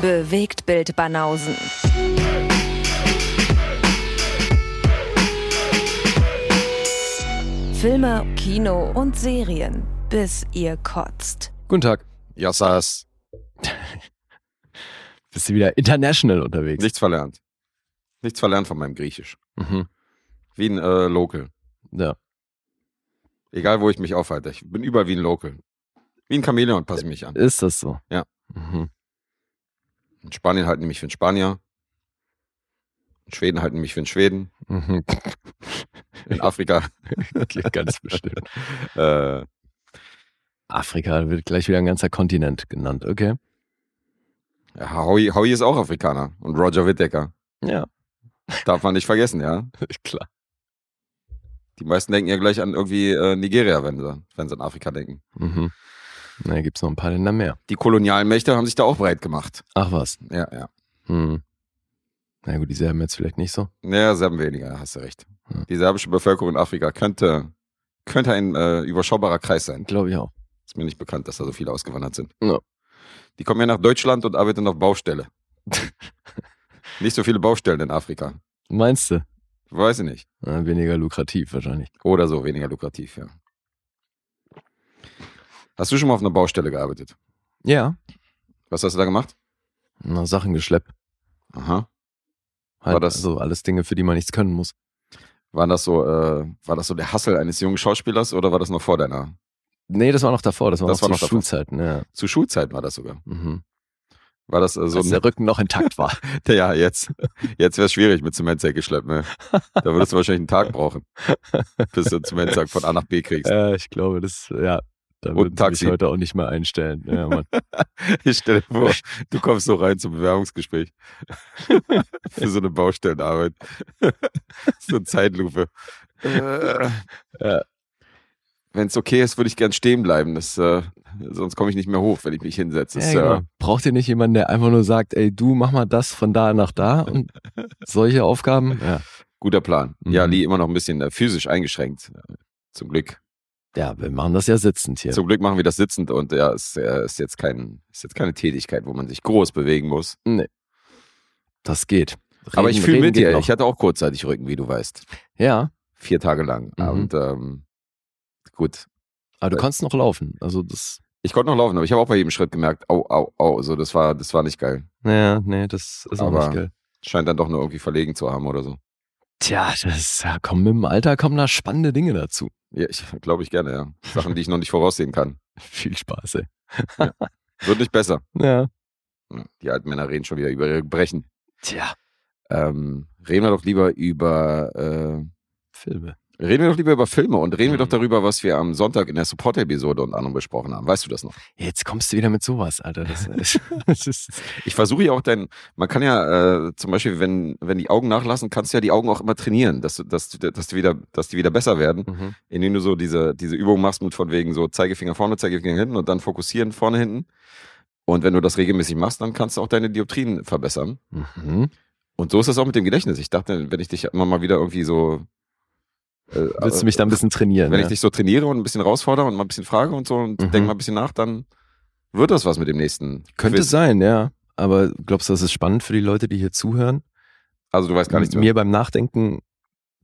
Bewegt Bild Banausen. Filme, Kino und Serien, bis ihr kotzt. Guten Tag. Yassas. Bist du wieder international unterwegs? Nichts verlernt. Nichts verlernt von meinem Griechisch. Mhm. Wie ein äh, Local. Ja. Egal, wo ich mich aufhalte. Ich bin überall wie ein Local. Wie ein Chamäleon passe ich mich an. Ist das so? Ja. Mhm. In Spanien halten die mich für einen Spanier. In Schweden halten mich für einen Schweden. Mhm. In Afrika. Ganz bestimmt. äh, Afrika wird gleich wieder ein ganzer Kontinent genannt, okay? ja, Howie, Howie ist auch Afrikaner. Und Roger Whittaker. Ja, Darf man nicht vergessen, ja. klar. Die meisten denken ja gleich an irgendwie äh, Nigeria, wenn sie, wenn sie an Afrika denken. Mhm. Na, gibt's noch ein paar Länder mehr. Die kolonialen Mächte haben sich da auch breit gemacht. Ach was. Ja, ja. Hm. Na gut, die Serben jetzt vielleicht nicht so. Naja, Serben weniger, hast du recht. Ja. Die serbische Bevölkerung in Afrika könnte, könnte ein äh, überschaubarer Kreis sein. Glaube ich auch. Ist mir nicht bekannt, dass da so viele ausgewandert sind. Ja. Die kommen ja nach Deutschland und arbeiten auf Baustelle. nicht so viele Baustellen in Afrika. Meinst du? Weiß ich nicht. Weniger lukrativ wahrscheinlich. Oder so, weniger lukrativ, ja. Hast du schon mal auf einer Baustelle gearbeitet? Ja. Was hast du da gemacht? Na, Sachen geschleppt. Aha. Halt, War das- also alles Dinge, für die man nichts können muss. War das so, äh, war das so der Hassel eines jungen Schauspielers oder war das noch vor deiner? Nee, das war noch davor. Das war Das noch war zu noch. Schulzeiten. Ja. Zu Schulzeiten war das sogar. Mhm. War das äh, so Als der Rücken noch intakt war. Ja, jetzt, jetzt wäre es schwierig mit Zementsack geschleppt. Ne? Da würdest du wahrscheinlich einen Tag brauchen, bis du einen Zementsack von A nach B kriegst. Ja, ich glaube, das, ja, da würden Taxi. mich heute auch nicht mehr einstellen. Ja, Mann. Ich stell dir vor, du kommst so rein zum Bewerbungsgespräch für so eine Baustellenarbeit. so eine Zeitlupe. Äh, Ja. Wenn es okay ist, würde ich gern stehen bleiben. Das, äh, sonst komme ich nicht mehr hoch, wenn ich mich hinsetze. Ja, genau. äh, Braucht ihr nicht jemanden, der einfach nur sagt, ey, du mach mal das von da nach da und solche Aufgaben? Ja. guter Plan. Mhm. Ja, Lee immer noch ein bisschen äh, physisch eingeschränkt. Zum Glück. Ja, wir machen das ja sitzend hier. Zum Glück machen wir das sitzend und ja, ist, äh, ist, jetzt kein, ist jetzt keine Tätigkeit, wo man sich groß bewegen muss. Das geht. Aber Reden- ich fühle mit dir. noch. Ich hatte auch kurzzeitig Rücken, wie du weißt. ja, Vier Tage lang. Mhm. Und ähm, gut. aber du Äh, kannst noch laufen. Also das, Ich konnte noch laufen, aber ich habe auch bei jedem Schritt gemerkt, au, au, au. So, das war, das war nicht geil. naja, nee, das ist auch Aber- nicht geil. Scheint dann doch nur irgendwie verlegen zu haben oder so. Tja, das ja, komm, mit dem Alter kommen da spannende Dinge dazu. Ja, ich glaube ich gerne, ja. Sachen, die ich noch nicht voraussehen kann. Viel Spaß, ey. Wird nicht besser. Ja. Ja, Die alten Männer reden schon wieder über ihre Brechen. Tja, Ähm, reden wir doch lieber über äh, Filme. Reden wir doch lieber über Filme und reden wir Mhm. doch darüber, was wir am Sonntag in der Support-Episode und anderem besprochen haben. Weißt du das noch? Jetzt kommst du wieder mit sowas, Alter. Das, das ist, Ich versuche ja auch dein, man kann ja äh, zum Beispiel, wenn, wenn die Augen nachlassen, kannst du ja die Augen auch immer trainieren, dass, dass, dass, die wieder, dass die wieder besser werden, mhm. indem du so diese, diese Übung machst mit von wegen so Zeigefinger vorne, Zeigefinger hinten und dann fokussieren vorne, hinten. Und wenn du das regelmäßig machst, dann kannst du auch deine Dioptrien verbessern. Mhm. Und so ist das auch mit dem Gedächtnis. Ich dachte, wenn ich dich immer mal wieder irgendwie so Willst du mich da ein bisschen trainieren? wenn ja? ich dich so trainiere und ein bisschen herausfordere und mal ein bisschen frage und so und Mhm. denk mal ein bisschen nach, dann wird das was mit dem nächsten. Könnte Quiz. sein, ja. Aber glaubst du, das ist spannend für die Leute, die hier zuhören? Also du weißt gar nichts mehr. Mir beim Nachdenken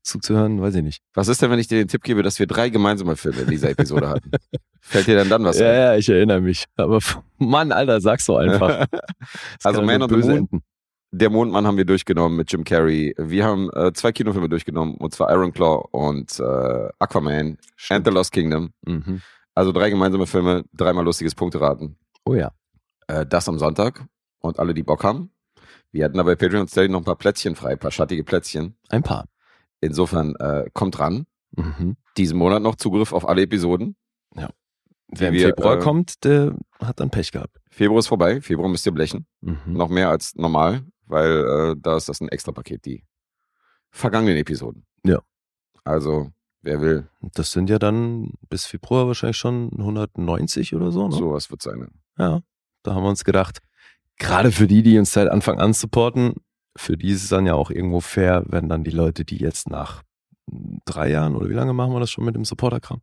zuzuhören, weiß ich nicht. Was ist denn, wenn ich dir den Tipp gebe, dass wir drei gemeinsame Filme in dieser Episode hatten? Fällt dir denn dann was ja, ein? ja, ich erinnere mich. Aber Mann, Alter, sag's doch einfach. Also Man on the böse Moon. enden. Der Mondmann haben wir durchgenommen mit Jim Carrey. Wir haben äh, zwei Kinofilme durchgenommen, und zwar Iron Claw und äh, Aquaman and the Lost Kingdom. Mhm. Also drei gemeinsame Filme, dreimal lustiges Punkteraten. Oh ja. Äh, das am Sonntag und alle, die Bock haben. Wir hatten da bei Patreon und Steady noch ein paar Plätzchen frei, ein paar schattige Plätzchen. Ein paar. Insofern äh, kommt ran. Mhm. Diesen Monat noch Zugriff auf alle Episoden. Wer im wir, Februar äh, kommt, der hat dann Pech gehabt. Februar ist vorbei. Februar müsst ihr blechen. Mhm. Noch mehr als normal, weil äh, da ist das ein extra Paket, die vergangenen Episoden. Ja. Also, wer will, Das sind ja dann bis Februar wahrscheinlich schon 190 oder so, ne? sowas wird sein. Ja, da haben wir uns gedacht, gerade für die, die uns seit Anfang an supporten, für die ist es dann ja auch irgendwo fair, wenn dann die Leute, die jetzt nach drei Jahren oder wie lange machen wir das schon mit dem Supporterkram?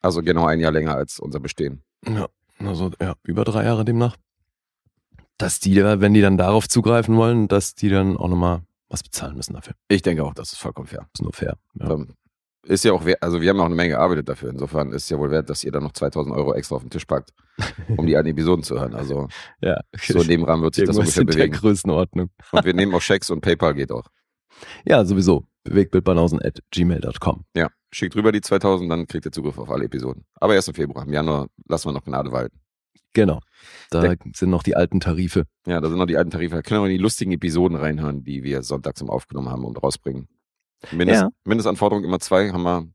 Also genau ein Jahr länger als unser Bestehen. Ja, also ja, über drei Jahre demnach. Dass die, da, wenn die dann darauf zugreifen wollen, dass die dann auch nochmal was bezahlen müssen dafür. Ich denke auch, das ist vollkommen fair. Ist nur fair. Ja. Ähm, Ist ja auch wert, also wir haben auch eine Menge gearbeitet dafür. Insofern ist es ja wohl wert, dass ihr dann noch 2000 Euro extra auf den Tisch packt, um die alten Episoden zu hören. Also ja. so in dem Rahmen wird sich das ungefähr in der bewegen. Größenordnung. Und wir nehmen auch Schecks und PayPal geht auch. Ja, sowieso. Bewegtbildbanausen at gmail.com. Ja, schickt rüber die 2000, dann kriegt ihr Zugriff auf alle Episoden. Aber erst im Februar. Im Januar lassen wir noch Gnade walten. Genau. Da Der- sind noch die alten Tarife. Ja, da sind noch die alten Tarife. Da können wir in die lustigen Episoden reinhören, die wir sonntags im Aufgenommen haben und rausbringen. Mindest, Ja. Mindestanforderung immer zwei, haben wir,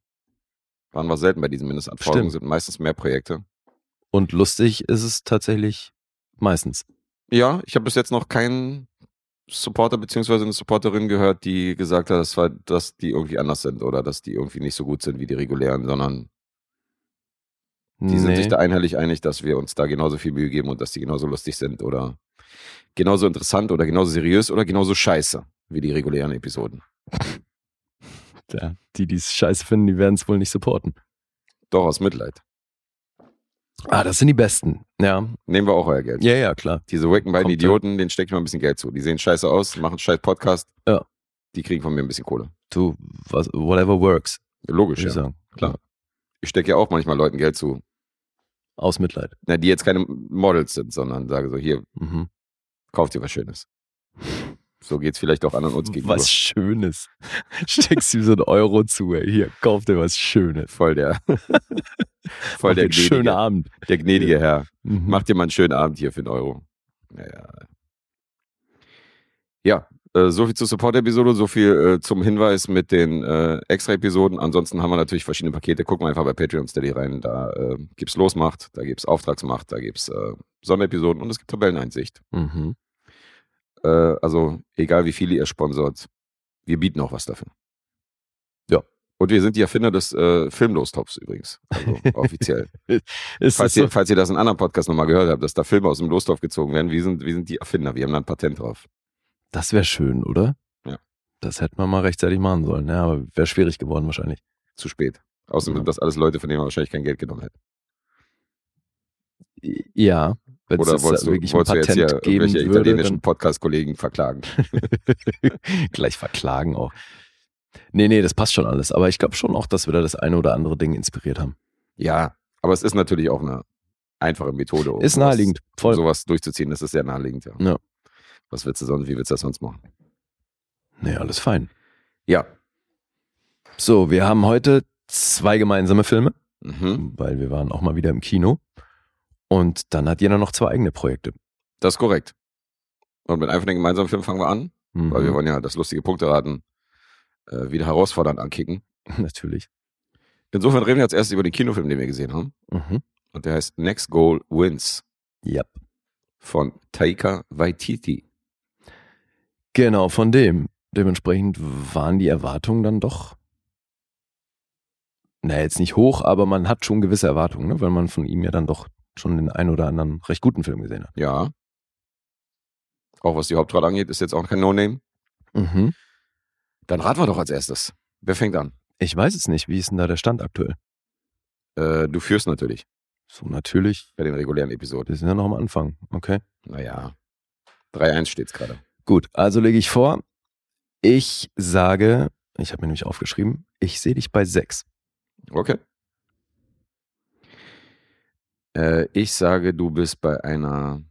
waren wir selten bei diesen Mindestanforderungen, Stimmt. sind meistens mehr Projekte. Und lustig ist es tatsächlich meistens. Ja, ich habe bis jetzt noch keinen Supporter beziehungsweise eine Supporterin gehört, die gesagt hat, dass, dass die irgendwie anders sind oder dass die irgendwie nicht so gut sind wie die regulären, sondern die sind sich da einhellig einig, dass wir uns da genauso viel Mühe geben und dass die genauso lustig sind oder genauso interessant oder genauso seriös oder genauso scheiße wie die regulären Episoden. Ja, die, die es scheiße finden, die werden es wohl nicht supporten. Doch aus Mitleid. Ah, das sind die Besten. Ja, Nehmen wir auch euer Geld. ja, ja, klar. Diese wacken beiden Kommt, Idioten, denen stecke ich mal ein bisschen Geld zu. Die sehen scheiße aus, machen einen scheiß Podcast. Ja. Die kriegen von mir ein bisschen Kohle. Du, was, whatever works, Logisch, ja. sagen. Klar. Ich stecke ja auch manchmal Leuten Geld zu, Aus Mitleid. na, die jetzt keine Models sind, sondern sage so, hier, Mhm. kauft dir was Schönes. So geht's vielleicht auch anderen uns gegenüber. Was Schönes. Steckst ihm so einen Euro zu, ey. Hier, kauf dir was Schönes. Voll der, voll der einen schönen gnädige, Abend. der gnädige Herr. Mhm. Mach dir mal einen schönen Abend hier für einen Euro. Naja. Ja, äh, so viel zur Support-Episode, so viel äh, zum Hinweis mit den äh, Extra-Episoden. Ansonsten haben wir natürlich verschiedene Pakete. Gucken wir einfach bei Patreon Steady rein. Da äh, gibt's Losmacht, da gibt's Auftragsmacht, da gibt's äh, Sonderepisoden und es gibt Tabelleneinsicht. Mhm. Äh, also egal wie viele ihr sponsort, wir bieten auch was dafür. Ja. Und wir sind die Erfinder des äh, Filmlostops übrigens. Also offiziell. Falls, das so? ihr, falls ihr das in anderen Podcasts nochmal gehört habt, dass da Filme aus dem Lostopf gezogen werden, wir sind, wir sind die Erfinder, wir haben da ein Patent drauf. Das wäre schön, oder? Ja. Das hätte man mal rechtzeitig machen sollen. Ja, aber wäre schwierig geworden wahrscheinlich. Zu spät. Außerdem Ja. sind das alles Leute, von denen man wahrscheinlich kein Geld genommen hätte. Ja. Wenn Oder es wolltest du, wirklich ein wolltest du jetzt Patent hier geben irgendwelche würde, italienischen Podcast-Kollegen verklagen? gleich verklagen auch. Nee, nee, das passt schon alles. Aber ich glaube schon auch, dass wir da das eine oder andere Ding inspiriert haben. ja, aber es ist natürlich auch eine einfache Methode, um Ist naheliegend. sowas, um Voll. sowas durchzuziehen. Das ist sehr naheliegend, ja. Ja. Was willst du sonst, wie willst du das sonst machen? Nee, alles fein. Ja. So, wir haben heute zwei gemeinsame Filme, Mhm. weil wir waren auch mal wieder im Kino. Und dann hat jeder noch zwei eigene Projekte. Das ist korrekt. Und mit einem von den gemeinsamen Filmen fangen wir an, Mhm. weil wir wollen ja das lustige Punkteraten äh, wieder herausfordernd ankicken. Natürlich. Insofern reden wir jetzt erst über den Kinofilm, den wir gesehen haben. Mhm. Und der heißt Next Goal Wins Ja. von Taika Waititi. Genau, von dem. Dementsprechend waren die Erwartungen dann doch, na jetzt nicht hoch, aber man hat schon gewisse Erwartungen, ne? weil man von ihm ja dann doch schon den ein oder anderen recht guten Film gesehen hat. Ja. Auch was die Hauptrolle angeht, ist jetzt auch kein No-Name. Mhm. Dann raten wir doch als erstes. Wer fängt an? Ich weiß es nicht, wie ist denn da der Stand aktuell? Äh, du führst natürlich So, natürlich, bei den regulären Episoden. wir sind ja noch am Anfang, okay? Naja, 3-1 steht's gerade. Gut, also lege ich vor, ich sage, ich habe mir nämlich aufgeschrieben, ich sehe dich bei sechs. Okay. Äh, ich sage, du bist bei einer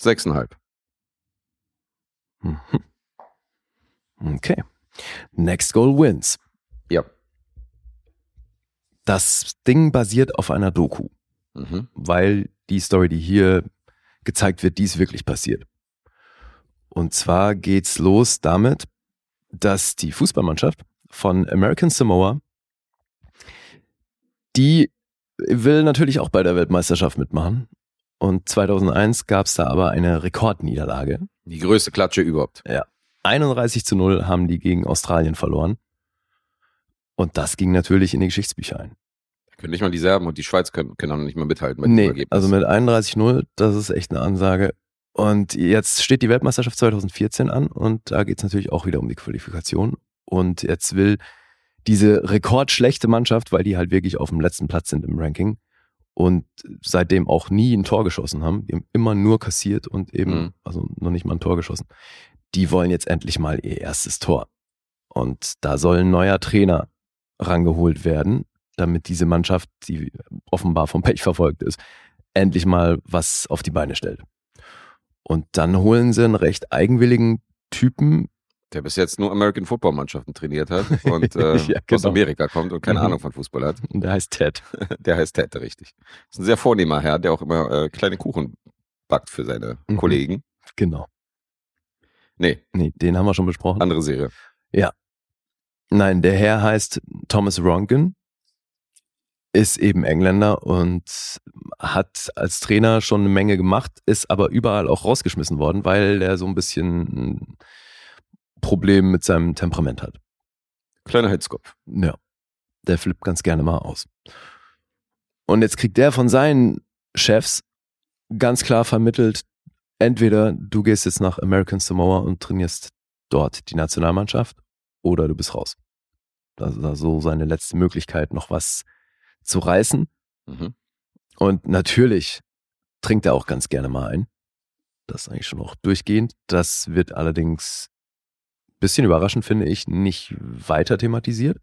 6,5. Mhm. Okay. Next Goal wins. Ja. Das Ding basiert auf einer Doku. Mhm. weil die Story, die hier gezeigt wird, die ist wirklich passiert. Und zwar geht's los damit, dass die Fußballmannschaft von American Samoa, die will natürlich auch bei der Weltmeisterschaft mitmachen. Und 2001 gab's da aber eine Rekordniederlage. Die größte Klatsche überhaupt. 31 zu 0 haben die gegen Australien verloren. Und das ging natürlich in die Geschichtsbücher ein. Können nicht mal die Serben und die Schweiz können, können auch noch nicht mal mithalten dem Nee, Ergebnis. also mit 31-0, das ist echt eine Ansage. Und jetzt steht die Weltmeisterschaft 2014 an und da geht es natürlich auch wieder um die Qualifikation. Und jetzt will diese rekordschlechte Mannschaft, weil die halt wirklich auf dem letzten Platz sind im Ranking, und seitdem auch nie ein Tor geschossen haben. Die haben immer nur kassiert und eben, Mhm. also noch nicht mal ein Tor geschossen. Die wollen jetzt endlich mal ihr erstes Tor. Und da soll ein neuer Trainer rangeholt werden, damit diese Mannschaft, die offenbar vom Pech verfolgt ist, endlich mal was auf die Beine stellt. Und dann holen sie einen recht eigenwilligen Typen, Der bis jetzt nur American Football Mannschaften trainiert hat und äh, Ja, aus genau. Amerika kommt und keine Mhm. Ahnung von Fußball hat. und der heißt Ted. Der heißt Ted, richtig. Ist ein sehr vornehmer Herr, der auch immer äh, kleine Kuchen backt für seine Mhm. Kollegen. Genau. Nee, Nee, den haben wir schon besprochen. andere Serie. Nein, der Herr heißt Thomas Ronkin, ist eben Engländer und hat als Trainer schon eine Menge gemacht, ist aber überall auch rausgeschmissen worden, weil der so ein bisschen ein Problem mit seinem Temperament hat. Kleiner Hitzkopf. Ja, der flippt ganz gerne mal aus. Und jetzt kriegt der von seinen Chefs ganz klar vermittelt, entweder du gehst jetzt nach American Samoa und trainierst dort die Nationalmannschaft oder du bist raus. Das ist so seine letzte Möglichkeit, noch was zu reißen. Mhm. Und natürlich trinkt er auch ganz gerne mal ein. Das ist eigentlich schon auch durchgehend. Das wird allerdings ein bisschen überraschend, finde ich, nicht weiter thematisiert.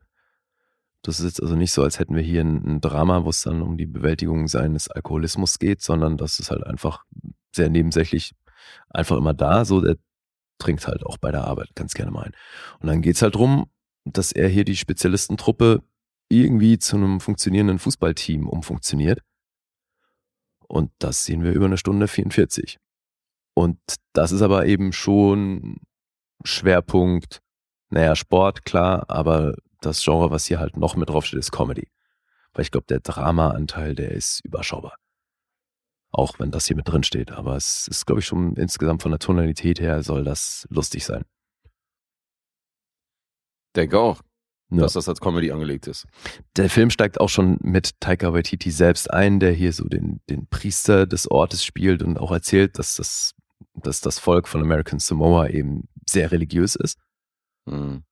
Das ist jetzt also nicht so, als hätten wir hier ein, ein Drama, wo es dann um die Bewältigung seines Alkoholismus geht, sondern das ist halt einfach sehr nebensächlich einfach immer da. So, der trinkt halt auch bei der Arbeit ganz gerne mal ein. Und dann geht's halt drum, dass er hier die Spezialistentruppe irgendwie zu einem funktionierenden Fußballteam umfunktioniert. Und das sehen wir über eine Stunde 44. Und das ist aber eben schon Schwerpunkt, naja, Sport, klar, aber das Genre, was hier halt noch mit draufsteht, ist Comedy. Weil ich glaube, der Drama-Anteil, der ist überschaubar. Auch wenn das hier mit drin steht. Aber es ist, glaube ich, schon insgesamt von der Tonalität her soll das lustig sein. Denke auch, Ja. dass das als Comedy angelegt ist. Der Film steigt auch schon mit Taika Waititi selbst ein, der hier so den, den Priester des Ortes spielt und auch erzählt, dass das, dass das Volk von American Samoa eben sehr religiös ist. Mhm.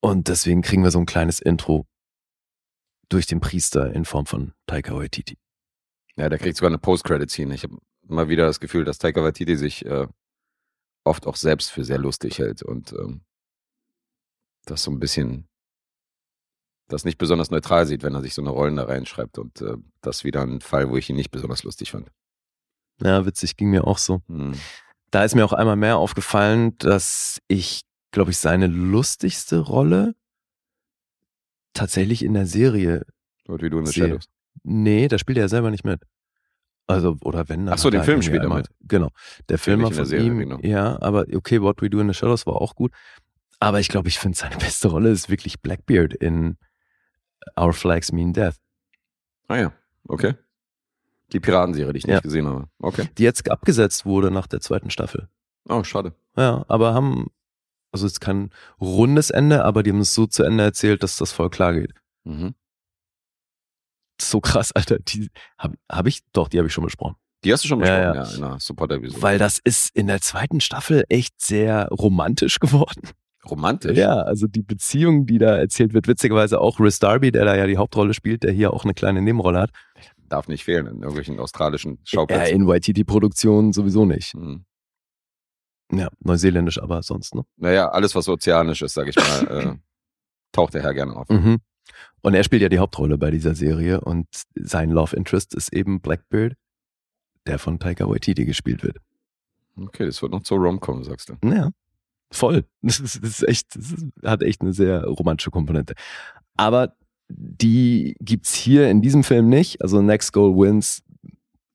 Und deswegen kriegen wir so ein kleines Intro durch den Priester in Form von Taika Waititi. Ja, der kriegt sogar eine Post-Credit-Scene. Ich habe immer wieder das Gefühl, dass Taika Waititi sich äh, oft auch selbst für sehr lustig hält und ähm, das so ein bisschen das nicht besonders neutral sieht, wenn er sich so eine Rollen da reinschreibt und äh, das wieder ein Fall, wo ich ihn nicht besonders lustig fand. Ja, witzig, ging mir auch so. Hm. Da ist mir auch einmal mehr aufgefallen, dass ich, glaube ich, seine lustigste Rolle tatsächlich in der Serie What we do in the Sehe. shadows. Nee, da spielt er ja selber nicht mit. Also, oder wenn. dann Ach so, hat den Film spielt er mit. Genau. Der Film war von Serie, ihm. genau. Ja, aber okay, What We Do in the Shadows war auch gut. Aber ich glaube, ich finde seine beste Rolle ist wirklich Blackbeard in Our Flags Mean Death. Ah ja, okay. Die Piratenserie, die ich Ja. nicht gesehen habe. Okay. Die jetzt abgesetzt wurde nach der zweiten Staffel. Oh, schade. Ja, aber haben, also es ist kein rundes Ende, aber die haben es so zu Ende erzählt, dass das voll klar geht. Mhm. So krass, Alter. Die habe hab ich, doch, die habe ich schon besprochen. Die hast du schon Ja, besprochen, ja. ja, in einer Supporter-Episode. Weil das ist in der zweiten Staffel echt sehr romantisch geworden. Romantisch? Ja, also die Beziehung, die da erzählt wird, witzigerweise auch Rhys Darby, der da ja die Hauptrolle spielt, der hier auch eine kleine Nebenrolle hat. Darf nicht fehlen in irgendwelchen australischen Ja, Schauplätzen. in Waititi-Produktionen sowieso nicht. Hm. Ja, neuseeländisch aber sonst, ne? Naja, alles, was ozeanisch ist, sag ich mal, äh, taucht der Herr gerne auf. Mhm. Und er spielt ja die Hauptrolle bei dieser Serie und sein Love Interest ist eben Blackbeard, der von Taika Waititi gespielt wird. Okay, das wird noch zur Rom-Com, sagst du. Ja, voll. Das ist, das ist echt, das ist, hat echt eine sehr romantische Komponente. Aber die gibt's hier in diesem Film nicht. Also Next Goal Wins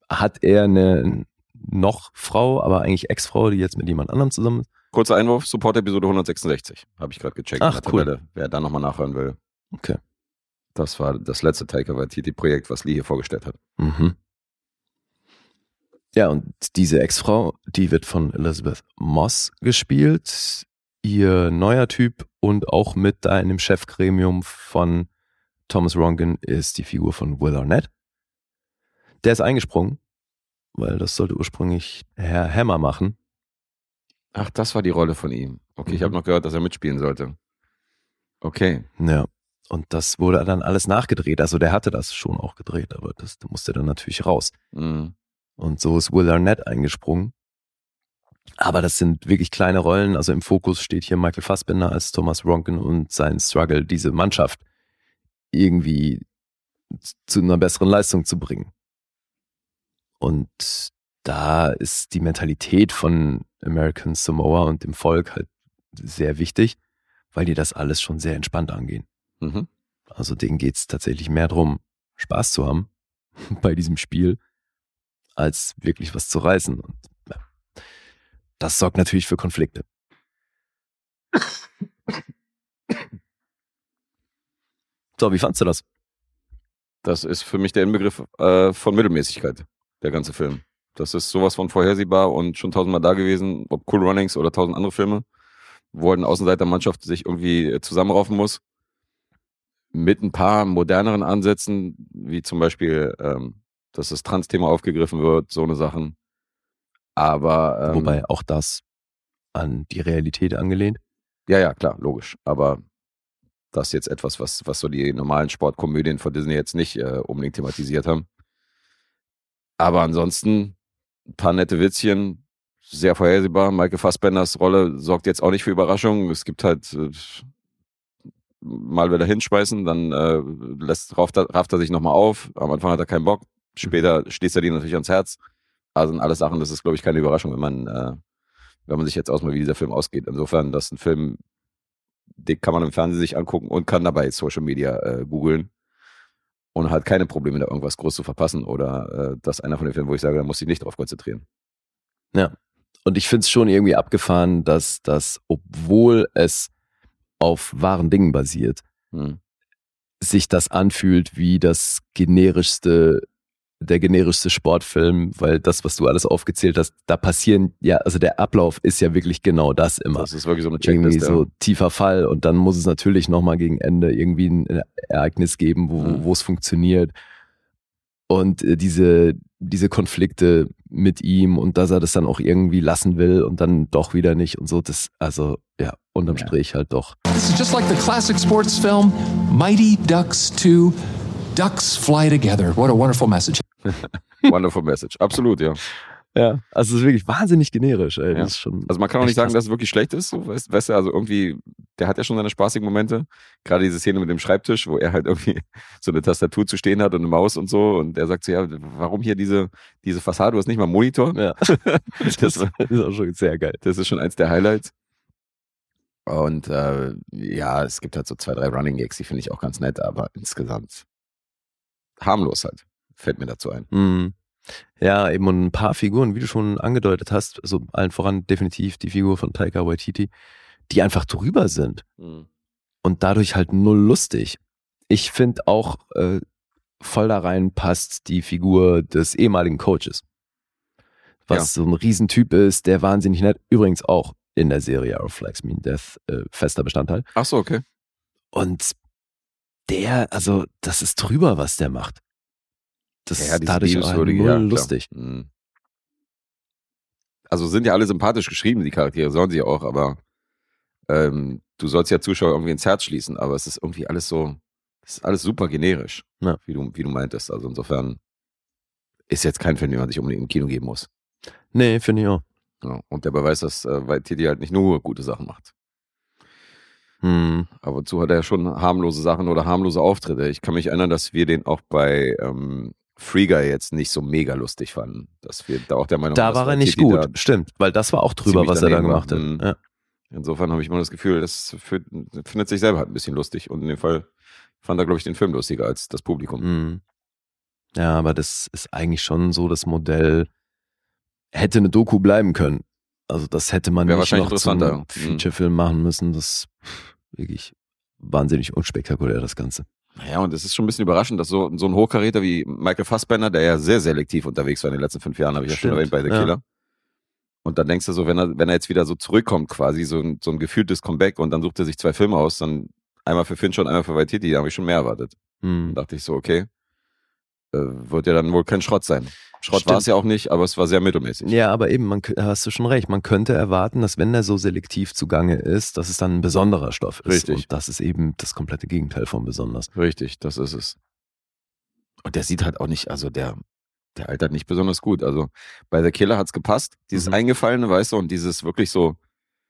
hat er eine noch Frau, aber eigentlich Ex-Frau, die jetzt mit jemand anderem zusammen ist. Kurzer Einwurf, Support-Episode 166. Habe ich gerade gecheckt Ach, cool. Tabelle. Wer da nochmal nachhören will. Okay. Das war das letzte Taika Waititi-Projekt, was Lee hier vorgestellt hat. Mhm. Ja, und diese Ex-Frau, die wird von Elizabeth Moss gespielt. Ihr neuer Typ und auch mit da in dem Chefgremium von Thomas Rongan ist die Figur von Will Arnett. Der ist eingesprungen, weil das sollte ursprünglich Herr Hammer machen. Ach, das war die Rolle von ihm. Okay, ich Mhm. habe noch gehört, dass er mitspielen sollte. Okay. Ja. Und das wurde dann alles nachgedreht. Also der hatte das schon auch gedreht, aber das musste dann natürlich raus. Mhm. Und so ist Will Arnett eingesprungen. Aber das sind wirklich kleine Rollen. Also im Fokus steht hier Michael Fassbender als Thomas Ronken und sein Struggle, diese Mannschaft irgendwie zu einer besseren Leistung zu bringen. Und da ist die Mentalität von American Samoa und dem Volk halt sehr wichtig, weil die das alles schon sehr entspannt angehen. Mhm. Also denen geht's tatsächlich mehr darum, Spaß zu haben bei diesem Spiel, als wirklich was zu reißen. Und das sorgt natürlich für Konflikte. So, wie fandst du das? Das ist für mich der Inbegriff äh, von Mittelmäßigkeit, der ganze Film. Das ist sowas von vorhersehbar und schon tausendmal da gewesen, ob Cool Runnings oder tausend andere Filme, wo halt eine Außenseitermannschaft sich irgendwie zusammenraufen muss. Mit ein paar moderneren Ansätzen, wie zum Beispiel, ähm, dass das Trans-Thema aufgegriffen wird, so eine Sachen. Aber ähm, Wobei auch das an die Realität angelehnt. Ja, ja, klar, logisch. Aber das ist jetzt etwas, was, was so die normalen Sportkomödien von Disney jetzt nicht äh, unbedingt thematisiert haben. Aber ansonsten ein paar nette Witzchen, sehr vorhersehbar. Michael Fassbenders Rolle sorgt jetzt auch nicht für Überraschungen. Es gibt halt äh, mal wieder hinschmeißen, dann äh, lässt, rafft, er, rafft er sich nochmal auf. Am Anfang hat er keinen Bock. Später schließt er die natürlich ans Herz. Also sind alles Sachen, das ist, glaube ich, keine Überraschung, wenn man, äh, wenn man sich jetzt ausmal, wie dieser Film ausgeht. Insofern, das ist ein Film, den kann man im Fernsehen sich angucken und kann dabei Social Media äh, googeln und hat keine Probleme, da irgendwas groß zu verpassen oder äh, das ist einer von den Filmen, wo ich sage, da muss ich nicht drauf konzentrieren. Ja. Und ich finde es schon irgendwie abgefahren, dass das, obwohl es auf wahren Dingen basiert, Hm. sich das anfühlt wie das generischste, der generischste Sportfilm, weil das, was du alles aufgezählt hast, da passieren, ja, also der Ablauf ist ja wirklich genau das immer. Das ist wirklich so eine irgendwie Checkliste. so tiefer Fall und dann muss es natürlich nochmal gegen Ende irgendwie ein Ereignis geben, wo, Mhm. wo es funktioniert. Und äh, diese, diese Konflikte mit ihm und dass er das dann auch irgendwie lassen will und dann doch wieder nicht und so, das, also ja, unterm Ja. Strich halt doch. This is just like the classic sports film Mighty Ducks 2 Ducks Fly Together. What a wonderful message. Wonderful Message. Absolut, ja. Ja, also es ist wirklich wahnsinnig generisch, ey. Ja. Also man kann auch nicht sagen, krass. dass es wirklich schlecht ist. So, weißt, weißt du, also irgendwie, der hat ja schon seine spaßigen Momente. Gerade diese Szene mit dem Schreibtisch, wo er halt irgendwie so eine Tastatur zu stehen hat und eine Maus und so. Und er sagt so, ja, warum hier diese, diese Fassade? Du hast nicht mal einen Monitor. Ja. Das, Das ist auch schon sehr geil. das ist schon eins der Highlights. Und äh, ja, es gibt halt so zwei, drei Running Gags, die finde ich auch ganz nett, aber insgesamt harmlos halt. Fällt mir dazu ein. Mhm. Ja, eben und ein paar Figuren, wie du schon angedeutet hast, also allen voran definitiv die Figur von Taika Waititi, die einfach drüber sind und dadurch halt null lustig. Ich finde auch äh, voll da rein passt die Figur des ehemaligen Coaches. Was Ja. so ein Riesentyp ist, der wahnsinnig nett, übrigens auch in der Serie Our Flags Mean Death äh, fester Bestandteil. Ach so, okay. Und der, also das ist drüber, was der macht. Das Ja, ist diese dadurch auch null ja, lustig. Mhm. Also sind ja alle sympathisch geschrieben, die Charaktere, sollen sie auch, aber ähm, du sollst ja Zuschauer irgendwie ins Herz schließen, aber es ist irgendwie alles so, es ist alles super generisch, Ja. wie, du, wie du meintest. Also insofern ist jetzt kein Film, den man sich unbedingt im Kino geben muss. Nee, finde ich auch. Ja. Und der Beweis, dass äh, weil Titi halt nicht nur gute Sachen macht. Hm. Aber zu hat er ja schon harmlose Sachen oder harmlose Auftritte. Ich kann mich erinnern, dass wir den auch bei ähm, Free Guy jetzt nicht so mega lustig fanden. Dass wir da auch der Meinung Da waren, war er nicht gut, stimmt, weil das war auch drüber, was er da gemacht hat. Ja. Insofern habe ich immer das Gefühl, das für, findet sich selber halt ein bisschen lustig. Und in dem Fall fand er, glaube ich, den Film lustiger als das Publikum. Mhm. ja, aber das ist eigentlich schon so das Modell, hätte eine Doku bleiben können. Also das hätte man Wäre nicht wahrscheinlich noch zum. Mhm. Feature-Film machen müssen. Das ist wirklich wahnsinnig unspektakulär, das Ganze. Ja, und es ist schon ein bisschen überraschend, dass so, so ein Hochkaräter wie Michael Fassbender, der ja sehr selektiv unterwegs war in den letzten fünf Jahren, habe ich ja schon Stimmt, erwähnt bei The ja. Killer. Und dann denkst du so, wenn er, wenn er jetzt wieder so zurückkommt, quasi so ein, so ein gefühltes Comeback und dann sucht er sich zwei Filme aus, dann einmal für Finch und einmal für Waititi, da habe ich schon mehr erwartet. Hm. Dann dachte ich so, okay, wird ja dann wohl kein Schrott sein. Schrott war es ja auch nicht, aber es war sehr mittelmäßig. Ja, aber eben, man, hast du schon recht. Man könnte erwarten, dass wenn er so selektiv zugange ist, dass es dann ein besonderer Stoff ist. Richtig. Und das ist eben das komplette Gegenteil von besonders. Richtig, das ist es. Und der sieht halt auch nicht, also der, der altert nicht besonders gut. Also bei The Killer hat's gepasst, dieses Mhm. Eingefallene, weißt du, und dieses wirklich so,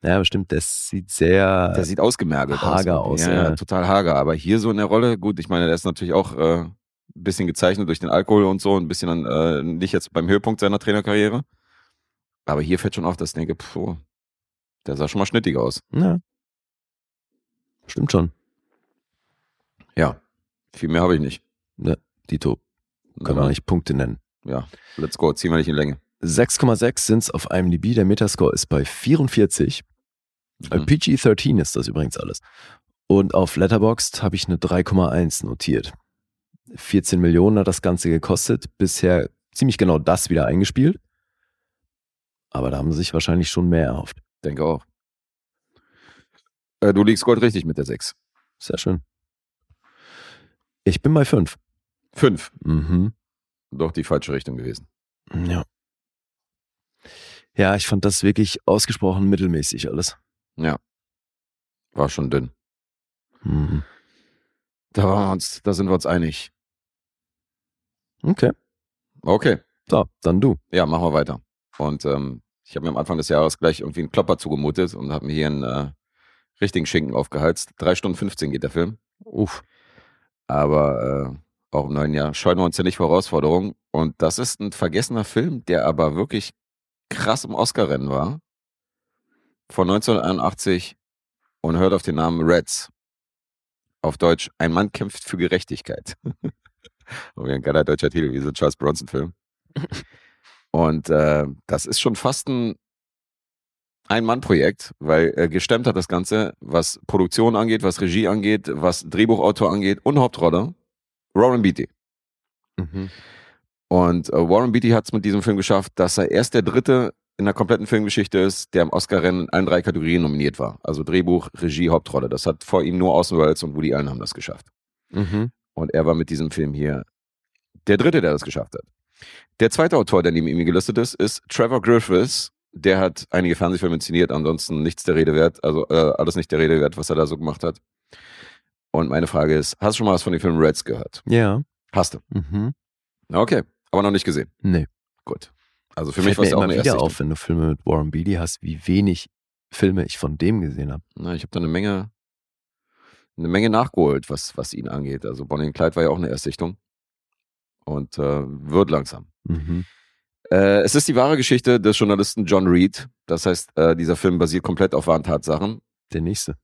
Ja, bestimmt, das sieht sehr. der sieht ausgemergelt hager aus. aus, Ja, ja. total hager. Aber hier so in der Rolle, gut, ich meine, der ist natürlich auch äh, bisschen gezeichnet durch den Alkohol und so, ein bisschen an, äh, nicht jetzt beim Höhepunkt seiner Trainerkarriere. Aber hier fällt schon auf, dass ich denke, puh, der sah schon mal schnittig aus. ja. Stimmt schon. Ja, viel mehr habe ich nicht. Dito, können wir nicht Punkte nennen. Ja, let's go, ziehen wir nicht in Länge. 6,6 sind es auf IMDb. Der Metascore ist bei 44. Äh, Mhm. PG-13 ist das übrigens alles. Und auf Letterboxd habe ich eine 3,1 notiert. 14 Millionen hat das Ganze gekostet. Bisher ziemlich genau das wieder eingespielt. Aber da haben sie sich wahrscheinlich schon mehr erhofft. Denke auch. Äh, du liegst Gold richtig mit der 6. Sehr schön. Ich bin bei 5. 5. Mhm. Doch die falsche Richtung gewesen. Ja. Ja, ich fand das wirklich ausgesprochen mittelmäßig alles. War schon dünn. Mhm. Da, uns, da sind wir uns einig. Okay. Okay, So, dann du. ja, machen wir weiter. Und ähm, ich habe mir am Anfang des Jahres gleich irgendwie einen Klopper zugemutet und habe mir hier einen äh, richtigen Schinken aufgeheizt. Drei Stunden 15 geht der Film. Uff. Aber äh, auch im neuen Jahr scheuen wir uns ja nicht vor Herausforderungen. Und das ist ein vergessener Film, der aber wirklich krass im Oscar-Rennen war. Von 1981 und hört auf den Namen Reds. Auf Deutsch, ein Mann kämpft für Gerechtigkeit. wie ein geiler deutscher Titel, wie so ein Charles Bronson-Film. Und äh, das ist schon fast ein Ein-Mann-Projekt, weil äh, gestemmt hat das Ganze, was Produktion angeht, was Regie angeht, was Drehbuchautor angeht und Hauptrolle, Warren Beatty. Mhm. Und äh, Warren Beatty hat es mit diesem Film geschafft, dass er erst der dritte in der kompletten Filmgeschichte ist, der im Oscar-Rennen in allen drei Kategorien nominiert war. Also Drehbuch, Regie, Hauptrolle. Das hat vor ihm nur Welles und Woody Allen haben das geschafft. Mhm. Und er war mit diesem Film hier der dritte, der das geschafft hat. Der zweite Autor, der neben ihm gelistet ist, ist Trevor Griffiths. Der hat einige Fernsehfilme inszeniert, ansonsten nichts der Rede wert. Also äh, alles nicht der Rede wert, was er da so gemacht hat. Und meine Frage ist, hast du schon mal was von dem Film Reds gehört? Ja. Hast du. Mhm. Okay, aber noch nicht gesehen. Nee. Gut. Also für Fällt mich war es auch immer eine wieder auf, wenn du Filme mit Warren Beatty hast, wie wenig Filme ich von dem gesehen habe. Na, ich habe da eine Menge, eine Menge nachgeholt, was, was ihn angeht. Also Bonnie und Clyde war ja auch eine Erstsichtung. Und äh, wird langsam. Mhm. Äh, es ist die wahre Geschichte des Journalisten John Reed. Das heißt, äh, dieser Film basiert komplett auf wahren Tatsachen. Der nächste.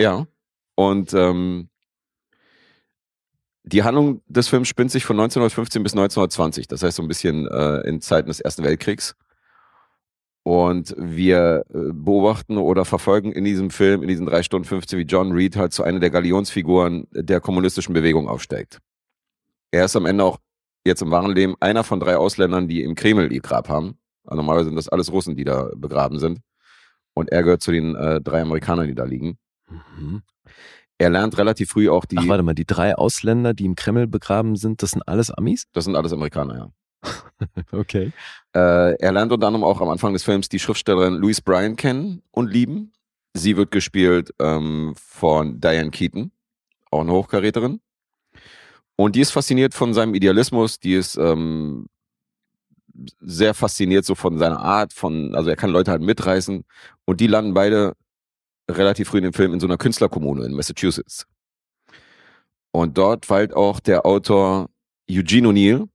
Ja. Und ähm, die Handlung des Films spinnt sich von 1915 bis 1920. Das heißt so ein bisschen äh, in Zeiten des Ersten Weltkriegs. Und wir äh, beobachten oder verfolgen in diesem Film, in diesen drei Stunden 15, wie John Reed halt zu einer der Galionsfiguren der kommunistischen Bewegung aufsteigt. Er ist am Ende auch jetzt im wahren Leben einer von drei Ausländern, die im Kreml ihr Grab haben. Also normalerweise sind das alles Russen, die da begraben sind. Und er gehört zu den äh, drei Amerikanern, die da liegen. Mhm. Er lernt relativ früh auch die. Ach, warte mal, die drei Ausländer, die im Kreml begraben sind, das sind alles Amis? das sind alles Amerikaner, ja. Okay. Äh, er lernt unter anderem auch am Anfang des Films die Schriftstellerin Louise Bryan kennen und lieben. Sie wird gespielt ähm, von Diane Keaton, auch eine Hochkaräterin. Und die ist fasziniert von seinem Idealismus, die ist ähm, sehr fasziniert so von seiner Art, von, also er kann Leute halt mitreißen. Und die landen beide relativ früh in dem Film in so einer Künstlerkommune in Massachusetts. Und dort weilt auch der Autor Eugene O'Neill,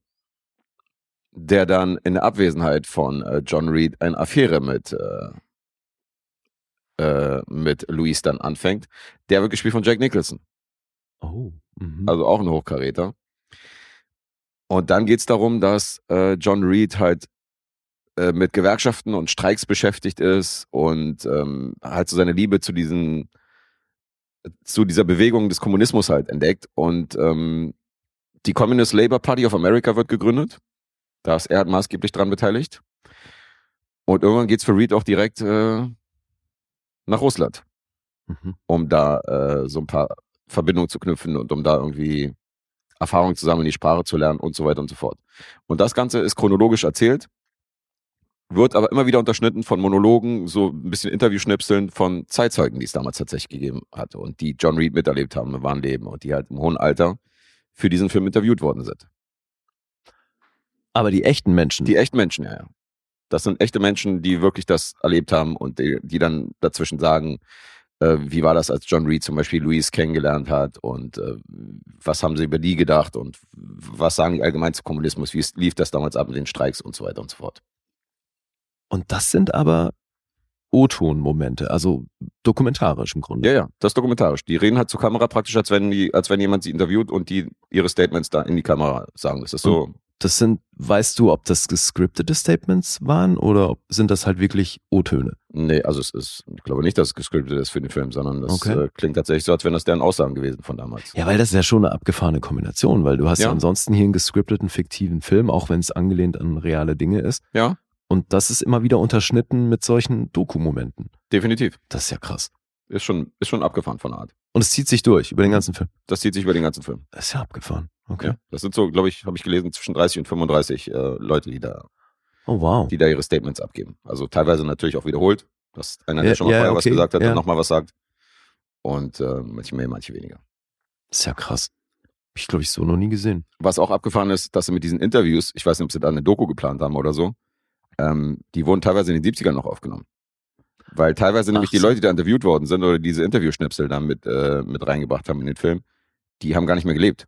der dann in der Abwesenheit von äh, John Reed eine Affäre mit, äh, äh, mit Louise dann anfängt. Der wird gespielt von Jack Nicholson, Oh. Mhm. also auch ein Hochkaräter. Und dann geht's darum, dass äh, John Reed halt äh, mit Gewerkschaften und Streiks beschäftigt ist und ähm, halt so seine Liebe zu diesen zu dieser Bewegung des Kommunismus halt entdeckt und ähm, die Communist Labour Party of America wird gegründet. Da ist er maßgeblich dran beteiligt. Und irgendwann geht's für Reed auch direkt äh, nach Russland, Mhm. um da äh, so ein paar Verbindungen zu knüpfen und um da irgendwie Erfahrung zu sammeln, die Sprache zu lernen und so weiter und so fort. Und das Ganze ist chronologisch erzählt, wird aber immer wieder unterschnitten von Monologen, so ein bisschen Interviewschnipseln von Zeitzeugen, die es damals tatsächlich gegeben hat und die John Reed miterlebt haben im wahren Leben und die halt im hohen Alter für diesen Film interviewt worden sind. Aber die echten Menschen. Die echten Menschen, ja, ja. Das sind echte Menschen, die wirklich das erlebt haben und die, die dann dazwischen sagen, äh, wie war das, als John Reed zum Beispiel Louise kennengelernt hat und äh, was haben sie über die gedacht und was sagen die allgemein zu Kommunismus, wie lief das damals ab mit den Streiks und so weiter und so fort. Und das sind aber O-Ton-Momente, also dokumentarisch im Grunde. Ja, ja, das ist dokumentarisch. Die reden halt zur Kamera praktisch, als wenn, die, als wenn jemand sie interviewt und die ihre Statements da in die Kamera sagen. Das ist so. Das sind, weißt du, ob das gescriptete Statements waren oder sind das halt wirklich O-Töne? Nee, also es ist, ich glaube nicht, dass es gescriptet ist für den Film, sondern das Okay. äh, klingt tatsächlich so, als wären das deren Aussagen gewesen von damals. Ja, weil das ist ja schon eine abgefahrene Kombination, weil du hast ja, Ja. ansonsten hier einen gescripteten, fiktiven Film, auch wenn es angelehnt an reale Dinge ist. Ja, Und das ist immer wieder unterschnitten mit solchen Dokumomenten. definitiv. Das ist ja krass. Ist schon, ist schon abgefahren von der Art. Und es zieht sich durch über den ganzen Film. Das zieht sich über den ganzen Film. Das ist ja abgefahren. Okay. Ja. Das sind so, glaube ich, habe ich gelesen, zwischen 30 und 35 äh, Leute, die da, Oh, wow. die da ihre Statements abgeben. Also teilweise natürlich auch wiederholt, dass einer, der Ja, schon mal ja, vorher was okay, gesagt hat, ja. dann nochmal was sagt. Und äh, manche mehr, manche weniger. Das ist ja krass. Hab ich, glaube ich, so noch nie gesehen. Was auch abgefahren ist, dass sie mit diesen Interviews, ich weiß nicht, ob sie da eine Doku geplant haben oder so, ähm, die wurden teilweise in den 70ern noch aufgenommen. Weil teilweise nämlich Ach die so. Leute, die da interviewt worden sind oder diese Interviewschnipsel da mit, äh, mit reingebracht haben in den Film, die haben gar nicht mehr gelebt,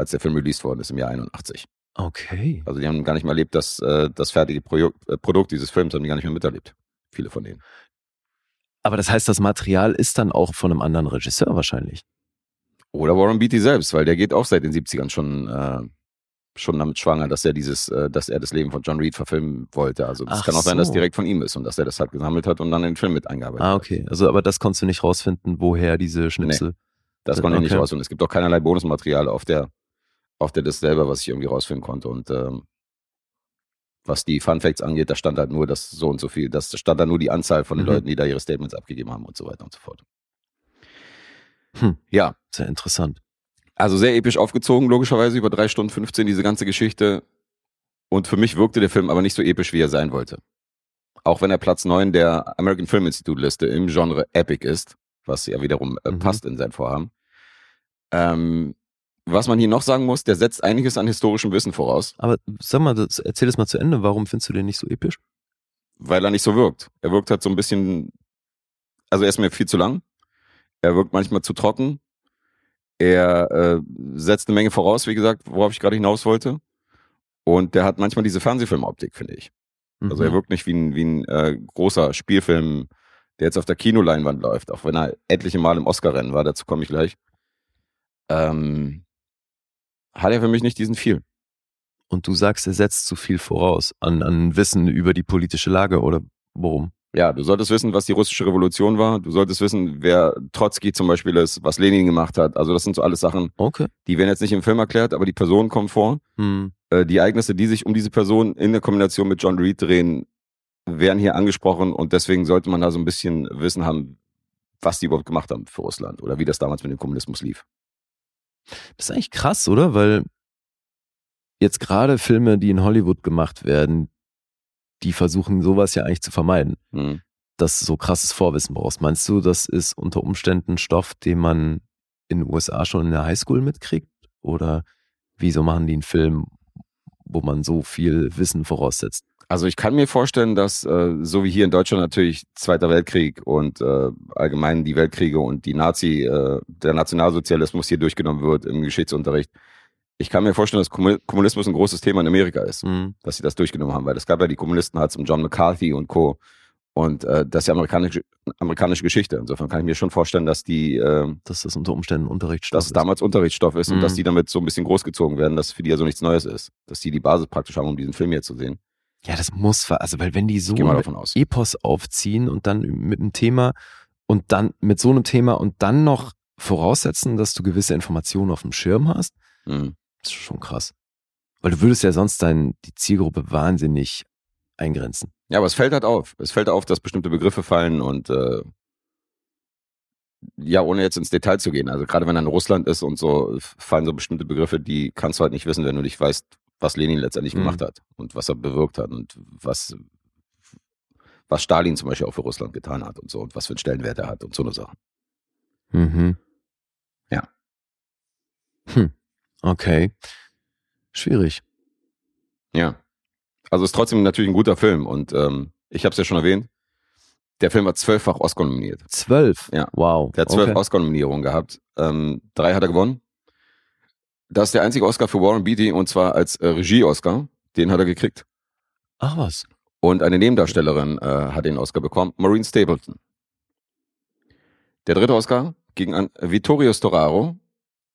als der Film released worden ist im Jahr 81. Okay. Also die haben gar nicht mehr erlebt, dass äh, das fertige Projo äh, Produkt dieses Films haben die gar nicht mehr miterlebt. Viele von denen. Aber das heißt, das Material ist dann auch von einem anderen Regisseur wahrscheinlich. Oder Warren Beatty selbst, weil der geht auch seit den 70ern schon, äh, schon damit schwanger, dass er dieses, äh, dass er das Leben von John Reed verfilmen wollte. Also das Ach kann auch sein, dass so. direkt von ihm ist und dass er das halt gesammelt hat und dann in den Film mit eingearbeitet Ah, hat. okay. Also, aber das konntest du nicht rausfinden, woher diese Schnipsel. Das konnte ich nicht Okay. raus und es gibt auch keinerlei Bonusmaterial auf der, auf der Disc selber, was ich irgendwie rausfinden konnte. Und ähm, was die Fun Facts angeht, da stand halt nur das so und so viel, das stand da nur die Anzahl von den Mhm. Leuten, die da ihre Statements abgegeben haben und so weiter und so fort. Hm. Ja, Sehr interessant. Also sehr episch aufgezogen, logischerweise über drei Stunden 15 diese ganze Geschichte. Und für mich wirkte der Film aber nicht so episch, wie er sein wollte. Auch wenn er Platz 9 der American Film Institute Liste im Genre Epic ist, was ja wiederum äh, Mhm. passt in sein Vorhaben. Ähm, was man hier noch sagen muss, der setzt einiges an historischem Wissen voraus, Aber sag mal, das, erzähl das mal zu Ende. Warum findest du den nicht so episch? weil er nicht so wirkt. Er wirkt halt so ein bisschen, also er ist mir viel zu lang. Er wirkt manchmal zu trocken. Er äh, setzt eine Menge voraus, wie gesagt, worauf ich gerade hinaus wollte. Und der hat manchmal diese Fernsehfilmoptik, finde ich. Also er Mhm. wirkt nicht wie ein, wie ein äh, großer Spielfilm, der jetzt auf der Kinoleinwand läuft, auch wenn er etliche Mal im Oscar-Rennen war, dazu komme ich gleich. Ähm, hat er für mich nicht diesen viel. Und du sagst, er setzt zu viel voraus an, an Wissen über die politische Lage oder worum? Ja, du solltest wissen, was die russische Revolution war. Du solltest wissen, wer Trotzki zum Beispiel ist, was Lenin gemacht hat. Also das sind so alles Sachen, Okay. die werden jetzt nicht im Film erklärt, aber die Personen kommen vor. Hm. Äh, die Ereignisse, die sich um diese Person in der Kombination mit John Reed drehen, werden hier angesprochen und deswegen sollte man da so ein bisschen Wissen haben, was die überhaupt gemacht haben für Russland oder wie das damals mit dem Kommunismus lief. Das ist eigentlich krass, oder? Weil jetzt gerade Filme, die in Hollywood gemacht werden, die versuchen sowas ja eigentlich zu vermeiden, Hm. dass du so krasses Vorwissen brauchst. Meinst du, das ist unter Umständen Stoff, den man in den USA schon in der Highschool mitkriegt? Oder wieso machen die einen Film, wo man so viel Wissen voraussetzt? Also ich kann mir vorstellen, dass äh, so wie hier in Deutschland natürlich Zweiter Weltkrieg und äh, allgemein die Weltkriege und die Nazi, äh, der Nationalsozialismus hier durchgenommen wird im Geschichtsunterricht. Ich kann mir vorstellen, dass Kommu- Kommunismus ein großes Thema in Amerika ist, Hm. dass sie das durchgenommen haben, weil es gab ja die Kommunisten halt zum John McCarthy und Co. Und äh, das ist ja amerikanische, amerikanische Geschichte. Insofern kann ich mir schon vorstellen, dass die, äh, Dass das unter Umständen Unterrichtsstoff dass es damals Unterrichtsstoff ist und Mhm. dass die damit so ein bisschen großgezogen werden, dass für die ja so nichts Neues ist. Dass die die Basis praktisch haben, um diesen Film hier zu sehen. Ja, das muss, also weil wenn die so. Epos aufziehen und dann mit einem Thema und dann mit so einem Thema und dann noch voraussetzen, dass du gewisse Informationen auf dem Schirm hast, Mhm. das ist schon krass. Weil du würdest ja sonst dein, die Zielgruppe wahnsinnig eingrenzen. Ja, aber es fällt halt auf. Es fällt auf, dass bestimmte Begriffe fallen und äh, ja, ohne jetzt ins Detail zu gehen. Also gerade wenn er in Russland ist und so, fallen so bestimmte Begriffe, die kannst du halt nicht wissen, wenn du nicht weißt, was Lenin letztendlich Mhm. gemacht hat und was er bewirkt hat und was, was Stalin zum Beispiel auch für Russland getan hat und so und was für einen Stellenwert er hat und so eine Sache. Mhm. Ja. Hm. Okay. Schwierig. Ja. Also ist trotzdem natürlich ein guter Film und ähm, ich habe es ja schon erwähnt, der Film war zwölffach Oscar nominiert. Zwölf. Ja. Wow. Der hat zwölf okay. Oscar-Nominierungen gehabt. Ähm, drei hat er gewonnen. Das ist der einzige Oscar für Warren Beatty und zwar als äh, Regie-Oscar. Den hat er gekriegt. Ach was. Und eine Nebendarstellerin äh, hat den Oscar bekommen, Maureen Stapleton. Der dritte Oscar ging an Vittorio Storaro,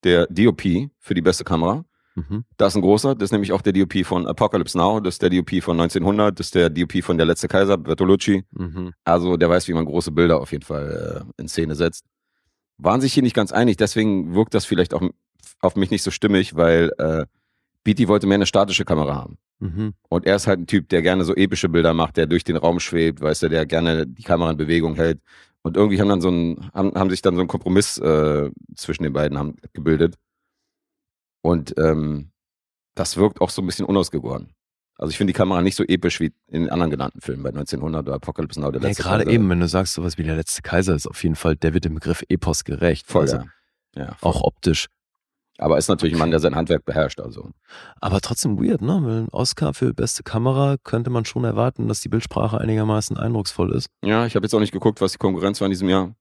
der DOP für die beste Kamera. Mhm. Das ist ein großer, das ist nämlich auch der DOP von Apocalypse Now, das ist der DOP von 1900, das ist der DOP von Der letzte Kaiser, Bertolucci. Mhm. Also der weiß, wie man große Bilder auf jeden Fall äh, in Szene setzt. Waren sich hier nicht ganz einig, deswegen wirkt das vielleicht auch auf mich nicht so stimmig, weil äh, Beatty wollte mehr eine statische Kamera haben. Mhm. Und er ist halt ein Typ, der gerne so epische Bilder macht, der durch den Raum schwebt, weißt du, der gerne die Kamera in Bewegung hält. Und irgendwie haben dann so ein, haben, haben sich dann so ein Kompromiss äh, zwischen den beiden haben, gebildet. Und ähm, das wirkt auch so ein bisschen unausgegoren. Also ich finde die Kamera nicht so episch wie in den anderen genannten Filmen bei 1900 oder Apocalypse Now. Der Ja, letzte gerade Kaiser. eben, wenn du sagst, sowas wie der letzte Kaiser ist auf jeden Fall, der wird dem Begriff Epos gerecht. Voll, also, ja. ja voll. Auch optisch. Aber ist natürlich ein Mann, der sein Handwerk beherrscht. Also Aber trotzdem weird, ne? Weil ein Oscar für beste Kamera könnte man schon erwarten, dass die Bildsprache einigermaßen eindrucksvoll ist. ja, ich habe jetzt auch nicht geguckt, was die Konkurrenz war in diesem Jahr.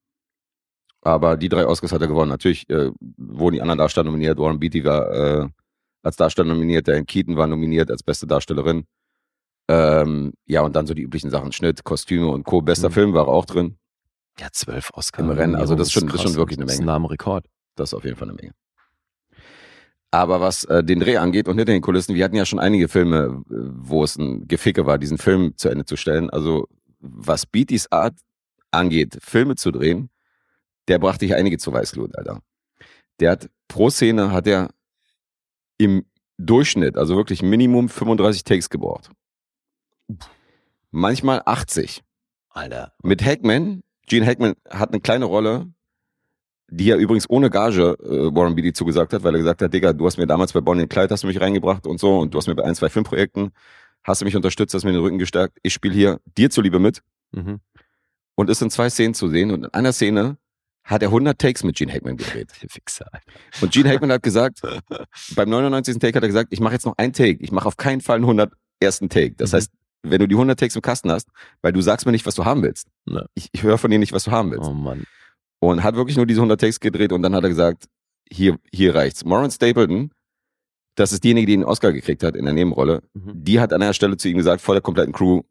Aber die drei Oscars hat er gewonnen. Natürlich äh, wurden die anderen Darsteller nominiert. Warren Beatty war äh, als Darsteller nominiert. Diane Keaton war nominiert als beste Darstellerin. Ähm, ja, und dann so die üblichen Sachen. Schnitt, Kostüme und Co. Bester Mhm. Film war auch drin. Ja, zwölf Oscar. Im Rennen, also das ist schon- das ist schon wirklich eine Das ist Menge. ein Namenrekord. Das ist auf jeden Fall eine Menge. Aber was äh, den Dreh angeht und hinter den Kulissen, wir hatten ja schon einige Filme, äh, wo es ein Geficke war, diesen Film zu Ende zu stellen. Also was Beattys Art angeht, Filme zu drehen, der brachte hier einige zur Weißglut, Alter. Der hat pro Szene hat er im Durchschnitt, also wirklich Minimum 35 Takes gebraucht. Manchmal 80. Alter. Mit Hackman, Gene Hackman hat eine kleine Rolle, die er übrigens ohne Gage äh, Warren Beatty zugesagt hat, weil er gesagt hat, Digga, du hast mir damals bei Bonnie und Clyde hast du mich reingebracht und so und du hast mir bei ein, zwei Filmprojekten, hast du mich unterstützt, hast mir den Rücken gestärkt. Ich spiele hier dir zuliebe mit Mhm. und ist in zwei Szenen zu sehen und in einer Szene hat er 100 Takes mit Gene Hackman gedreht. Fixer. Und Gene Hackman hat gesagt, beim 99. Take hat er gesagt, ich mache jetzt noch einen Take. Ich mache auf keinen Fall einen 100 ersten Take. Das Mhm. heißt, wenn du die 100 Takes im Kasten hast, weil du sagst mir nicht, was du haben willst. Ja. Ich, ich höre von dir nicht, was du haben willst. Oh Mann. Und hat wirklich nur diese 100 Takes gedreht und dann hat er gesagt, hier, hier reicht's. Warren Stapleton, das ist diejenige, die den Oscar gekriegt hat in der Nebenrolle, Mhm. die hat an einer Stelle zu ihm gesagt, vor der kompletten Crew,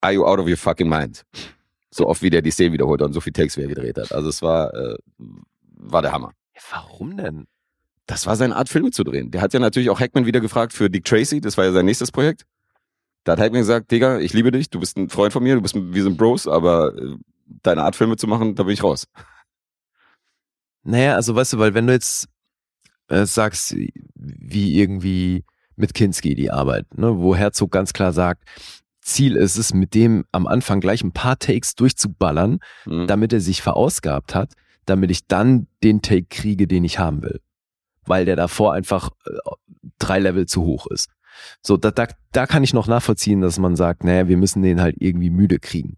are you out of your fucking mind? So oft wie der die Szene wiederholt hat und so viele Takes, wie er gedreht hat. Also es war, äh, war der Hammer. Ja, warum denn? Das war seine Art, Filme zu drehen. Der hat ja natürlich auch Hackman wieder gefragt für Dick Tracy, das war ja sein nächstes Projekt. Da hat Hackman gesagt, Digga, ich liebe dich, du bist ein Freund von mir, du bist, wir sind Bros, aber äh, deine Art, Filme zu machen, da bin ich raus. Naja, also weißt du, weil wenn du jetzt äh, sagst, wie irgendwie mit Kinski die Arbeit, ne, wo Herzog ganz klar sagt, Ziel ist es, mit dem am Anfang gleich ein paar Takes durchzuballern, Mhm. damit er sich verausgabt hat, damit ich dann den Take kriege, den ich haben will. Weil der davor einfach äh, drei Level zu hoch ist. So, da, da, da kann ich noch nachvollziehen, dass man sagt, naja, wir müssen den halt irgendwie müde kriegen.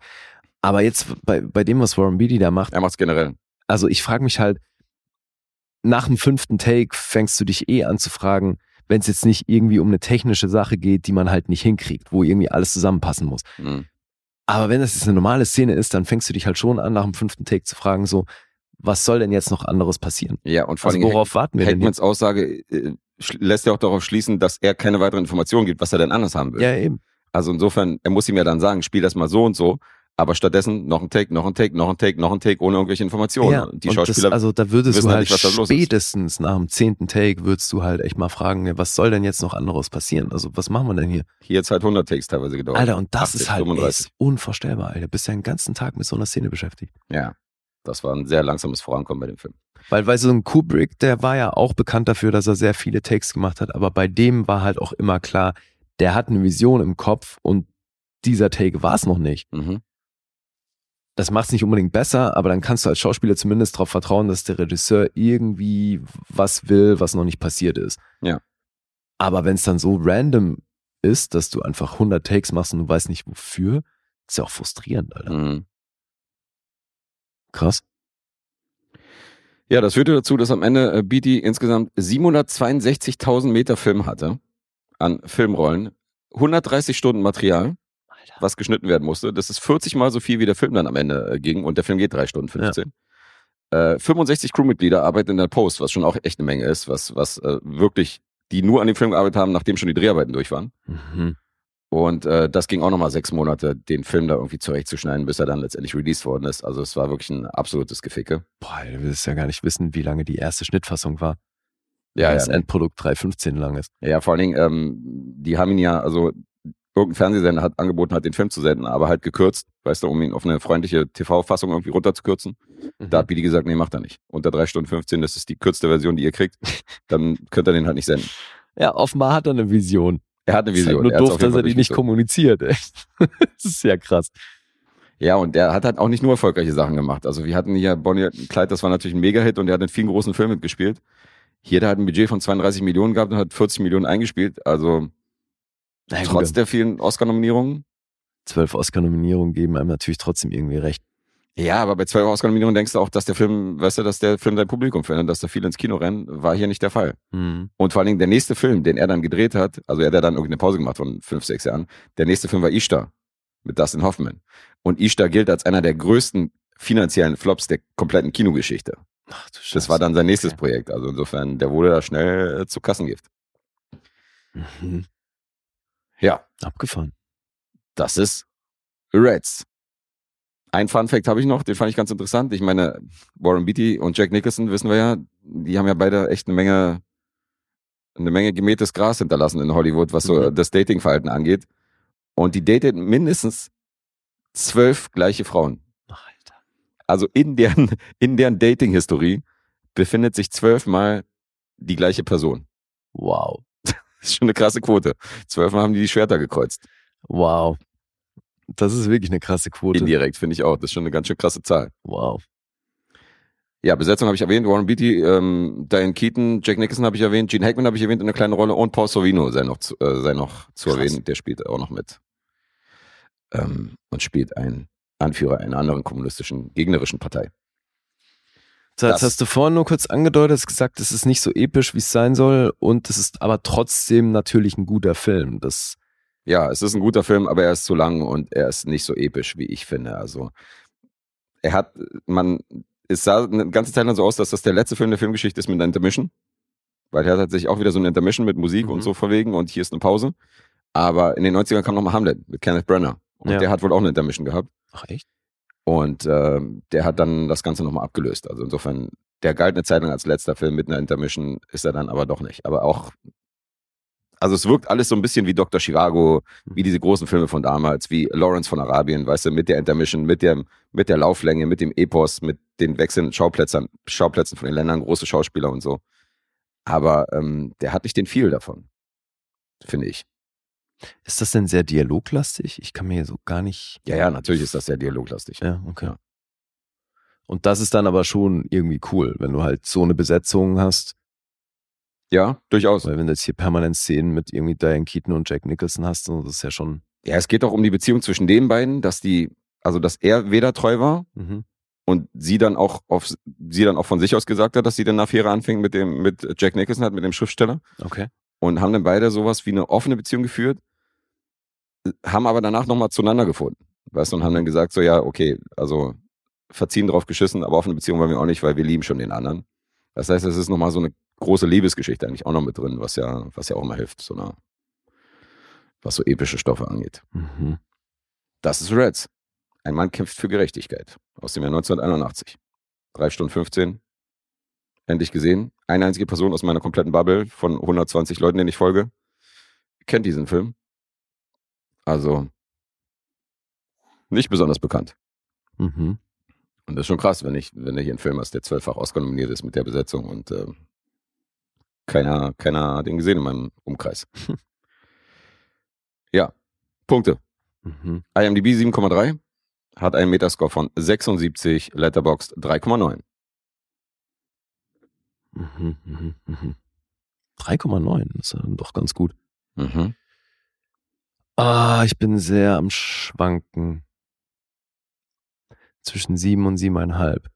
Aber jetzt bei, bei dem, was Warren Beatty da macht, Er macht's generell. also ich frage mich halt, nach dem fünften Take fängst du dich eh an zu fragen, wenn es jetzt nicht irgendwie um eine technische Sache geht, die man halt nicht hinkriegt, wo irgendwie alles zusammenpassen muss. Mhm. Aber wenn das jetzt eine normale Szene ist, dann fängst du dich halt schon an, nach dem fünften Take zu fragen, so, was soll denn jetzt noch anderes passieren? Ja, und vor Also allem worauf warten wir denn Hackmans Aussage äh, lässt ja auch darauf schließen, dass er keine weiteren Informationen gibt, was er denn anders haben will. Ja, eben. Also insofern, er muss ihm ja dann sagen, spiel das mal so und so, aber stattdessen noch ein Take, noch ein Take, noch ein Take, noch ein Take, ohne irgendwelche Informationen. ja, die Schauspieler, das, also da würdest du halt halt nicht, spätestens nach dem zehnten Take würdest du halt echt mal fragen, was soll denn jetzt noch anderes passieren? Also was machen wir denn hier? hier jetzt halt 100 Takes teilweise gedauert. Alter, und das 80, ist halt ey, 35. ist unvorstellbar, Alter. Du bist ja den ganzen Tag mit so einer Szene beschäftigt. Ja, das war ein sehr langsames Vorankommen bei dem Film. Weil, weil so ein Kubrick, der war ja auch bekannt dafür, dass er sehr viele Takes gemacht hat, aber bei dem war halt auch immer klar, der hat eine Vision im Kopf und dieser Take war es noch nicht. Mhm. Das macht es nicht unbedingt besser, aber dann kannst du als Schauspieler zumindest darauf vertrauen, dass der Regisseur irgendwie was will, was noch nicht passiert ist. Ja. Aber wenn es dann so random ist, dass du einfach 100 Takes machst und du weißt nicht wofür, ist ja auch frustrierend, Alter. Mhm. Krass. Ja, das führte dazu, dass am Ende äh, Beatty insgesamt 762.000 Meter Film hatte an Filmrollen, 130 Stunden Material, Alter. was geschnitten werden musste. Das ist 40 mal so viel, wie der Film dann am Ende äh, ging und der Film geht 3 Stunden 15. Äh, 65 Crewmitglieder arbeiten in der Post, was schon auch echt eine Menge ist, was, was äh, wirklich, die nur an dem Film gearbeitet haben, nachdem schon die Dreharbeiten durch waren. Mhm. Und äh, das ging auch nochmal sechs Monate, den Film da irgendwie zurechtzuschneiden, bis er dann letztendlich released worden ist. Also es war wirklich ein absolutes Geficke. Boah, du willst ja gar nicht wissen, wie lange die erste Schnittfassung war. Ja, das ja, Endprodukt 3,15 lang ist. Ja, vor allen Dingen, ähm, die haben ihn ja, also irgendein Fernsehsender hat angeboten, hat den Film zu senden, aber halt gekürzt, weißt du, um ihn auf eine freundliche TV-Fassung irgendwie runterzukürzen. Da hat Billy gesagt, nee, macht er nicht. Unter drei Stunden 15, das ist die kürzeste Version, die ihr kriegt. Dann könnt ihr den halt nicht senden. Ja, offenbar hat er eine Vision. Er hat eine Ist halt Vision. nur doof, dass er die nicht kommuniziert. Echt. das ist ja krass. Ja, und der hat halt auch nicht nur erfolgreiche Sachen gemacht. Also wir hatten hier Bonnie Clyde, das war natürlich ein Mega-Hit und der hat in vielen großen Filmen mitgespielt. Hier, der hat ein Budget von 32 Millionen gehabt und hat 40 Millionen eingespielt. Also Na trotz der vielen Oscar-Nominierungen. zwölf Oscar-Nominierungen geben einem natürlich trotzdem irgendwie recht. Ja, aber bei zwei Oscar-Nominierungen denkst du auch, dass der Film, weißt du, dass der Film dein Publikum findet, dass da viele ins Kino rennen, war hier nicht der Fall. Mhm. Und vor allen Dingen der nächste Film, den er dann gedreht hat, also er hat ja dann irgendeine Pause gemacht von fünf, sechs Jahren, der nächste Film war Ishtar mit Dustin Hoffman. Und Ishtar gilt als einer der größten finanziellen Flops der kompletten Kinogeschichte. Ach du Scheiße. Das war dann sein nächstes Okay. Projekt. Also insofern, der wurde da schnell äh, zu Kassengift. Mhm. Ja, Abgefahren. das ist Reds. Ein Fun Fact habe ich noch, den fand ich ganz interessant. Ich meine, Warren Beatty und Jack Nicholson, wissen wir ja, die haben ja beide echt eine Menge, eine Menge gemähtes Gras hinterlassen in Hollywood, was so Mhm. das Datingverhalten angeht. Und die dateten mindestens zwölf gleiche Frauen. Alter. Also in deren, in deren Dating-Historie befindet sich zwölfmal die gleiche Person. Wow. Das ist schon eine krasse Quote. Zwölfmal haben die die Schwerter gekreuzt. Wow. Das ist wirklich eine krasse Quote. Indirekt, finde ich auch. Das ist schon eine ganz schön krasse Zahl. Wow. Ja, Besetzung habe ich erwähnt, Warren Beatty, ähm, Diane Keaton, Jack Nicholson habe ich erwähnt, Gene Hackman habe ich erwähnt in einer kleinen Rolle und Paul Sorvino sei noch zu, äh, sei noch zu Krass. erwähnen. Der spielt auch noch mit. Ähm, und spielt einen Anführer einer anderen kommunistischen, gegnerischen Partei. Jetzt Das- hast du vorhin nur kurz angedeutet, hast gesagt, es ist nicht so episch, wie es sein soll und es ist aber trotzdem natürlich ein guter Film. Das, Ja, es ist ein guter Film, aber er ist zu lang und er ist nicht so episch, wie ich finde. Also, er hat, man, es sah eine ganze Zeit lang so aus, dass das der letzte Film der Filmgeschichte ist mit einer Intermission. Weil er hat tatsächlich auch wieder so eine Intermission mit Musik Mhm. und so verwegen und hier ist eine Pause. Aber in den 90ern kam nochmal Hamlet mit Kenneth Brenner. Und Ja. der hat wohl auch eine Intermission gehabt. ach echt? Und ähm, der hat dann das Ganze nochmal abgelöst. Also insofern, der galt eine Zeit lang als letzter Film mit einer Intermission, ist er dann aber doch nicht. Aber auch, also es wirkt alles so ein bisschen wie Dr. Chivago, wie diese großen Filme von damals, wie Lawrence von Arabien, weißt du, mit der Intermission, mit der, mit der Lauflänge, mit dem Epos, mit den wechselnden Schauplätzen, Schauplätzen von den Ländern, große Schauspieler und so. Aber ähm, der hat nicht den viel davon, finde ich. Ist das denn sehr dialoglastig? Ich kann mir so gar nicht. Ja, ja, natürlich ist das sehr dialoglastig. Ja, okay. Ja. Und das ist dann aber schon irgendwie cool, wenn du halt so eine Besetzung hast. Ja, durchaus. Weil wenn du jetzt hier permanent Szenen mit irgendwie Diane Keaton und Jack Nicholson hast, das ist ja schon. Ja, es geht doch um die Beziehung zwischen den beiden, dass die, also dass er weder treu war Mhm. und sie dann auch auf sie dann auch von sich aus gesagt hat, dass sie dann eine Affäre anfing mit dem mit Jack Nicholson hat, mit dem Schriftsteller Okay. Und haben dann beide sowas wie eine offene Beziehung geführt, haben aber danach nochmal zueinander gefunden, weißt du, und haben dann gesagt so ja okay, also verziehen drauf geschissen, aber offene Beziehung wollen wir auch nicht, weil wir lieben schon den anderen. Das heißt, es ist nochmal so eine große Liebesgeschichte eigentlich auch noch mit drin, was ja was ja auch immer hilft, so eine, was so epische Stoffe angeht. Mhm. Das ist Reds. Ein Mann kämpft für Gerechtigkeit. Aus dem Jahr 1981. Drei Stunden 15. Endlich gesehen. Eine einzige Person aus meiner kompletten Bubble von 120 Leuten, denen ich folge, kennt diesen Film. Also nicht besonders bekannt. Mhm. Und das ist schon krass, wenn ich, wenn du hier einen Film hast, der zwölffach Oscar nominiert ist mit der Besetzung und äh, keiner, keiner hat den gesehen in meinem Umkreis. ja, Punkte. Mhm. IMDb 7,3. Hat einen Metascore von 76, Letterboxd 3,9. Mhm, mhm, mhm. 3,9 ist ja doch ganz gut. Mhm. Ah, ich bin sehr am Schwanken. Zwischen sieben und siebeneinhalb.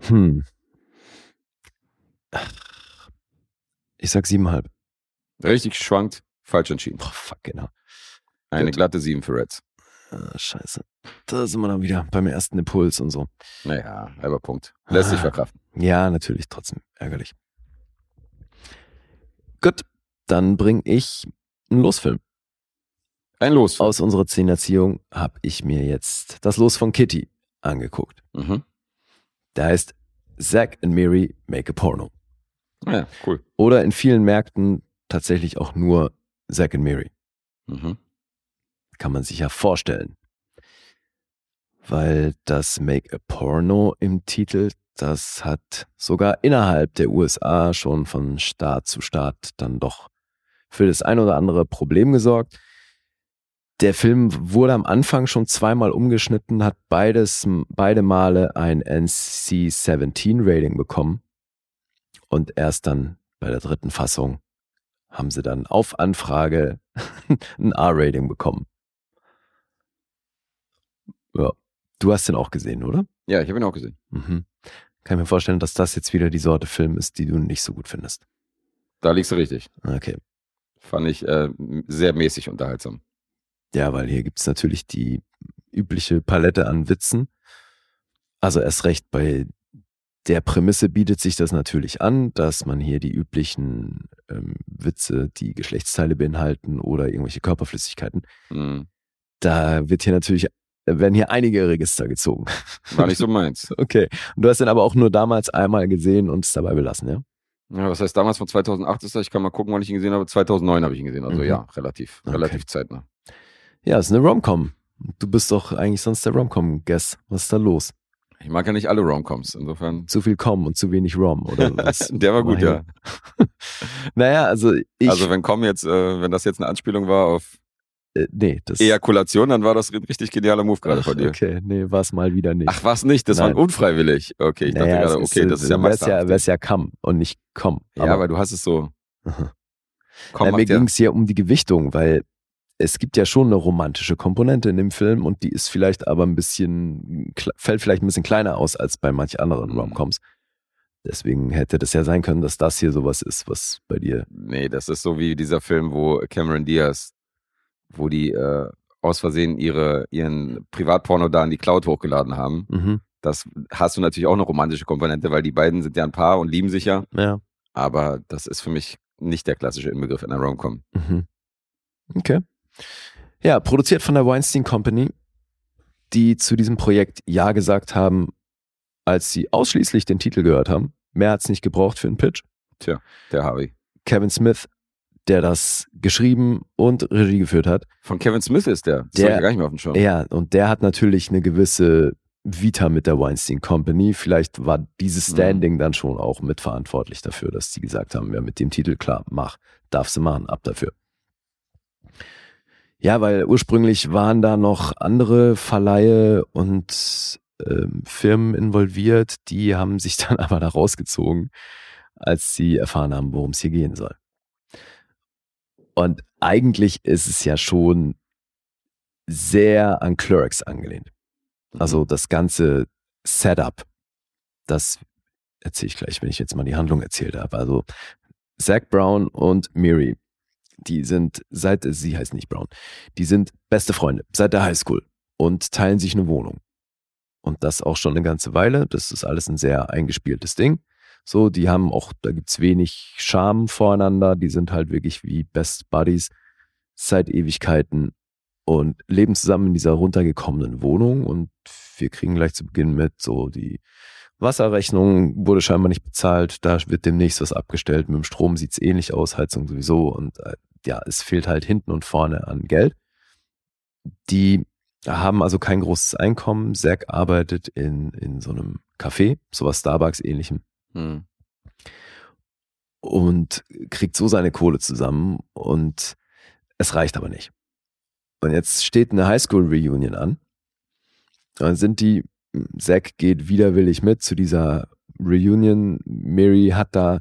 Hm. Ich sag siebeneinhalb. Richtig schwankt, falsch entschieden. Boah, fuck, genau. Eine glatte 7 für Reds. Ah, scheiße. Da sind wir dann wieder beim ersten Impuls und so. Naja, halber Punkt. Lässt sich Ah. verkraften. Ja, natürlich, trotzdem ärgerlich. Gut, dann bring ich einen Losfilm. Ein Los. Aus unserer Zehnerziehung habe ich mir jetzt das Los von Kitty angeguckt. Mhm. Der heißt Zack and Mary Make a Porno. Ja, cool. Oder in vielen Märkten tatsächlich auch nur Zack and Mary. Mhm. Kann man sich ja vorstellen. Weil das Make a Porno im Titel, das hat sogar innerhalb der USA schon von Staat zu Staat dann doch für das ein oder andere Problem gesorgt. Der Film wurde am Anfang schon zweimal umgeschnitten, hat beides, beide Male ein NC-17-Rating bekommen. Und erst dann bei der dritten Fassung haben sie dann auf Anfrage ein R-Rating bekommen. Ja. Du hast den auch gesehen, oder? Ja, ich habe ihn auch gesehen. Mhm. Kann ich mir vorstellen, dass das jetzt wieder die Sorte Film ist, die du nicht so gut findest. Da liegst du richtig. Okay. Fand ich äh, sehr mäßig unterhaltsam. Ja, weil hier gibt's natürlich die übliche Palette an Witzen. Also erst recht bei der Prämisse bietet sich das natürlich an, dass man hier die üblichen ähm, Witze, die Geschlechtsteile beinhalten oder irgendwelche Körperflüssigkeiten, Mhm. da wird hier natürlich, werden hier einige Register gezogen. War nicht so meins. Okay. Und du hast den aber auch nur damals einmal gesehen und es dabei belassen, ja? Ja, was heißt damals von 2008 ist das? Ich kann mal gucken, wann ich ihn gesehen habe. 2009 habe ich ihn gesehen. Also Mhm. ja, relativ, Okay. relativ zeitnah. Ja, es ist eine Romcom. Du bist doch eigentlich sonst der Romcom-Guest. Was ist da los? Ich mag ja nicht alle Romcoms. Insofern. Zu viel Com und zu wenig Rom, oder was? Der war gut, ja. naja, also ich. also wenn Com jetzt, äh, wenn das jetzt eine Anspielung war auf äh, nee, das. Ejakulation, dann war das ein richtig genialer Move gerade von dir. Okay, nee, war es mal wieder nicht. Ach, was nicht? Das Nein. war unfreiwillig. Okay, ich dachte Naja, gerade, es okay, das ist ja wär's ja, meisterhaft. wär's ja Com und nicht Com. ja, aber du hast es so. Com Na, mir ja, ging es hier um die Gewichtung, weil es gibt ja schon eine romantische Komponente in dem Film und die ist vielleicht aber ein bisschen, fällt vielleicht ein bisschen kleiner aus als bei manch anderen Mhm. Romcoms. Deswegen hätte das ja sein können, dass das hier sowas ist, was bei dir. nee, das ist so wie dieser Film, wo Cameron Diaz, wo die äh, aus Versehen ihre, ihren Privatporno da in die Cloud hochgeladen haben. Mhm. Das hast du natürlich auch eine romantische Komponente, weil die beiden sind ja ein Paar und lieben sich ja. Ja. Aber das ist für mich nicht der klassische Inbegriff einer Romcom. Mhm. Okay. Ja, produziert von der Weinstein Company, die zu diesem Projekt Ja gesagt haben, als sie ausschließlich den Titel gehört haben. Mehr hat's nicht gebraucht für einen Pitch. Der Harvey. Kevin Smith, der das geschrieben und Regie geführt hat. Von Kevin Smith ist der. Das Der- ich gar nicht mehr auf dem Schirm. Ja, und der hat natürlich eine gewisse Vita mit der Weinstein Company. Vielleicht war dieses Mhm. Standing dann schon auch mitverantwortlich dafür, dass die gesagt haben, ja, mit dem Titel, klar, mach, darfst du machen, ab dafür. Ja, weil ursprünglich waren da noch andere Verleihe und ähm, Firmen involviert, die haben sich dann aber da rausgezogen, als sie erfahren haben, worum es hier gehen soll. Und eigentlich ist es ja schon sehr an Clerks angelehnt. Also das ganze Setup, das erzähle ich gleich, wenn ich jetzt mal die Handlung erzählt habe. Also Zach Brown und Miri, die sind seit, sie heißt nicht Brown, die sind beste Freunde seit der Highschool und teilen sich eine Wohnung. Und das auch schon eine ganze Weile. Das ist alles ein sehr eingespieltes Ding. So, die haben auch, da gibt's wenig Charme voreinander. Die sind halt wirklich wie Best Buddies seit Ewigkeiten und leben zusammen in dieser runtergekommenen Wohnung. Und wir kriegen gleich zu Beginn mit, so die Wasserrechnung wurde scheinbar nicht bezahlt. Da wird demnächst was abgestellt. Mit dem Strom sieht's ähnlich aus, Heizung sowieso. Und äh, ja, es fehlt halt hinten und vorne an Geld. Die haben also kein großes Einkommen. Zack arbeitet in, in so einem Café, sowas Starbucks ähnlichem Hm. und kriegt so seine Kohle zusammen und es reicht aber nicht. Und jetzt steht eine Highschool-Reunion an. Dann sind die, Zack geht widerwillig mit zu dieser Reunion. Mary hat da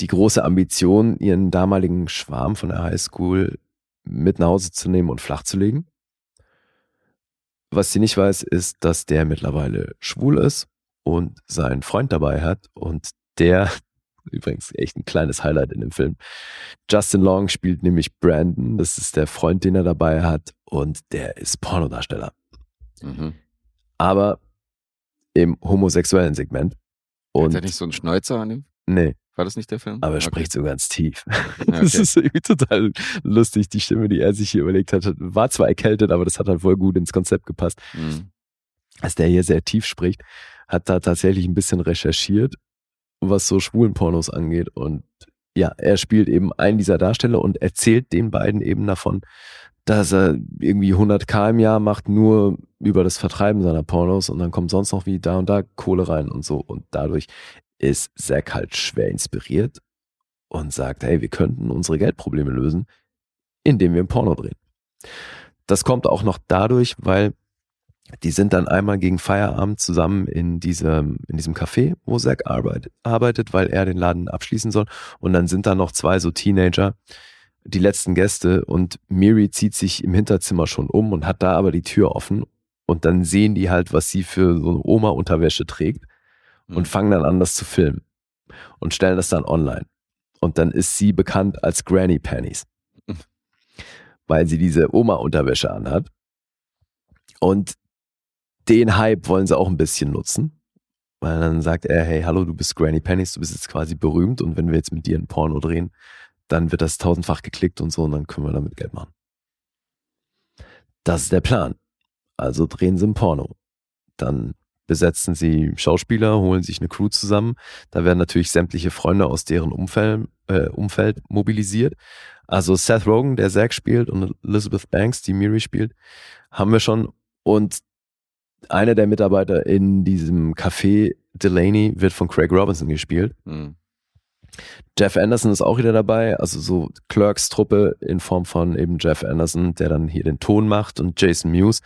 die große Ambition, ihren damaligen Schwarm von der Highschool mit nach Hause zu nehmen und flach zu legen. Was sie nicht weiß, ist, dass der mittlerweile schwul ist und seinen Freund dabei hat und der, übrigens echt ein kleines Highlight in dem Film, Justin Long spielt nämlich Brandon, das ist der Freund, den er dabei hat und der ist Pornodarsteller. Mhm. Aber im homosexuellen Segment. Hat Und er nicht so einen Schnäuzer an ihm? nee, War das nicht der Film? aber er Okay. spricht so ganz tief. Ja, Das okay. ist irgendwie total lustig. Die Stimme, die er sich hier überlegt hat, war zwar erkältet, aber das hat halt voll gut ins Konzept gepasst. Mhm. Dass der hier sehr tief spricht, hat da tatsächlich ein bisschen recherchiert, was so schwulen Pornos angeht. Und ja, er spielt eben einen dieser Darsteller und erzählt den beiden eben davon, dass er irgendwie 100k im Jahr macht, nur über das Vertreiben seiner Pornos und dann kommt sonst noch wie da und da Kohle rein und so. Und dadurch ist Zack halt schwer inspiriert und sagt, hey, wir könnten unsere Geldprobleme lösen, indem wir ein Porno drehen. Das kommt auch noch dadurch, weil die sind dann einmal gegen Feierabend zusammen in diesem, in diesem Café, wo Zack arbeitet, arbeitet, weil er den Laden abschließen soll. Und dann sind da noch zwei so Teenager, die letzten Gäste und Miri zieht sich im Hinterzimmer schon um und hat da aber die Tür offen und dann sehen die halt, was sie für so eine Oma-Unterwäsche trägt und Mhm. fangen dann an, das zu filmen und stellen das dann online. Und dann ist sie bekannt als Granny Panties, Mhm. weil sie diese Oma-Unterwäsche anhat. Und den Hype wollen sie auch ein bisschen nutzen, weil dann sagt er, hey, hallo, du bist Granny Panties, du bist jetzt quasi berühmt und wenn wir jetzt mit dir ein Porno drehen, dann wird das tausendfach geklickt und so und dann können wir damit Geld machen. Das ist der Plan. Also drehen sie ein Porno. Dann besetzen sie Schauspieler, holen sich eine Crew zusammen. Da werden natürlich sämtliche Freunde aus deren Umfeld, äh, Umfeld mobilisiert. Also Seth Rogen, der Zack spielt, und Elizabeth Banks, die Miri spielt, haben wir schon. Und einer der Mitarbeiter in diesem Café, Delaney, wird von Craig Robinson gespielt. Mhm. Jeff Anderson ist auch wieder dabei, also so Clerks-Truppe in Form von eben Jeff Anderson, der dann hier den Ton macht und Jason Mewes,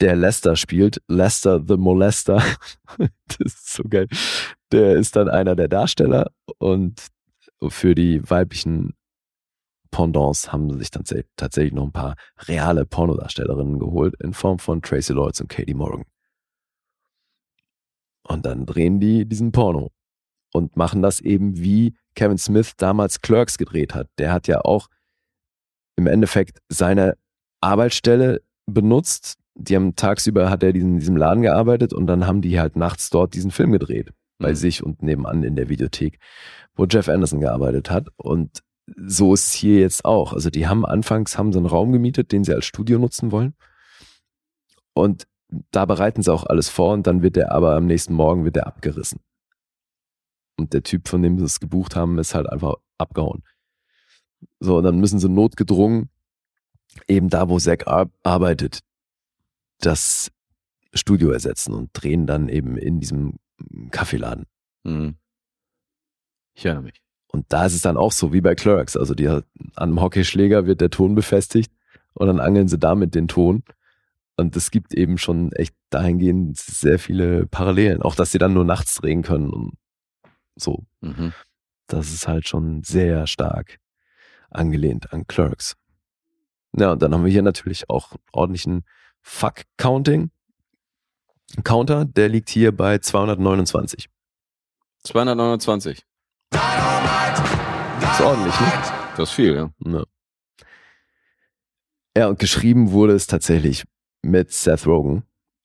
der Lester spielt, Lester the Molester, das ist so geil, der ist dann einer der Darsteller und für die weiblichen Pendants haben sich dann tats- tatsächlich noch ein paar reale Pornodarstellerinnen geholt in Form von Tracy Lords und Katie Morgan. Und dann drehen die diesen Porno und machen das eben wie Kevin Smith damals Clerks gedreht hat. Der hat ja auch im Endeffekt seine Arbeitsstelle benutzt. Die haben tagsüber hat er diesen, in diesem Laden gearbeitet und dann haben die halt nachts dort diesen Film gedreht bei Mhm. sich und nebenan in der Videothek, wo Jeff Anderson gearbeitet hat. Und so ist es hier jetzt auch. Also die haben anfangs haben sie einen Raum gemietet, den sie als Studio nutzen wollen. Und da bereiten sie auch alles vor und dann wird der aber am nächsten Morgen wird der abgerissen. Und der Typ, von dem sie es gebucht haben, ist halt einfach abgehauen. So, und dann müssen sie notgedrungen eben da, wo Zack ar arbeitet, das Studio ersetzen und drehen dann eben in diesem Kaffeeladen. Mhm. Ich erinnere mich. Und da ist es dann auch so wie bei Clerks. Also die, an einem Hockeyschläger wird der Ton befestigt und dann angeln sie damit den Ton. Und es gibt eben schon echt dahingehend sehr viele Parallelen. Auch, dass sie dann nur nachts drehen können und so. Mhm. Das ist halt schon sehr stark angelehnt an Clerks. Ja, und dann haben wir hier natürlich auch ordentlichen Fuck-Counting. Counter, der liegt hier bei 229. 229. Ist ordentlich, ne? Das ist viel, ja. Ja. ja, und geschrieben wurde es tatsächlich mit Seth Rogen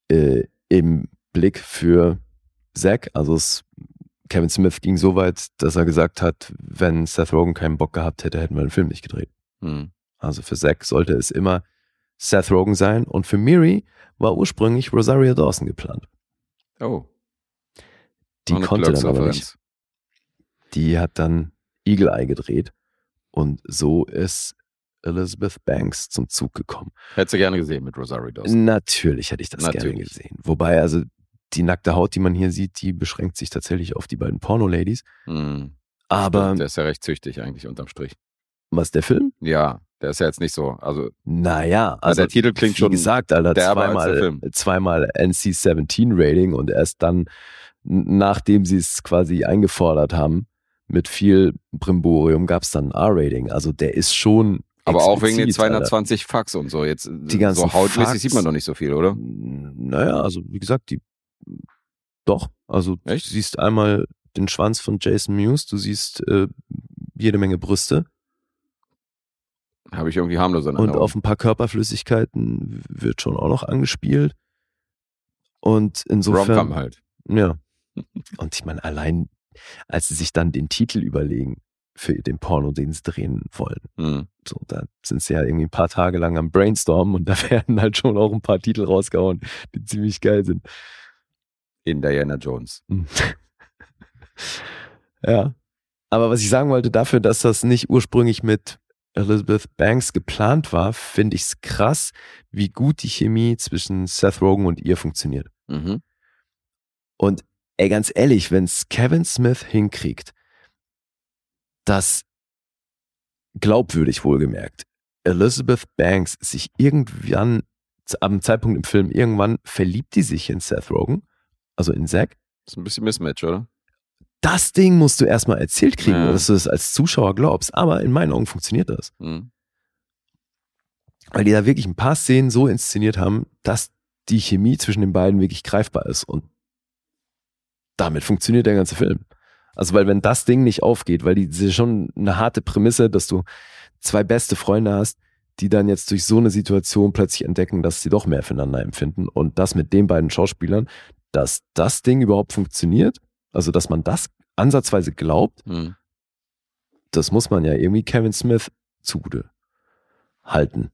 äh, im Blick für Zack. Also es, Kevin Smith ging so weit, dass er gesagt hat, wenn Seth Rogen keinen Bock gehabt hätte, hätten wir den Film nicht gedreht. Mhm. Also für Zack sollte es immer Seth Rogen sein. Und für Miri war ursprünglich Rosario Dawson geplant. Oh. Die konnte dann aber nicht. Die hat dann Eagle Eye gedreht. Und so ist Elizabeth Banks zum Zug gekommen. Hättest du gerne gesehen mit Rosario Dawson. Natürlich hätte ich das gerne Natürlich. gesehen. Wobei, also die nackte Haut, die man hier sieht, die beschränkt sich tatsächlich auf die beiden Porno-Ladies. Mhm. Aber Der ist ja recht züchtig eigentlich unterm Strich. was der Film? Ja. Der ist ja jetzt nicht so. Also, Naja, also der Titel klingt wie schon gesagt, Alter, zweimal, zweimal NC-17-Rating und erst dann, nachdem sie es quasi eingefordert haben, mit viel Brimborium gab es dann ein R-Rating. Also der ist schon aber auch wegen den explizit, Alter. 220 Fax und so. Jetzt Die ganzen so hautmäßig Fax. sieht man doch nicht so viel, oder? Naja, also wie gesagt, die doch. Also Echt? du siehst einmal den Schwanz von Jason Mewes, du siehst äh, jede Menge Brüste Habe ich irgendwie harmlos und auf ein paar Körperflüssigkeiten wird schon auch noch angespielt. Und insofern. Rom-Com halt. Ja. Und ich meine, allein als sie sich dann den Titel überlegen für den Porno, den sie drehen wollen, Hm. so, da sind sie ja irgendwie ein paar Tage lang am Brainstormen und da werden halt schon auch ein paar Titel rausgehauen, die ziemlich geil sind. In Diana Jones. ja. Aber was ich sagen wollte, dafür, dass das nicht ursprünglich mit Elizabeth Banks geplant war, finde ich es krass, wie gut die Chemie zwischen Seth Rogen und ihr funktioniert. Mhm. Und ey, ganz ehrlich, wenn es Kevin Smith hinkriegt, dass glaubwürdig wohlgemerkt, Elizabeth Banks sich irgendwann, am Zeitpunkt im Film, irgendwann verliebt die sich in Seth Rogen, also in Zack. Ist ein bisschen Mismatch, oder? Das Ding musst du erstmal erzählt kriegen, Ja. dass du es als Zuschauer glaubst. Aber in meinen Augen funktioniert das. Hm. Weil die da wirklich ein paar Szenen so inszeniert haben, dass die Chemie zwischen den beiden wirklich greifbar ist. Und damit funktioniert der ganze Film. Also, weil wenn das Ding nicht aufgeht, weil die das ist schon eine harte Prämisse, dass du zwei beste Freunde hast, die dann jetzt durch so eine Situation plötzlich entdecken, dass sie doch mehr füreinander empfinden. Und das mit den beiden Schauspielern, dass das Ding überhaupt funktioniert, also dass man das ansatzweise glaubt, Hm. das muss man ja irgendwie Kevin Smith zugute halten.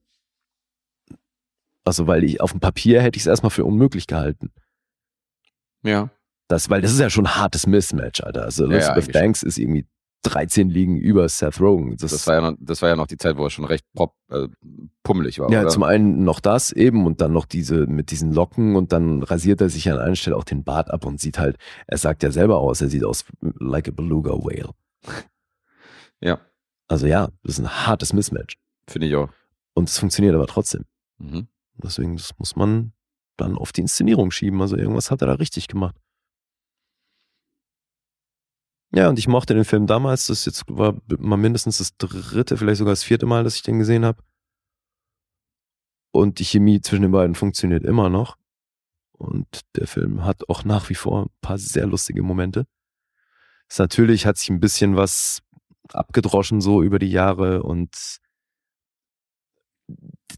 Also, weil ich auf dem Papier hätte ich es erstmal für unmöglich gehalten. Ja. Das, weil das ist ja schon ein hartes Mismatch, Alter. Also Ja, ja, Elizabeth eigentlich Banks ist irgendwie 13 Ligen über Seth Rogen. Das, Das war, ja noch, das war ja noch die Zeit, wo er schon recht pop, äh, pummelig war. ja, oder? zum einen noch das eben und dann noch diese mit diesen Locken und dann rasiert er sich an einer Stelle auch den Bart ab und sieht halt, er sagt ja selber aus, er sieht aus like a beluga whale. Ja, Also ja, das ist ein hartes Mismatch. finde ich auch. Und es funktioniert aber trotzdem. Mhm. Deswegen, das muss man dann auf die Inszenierung schieben. Also irgendwas hat er da richtig gemacht. Ja, und ich mochte den Film damals. Das jetzt war mal mindestens das dritte, vielleicht sogar das vierte Mal, dass ich den gesehen habe. Und die Chemie zwischen den beiden funktioniert immer noch. Und der Film hat auch nach wie vor ein paar sehr lustige Momente. Es natürlich hat sich ein bisschen was abgedroschen so über die Jahre und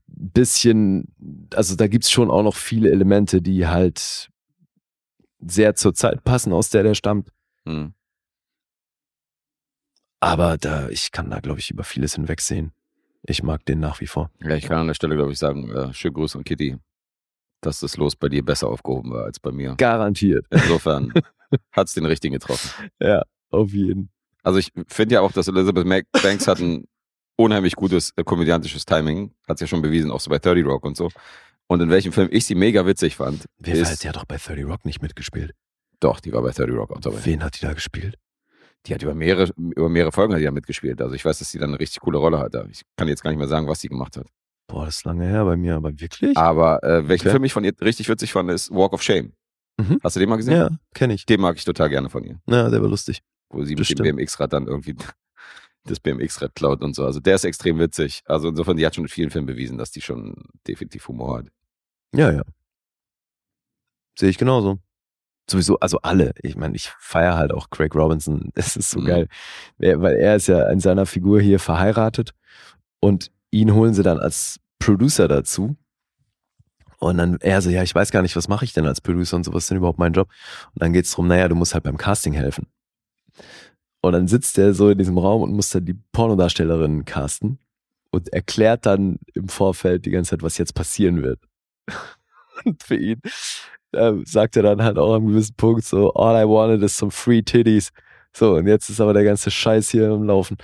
bisschen, also da gibt's schon auch noch viele Elemente, die halt sehr zur Zeit passen, aus der der stammt. Hm. Aber da, ich kann da, glaube ich, über vieles hinwegsehen. Ich mag den nach wie vor. Ja, ich kann an der Stelle, glaube ich, sagen, äh, schönen Gruß an Kitty, dass das Los bei dir besser aufgehoben war als bei mir. Garantiert. Insofern hat's den richtigen getroffen. Ja, auf jeden. Also ich finde ja auch, dass Elizabeth Mac- Banks hat ein unheimlich gutes äh, komödiantisches Timing. Hat ja schon bewiesen, auch so bei 30 Rock und so. Und in welchem Film ich sie mega witzig fand, Wer ist, hat doch bei 30 Rock nicht mitgespielt. doch, die war bei 30 Rock auch dabei. Wen hat die da gespielt? Die hat über mehrere, über mehrere Folgen hat die ja mitgespielt. Also ich weiß, dass sie dann eine richtig coole Rolle hatte. Ich kann jetzt gar nicht mehr sagen, was sie gemacht hat. Boah, das ist lange her bei mir, aber wirklich? Aber äh, welchen Okay. Film ich von ihr richtig witzig fand, ist Walk of Shame. Mhm. Hast du den mal gesehen? ja, kenne ich. Den mag ich total gerne von ihr. Ja, der war lustig. Wo sie Das mit dem stimmt. BMX-Rad dann irgendwie das BMX-Rad klaut und so. Also der ist extrem witzig. Also insofern, die hat schon in vielen Filmen bewiesen, dass die schon definitiv Humor hat. Ja, ja. Sehe ich genauso. Sowieso, also alle. Ich meine, ich feiere halt auch Craig Robinson. Es ist so Mhm. geil. Weil er ist ja in seiner Figur hier verheiratet und ihn holen sie dann als Producer dazu. Und dann er so, ja, ich weiß gar nicht, was mache ich denn als Producer und so, was ist denn überhaupt mein Job? Und dann geht's drum, naja, du musst halt beim Casting helfen. Und dann sitzt er so in diesem Raum und muss dann die Pornodarstellerin casten und erklärt dann im Vorfeld die ganze Zeit, was jetzt passieren wird. Und für ihn äh, sagt er dann halt auch am gewissen Punkt so, all I wanted is some free titties. So, und jetzt ist aber der ganze Scheiß hier im Laufen.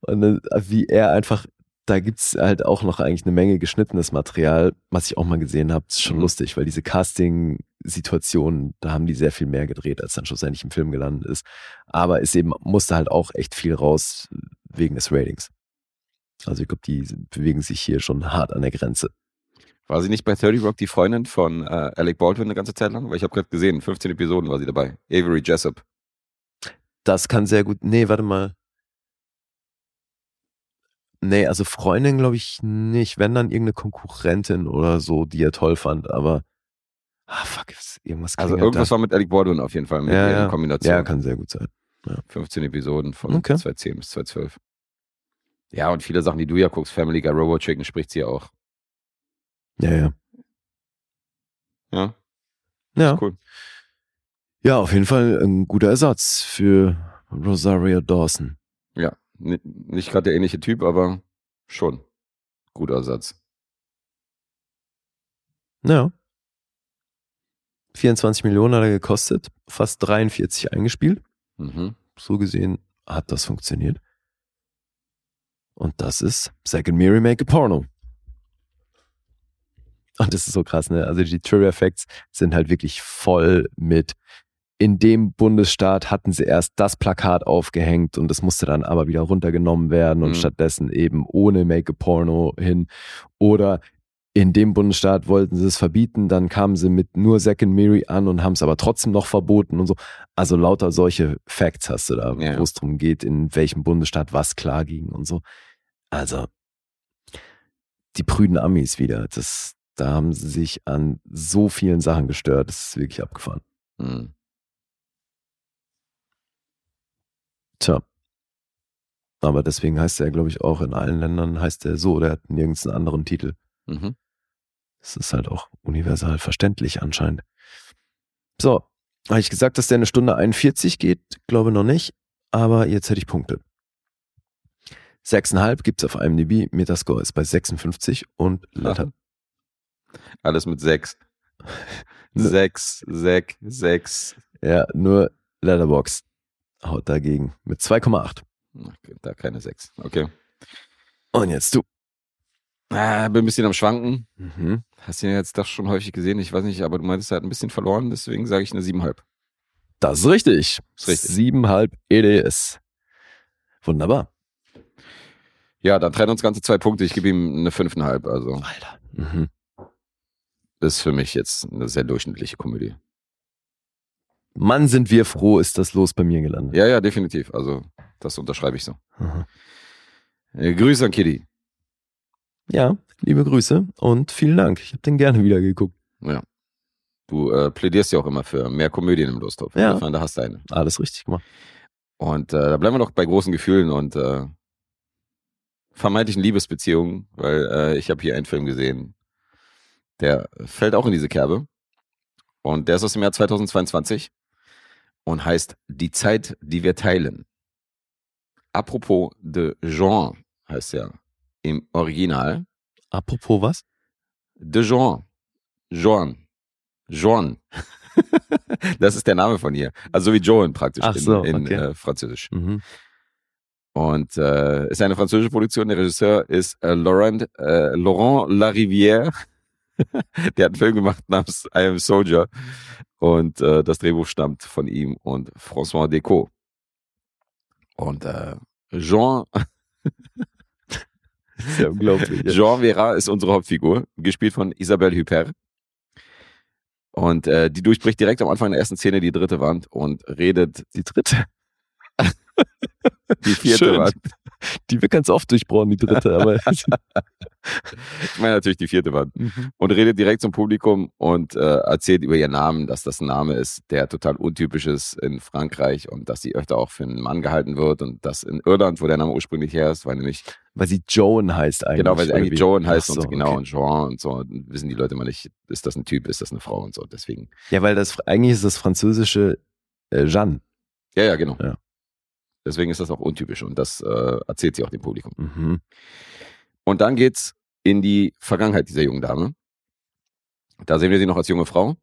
Und dann, äh, wie er einfach, da gibt's halt auch noch eigentlich eine Menge geschnittenes Material, was ich auch mal gesehen habe. Ist schon Mhm. lustig, weil diese Casting-Situationen, da haben die sehr viel mehr gedreht, als dann schlussendlich im Film gelandet ist. Aber es eben musste halt auch echt viel raus wegen des Ratings. Also ich glaube, die bewegen sich hier schon hart an der Grenze. War sie nicht bei 30 Rock die Freundin von äh, Alec Baldwin eine ganze Zeit lang? Weil ich habe gerade gesehen, 15 Episoden war sie dabei. Avery Jessup. Das kann sehr gut. Nee, warte mal. Nee, also Freundin glaube ich nicht. Wenn dann irgendeine Konkurrentin oder so, die er toll fand, aber. Ah, fuck, ist irgendwas Also irgendwas da. war mit Alec Baldwin auf jeden Fall mit Ja, ja. Kombination. Ja, kann sehr gut sein. 15 Episoden von Okay. 2010 bis 2012. Ja, und viele Sachen, die du ja guckst, Family Guy, Robot Chicken spricht sie ja auch. Ja, ja. Ja, Ja. cool. Ja, auf jeden Fall ein guter Ersatz für Rosario Dawson. Ja, nicht gerade der ähnliche Typ, aber schon. Guter Ersatz. Ja. 24 Millionen hat er gekostet, fast 43 eingespielt. Mhm. So gesehen hat das funktioniert. Und das ist Second Me Remake a Porno. Und das ist so krass, ne? Also die Trivia Facts sind halt wirklich voll mit in dem Bundesstaat hatten sie erst das Plakat aufgehängt und das musste dann aber wieder runtergenommen werden und Mhm. stattdessen eben ohne Make a Porno hin. Oder in dem Bundesstaat wollten sie es verbieten, dann kamen sie mit nur Second Mary an und haben es aber trotzdem noch verboten und so. Also lauter solche Facts hast du da, Ja. wo es darum geht, in welchem Bundesstaat was klar ging und so. Also die prüden Amis wieder. Das, da haben sie sich an so vielen Sachen gestört. Das ist wirklich abgefahren. Mhm. Tja. Aber deswegen heißt er, glaube ich, auch in allen Ländern heißt er so. Der hat nirgends einen anderen Titel. Mhm. Das ist halt auch universal verständlich anscheinend. So, habe ich gesagt, dass der eine Stunde 41 geht? Glaube noch nicht. Aber jetzt hätte ich Punkte. 6,5 gibt es auf IMDb. Metascore ist bei 56 und Letter. Alles mit sechs. Sechs, sechs, sechs. Ja, nur Letterbox haut dagegen mit 2,8. Okay, Da keine sechs. Okay. Und jetzt du. Ah, bin ein bisschen am Schwanken. Mhm. Hast du ihn jetzt doch schon häufig gesehen. Ich weiß nicht, aber du meintest, er hat ein bisschen verloren, deswegen sage ich eine siebenhalb. Das ist richtig. Ist richtig. 7,5 EDS. Wunderbar. Ja, dann trennen uns ganze zwei Punkte. Ich gebe ihm eine fünfeinhalb. Also Alter. Mhm. Ist für mich jetzt eine sehr durchschnittliche Komödie. Mann, sind wir froh, ist das los bei mir gelandet. Ja, ja, definitiv. Also das unterschreibe ich so. Äh, Grüße an Kitty. Ja, liebe Grüße und vielen Dank. Ich habe den gerne wieder geguckt. Ja. Du äh, plädierst ja auch immer für mehr Komödien im Lostopf. Ja. Insofern, da hast du eine. Alles richtig gemacht. Und äh, da bleiben wir doch bei großen Gefühlen und äh, vermeintlichen Liebesbeziehungen, weil äh, ich habe hier einen Film gesehen, der fällt auch in diese Kerbe. Und der ist aus dem Jahr 2022 und heißt Die Zeit, die wir teilen. Apropos de Jean heißt er im Original. Apropos was? De Jean. Jean. Jean. das ist der Name von ihr. Also wie Joan praktisch Ach in, so, in okay. äh, Französisch. Mhm. Und äh, ist eine französische Produktion. Der Regisseur ist äh, Laurent, äh, Laurent Larivière. der hat einen Film gemacht namens I Am Soldier. Und äh, das Drehbuch stammt von ihm und François Decaux. Und äh, Jean, ja unglaublich. Jean Vera ist unsere Hauptfigur, gespielt von Isabelle Huppert. Und äh, die durchbricht direkt am Anfang der ersten Szene die dritte Wand und redet Die dritte. die vierte Schön. Wand. Die wird ganz oft durchbrochen, die dritte, aber. Ich meine natürlich die vierte Wand. Mhm. und redet direkt zum Publikum und äh, erzählt über ihren Namen, dass das ein Name ist, der total untypisch ist in Frankreich und dass sie öfter auch für einen Mann gehalten wird und dass in Irland, wo der Name ursprünglich her ist, weil nämlich, weil sie Joan heißt eigentlich. genau, weil sie eigentlich? Joan heißt so, und genau okay. und Jean und so, und wissen die Leute mal nicht, ist das ein Typ, ist das eine Frau und so, deswegen. Ja, weil das eigentlich ist das französische äh, Jeanne. Ja, ja, genau. Ja. Deswegen ist das auch untypisch und das äh, erzählt sie auch dem Publikum. Mhm. Und dann geht's in die Vergangenheit dieser jungen Dame. Da sehen wir sie noch als junge Frau.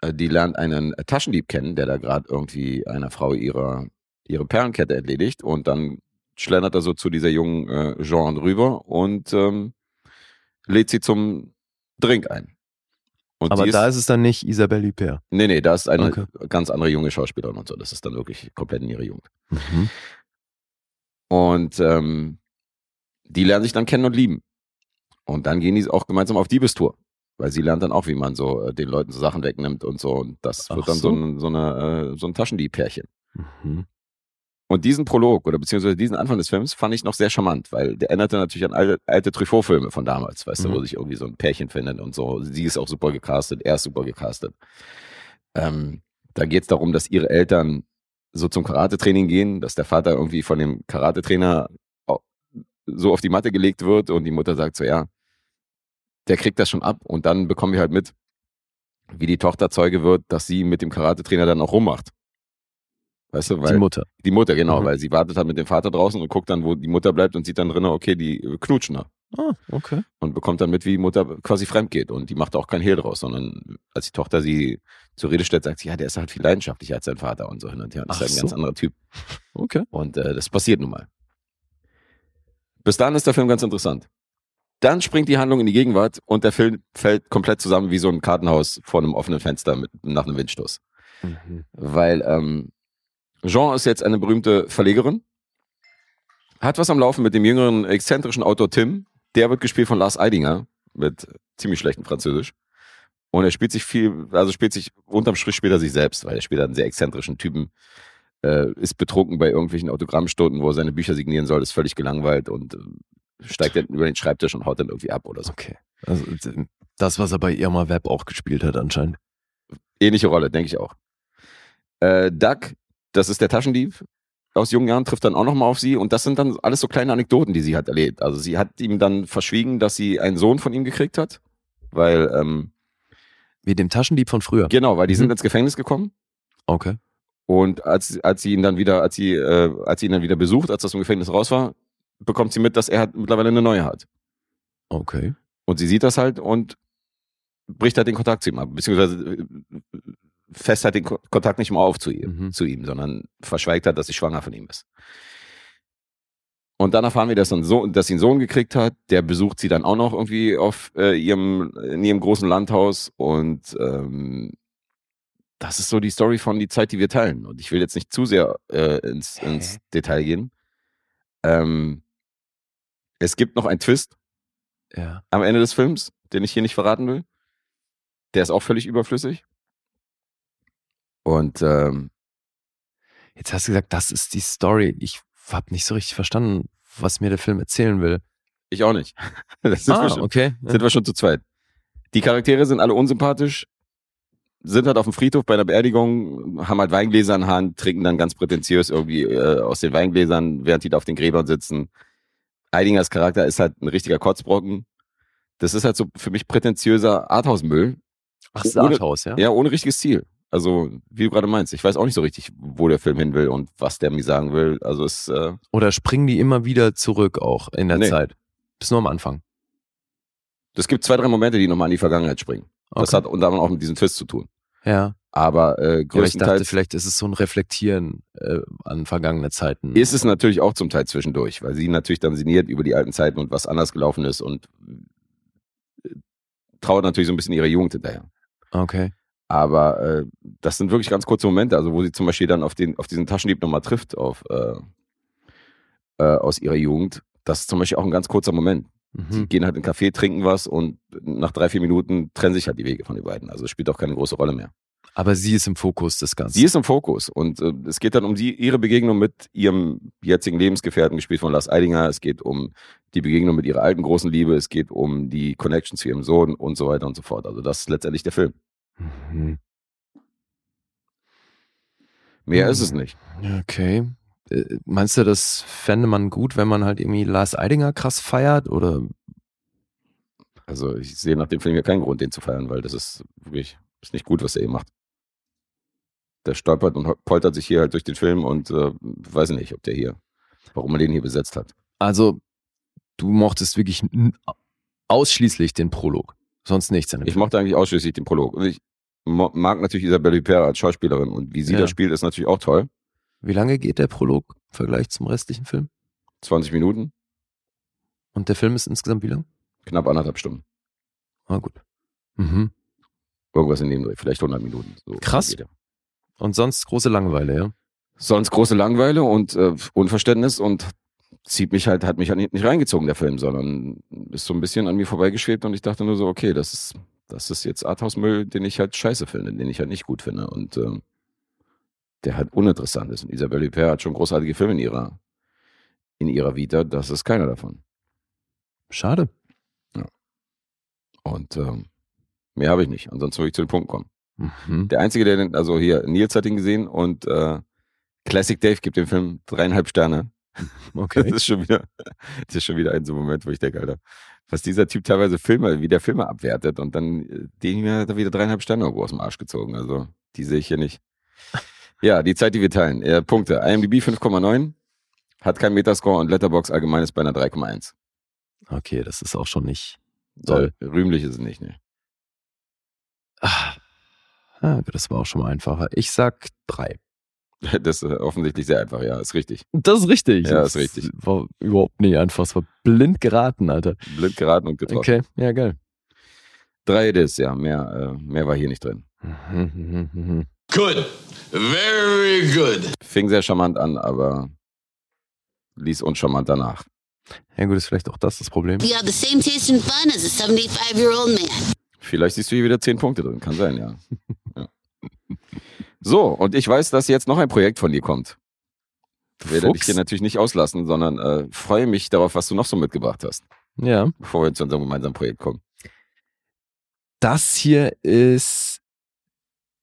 Äh, Die lernt einen Taschendieb kennen, der da gerade irgendwie einer Frau ihre, ihre Perlenkette entledigt. Und dann schlendert er so zu dieser jungen äh, Jean rüber und ähm, lädt sie zum Drink ein. Und Aber da ist es dann nicht Isabelle Huppert. Nee, nee, da ist eine Okay. ganz andere junge Schauspielerin und so. Das ist dann wirklich komplett in ihre Jugend. Mhm. Und ähm, die lernen sich dann kennen und lieben. Und dann gehen die auch gemeinsam auf Diebestour. Weil sie lernt dann auch, wie man so äh, den Leuten so Sachen wegnimmt und so. Und das wird Ach dann so, so. ein, so, eine, äh, so ein Taschendieb-Pärchen. Mhm. Und diesen Prolog oder beziehungsweise diesen Anfang des Films fand ich noch sehr charmant, weil der erinnerte natürlich an alte, alte Truffaut-Filme von damals, weißt du, Mhm. wo sich irgendwie so ein Pärchen findet und so. Sie ist auch super gecastet, er ist super gecastet. Ähm, da geht es darum, dass ihre Eltern so zum Karate-Training gehen, dass der Vater irgendwie von dem Karate-Trainer so auf die Matte gelegt wird und die Mutter sagt so, ja, der kriegt das schon ab und dann bekommen wir halt mit, wie die Tochter Zeuge wird, dass sie mit dem Karate-Trainer dann auch rummacht. Weißt du, weil Die Mutter. die Mutter, genau, Mhm. weil sie wartet halt mit dem Vater draußen und guckt dann, wo die Mutter bleibt und sieht dann drinnen, okay, die äh, knutschen da. Ah, okay. Und bekommt dann mit, wie die Mutter quasi fremd geht. Und die macht auch kein Hehl draus, sondern als die Tochter sie zur Rede stellt, sagt sie, ja, der ist halt viel leidenschaftlicher als sein Vater und so hin und her. Und ist halt ein ganz so. anderer Typ. Okay. Und äh, das passiert nun mal. Bis dahin ist der Film ganz interessant. Dann springt die Handlung in die Gegenwart und der Film fällt komplett zusammen wie so ein Kartenhaus vor einem offenen Fenster mit, nach einem Windstoß. Mhm. Weil ähm, Jean ist jetzt eine berühmte Verlegerin, hat was am Laufen mit dem jüngeren exzentrischen Autor Tim. Der wird gespielt von Lars Eidinger mit ziemlich schlechtem Französisch. Und er spielt sich viel, also spielt sich unterm Strich spielt er sich selbst, weil er spielt einen sehr exzentrischen Typen, äh, ist betrunken bei irgendwelchen Autogrammstunden, wo er seine Bücher signieren soll, ist völlig gelangweilt und äh, steigt dann über den Schreibtisch und haut dann irgendwie ab oder so. Okay. Also das, was er bei Irma Web auch gespielt hat anscheinend. Ähnliche Rolle, denke ich auch. Äh, Doug, das ist der Taschendieb aus jungen Jahren, trifft dann auch nochmal auf sie und das sind dann alles so kleine Anekdoten, die sie hat erlebt. Also sie hat ihm dann verschwiegen, dass sie einen Sohn von ihm gekriegt hat, weil, ähm, Wie dem Taschendieb von früher. genau, weil die Mhm. sind ins Gefängnis gekommen Okay. und als, als sie ihn dann wieder, als sie, äh, als sie ihn dann wieder besucht, als das im Gefängnis raus war, bekommt sie mit, dass er halt mittlerweile eine neue hat. Okay. Und sie sieht das halt und bricht halt den Kontakt zu ihm ab, beziehungsweise äh, fest halt den Ko Kontakt nicht mehr auf zu ihm, Mhm. zu ihm, sondern verschweigt hat, dass sie schwanger von ihm ist. Und dann erfahren wir, dass, ein Sohn, dass sie einen Sohn gekriegt hat. Der besucht sie dann auch noch irgendwie auf äh, ihrem, in ihrem großen Landhaus. Und ähm, das ist so die Story von die Zeit, die wir teilen. Und ich will jetzt nicht zu sehr äh, ins, ins Detail gehen. Ähm, es gibt noch einen Twist Ja. am Ende des Films, den ich hier nicht verraten will. Der ist auch völlig überflüssig. Und ähm, Jetzt hast du gesagt, das ist die Story. Ich habe nicht so richtig verstanden, was mir der Film erzählen will. ich auch nicht. Das sind, wir ah, schon, okay. sind wir schon zu zweit. Die Charaktere sind alle unsympathisch, sind halt auf dem Friedhof bei einer Beerdigung, haben halt Weingläser in Hand, trinken dann ganz prätentiös irgendwie äh, aus den Weingläsern, während die da auf den Gräbern sitzen. Eidingers Charakter ist halt ein richtiger Kotzbrocken. Das ist halt so für mich prätentiöser Arthouse-Müll. Ach, das ist Ohne- Arthouse, ja? Ja, ohne richtiges Ziel. Also, wie du gerade meinst, ich weiß auch nicht so richtig, wo der Film hin will und was der mir sagen will. Also es, äh, Oder springen die immer wieder zurück auch in der Nee. Zeit? Bis nur am Anfang. es gibt zwei, drei Momente, die nochmal in die Vergangenheit springen. Das Okay. hat unter anderem auch mit diesem Twist zu tun. ja. Aber äh, Ja, ich dachte, größtenteils vielleicht ist es so ein Reflektieren äh, an vergangene Zeiten. ist es natürlich auch zum Teil zwischendurch, weil sie natürlich dann sinniert über die alten Zeiten und was anders gelaufen ist und äh, trauert natürlich so ein bisschen ihrer Jugend hinterher. Okay. Aber äh, das sind wirklich ganz kurze Momente, also wo sie zum Beispiel dann auf, den, auf diesen Taschendieb nochmal trifft, auf, äh, äh, aus ihrer Jugend. Das ist zum Beispiel auch ein ganz kurzer Moment. Mhm. gehen halt in einen Café, trinken was und nach drei, vier Minuten trennen sich halt die Wege von den beiden. Also es spielt auch keine große Rolle mehr. Aber sie ist im Fokus des Ganzen. Sie ist im Fokus und äh, es geht dann um die, ihre Begegnung mit ihrem jetzigen Lebensgefährten, gespielt von Lars Eidinger. Es geht um die Begegnung mit ihrer alten großen Liebe. Es geht um die Connection zu ihrem Sohn und so weiter und so fort. Also das ist letztendlich der Film. Mhm. Mehr Mhm. ist es nicht. Okay. Äh, Meinst du, das fände man gut, wenn man halt irgendwie Lars Eidinger krass feiert? Oder Also ich sehe nach dem Film ja keinen Grund, den zu feiern, weil das ist wirklich ist nicht gut, was er hier macht. Der stolpert und poltert sich hier halt durch den Film und äh, weiß nicht, ob der hier, warum er den hier besetzt hat. also du mochtest wirklich ausschließlich den Prolog. Sonst nichts Ich mochte eigentlich ausschließlich den Prolog. Und ich mag natürlich Isabelle Huppert als Schauspielerin und wie sie Ja. das spielt, ist natürlich auch toll. Wie lange geht der Prolog im Vergleich zum restlichen Film? 20 Minuten, Und der Film ist insgesamt wie lang? knapp anderthalb Stunden. Ah, gut. Mhm. Irgendwas in dem Dreh, vielleicht 100 Minuten. So Krass. Und sonst große Langeweile, ja? Sonst große Langeweile und äh, Unverständnis und zieht mich halt, hat mich halt nicht reingezogen, der Film, sondern ist so ein bisschen an mir vorbeigeschwebt und ich dachte nur so, okay, das ist, das ist jetzt Arthouse-Müll, den ich halt scheiße finde, den ich halt nicht gut finde und ähm, der halt uninteressant ist. Und Isabelle Huppert hat schon großartige Filme in ihrer, in ihrer Vita, das ist keiner davon. Schade. Und ähm, mehr habe ich nicht. Ansonsten würde ich zu den Punkten kommen. Mhm. Der Einzige, der den, also hier, Nils hat ihn gesehen und äh, Classic Dave gibt dem Film dreieinhalb Sterne. Okay. Das ist schon wieder, das ist schon wieder ein so Moment, wo ich denke, Alter, was dieser Typ teilweise Filme, wie der Filme abwertet und dann äh, den mir da wieder dreieinhalb Sterne irgendwo aus dem Arsch gezogen. Also, die sehe ich hier nicht. Ja, die Zeit, die wir teilen. Äh, Punkte. IMDb 5,9, hat kein Metascore und Letterbox allgemeines bei einer 3,1. Okay, das ist auch schon nicht So, Toll. rühmlich ist es nicht, ne? Ah, ah, das war auch schon mal einfacher. Ich sag drei. Das ist äh, offensichtlich sehr einfach, ja, ist richtig. Das ist richtig. Ja, Das ist richtig. War überhaupt nicht einfach. Es war blind geraten, Alter. Blind geraten und getroffen. Okay, ja, geil. Drei Dis, ja, mehr, äh, mehr war hier nicht drin. Good. Very good. Fing sehr charmant an, aber ließ uncharmant danach. Ja, gut, ist vielleicht auch das das Problem. You have the same taste in fun as a 75 year old man. Vielleicht siehst du hier wieder zehn Punkte drin, kann sein, ja. ja. So, und ich weiß, dass jetzt noch ein Projekt von dir kommt. Werde dich Fuchs. hier natürlich nicht auslassen, sondern äh, freue mich darauf, was du noch so mitgebracht hast, Ja. bevor wir zu unserem gemeinsamen Projekt kommen. Das hier ist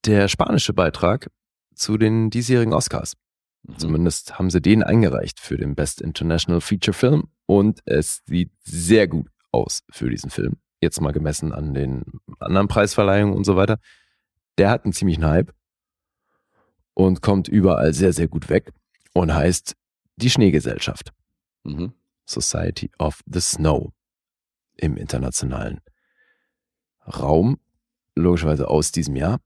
der spanische Beitrag zu den diesjährigen Oscars. Mhm. Zumindest haben sie den eingereicht für den Best International Feature Film und es sieht sehr gut aus für diesen Film. Jetzt mal gemessen an den anderen Preisverleihungen und so weiter. Der hat einen ziemlichen Hype und kommt überall sehr, sehr gut weg und heißt Die Schneegesellschaft. Mhm. Society of the Snow im internationalen Raum, logischerweise aus diesem Jahr.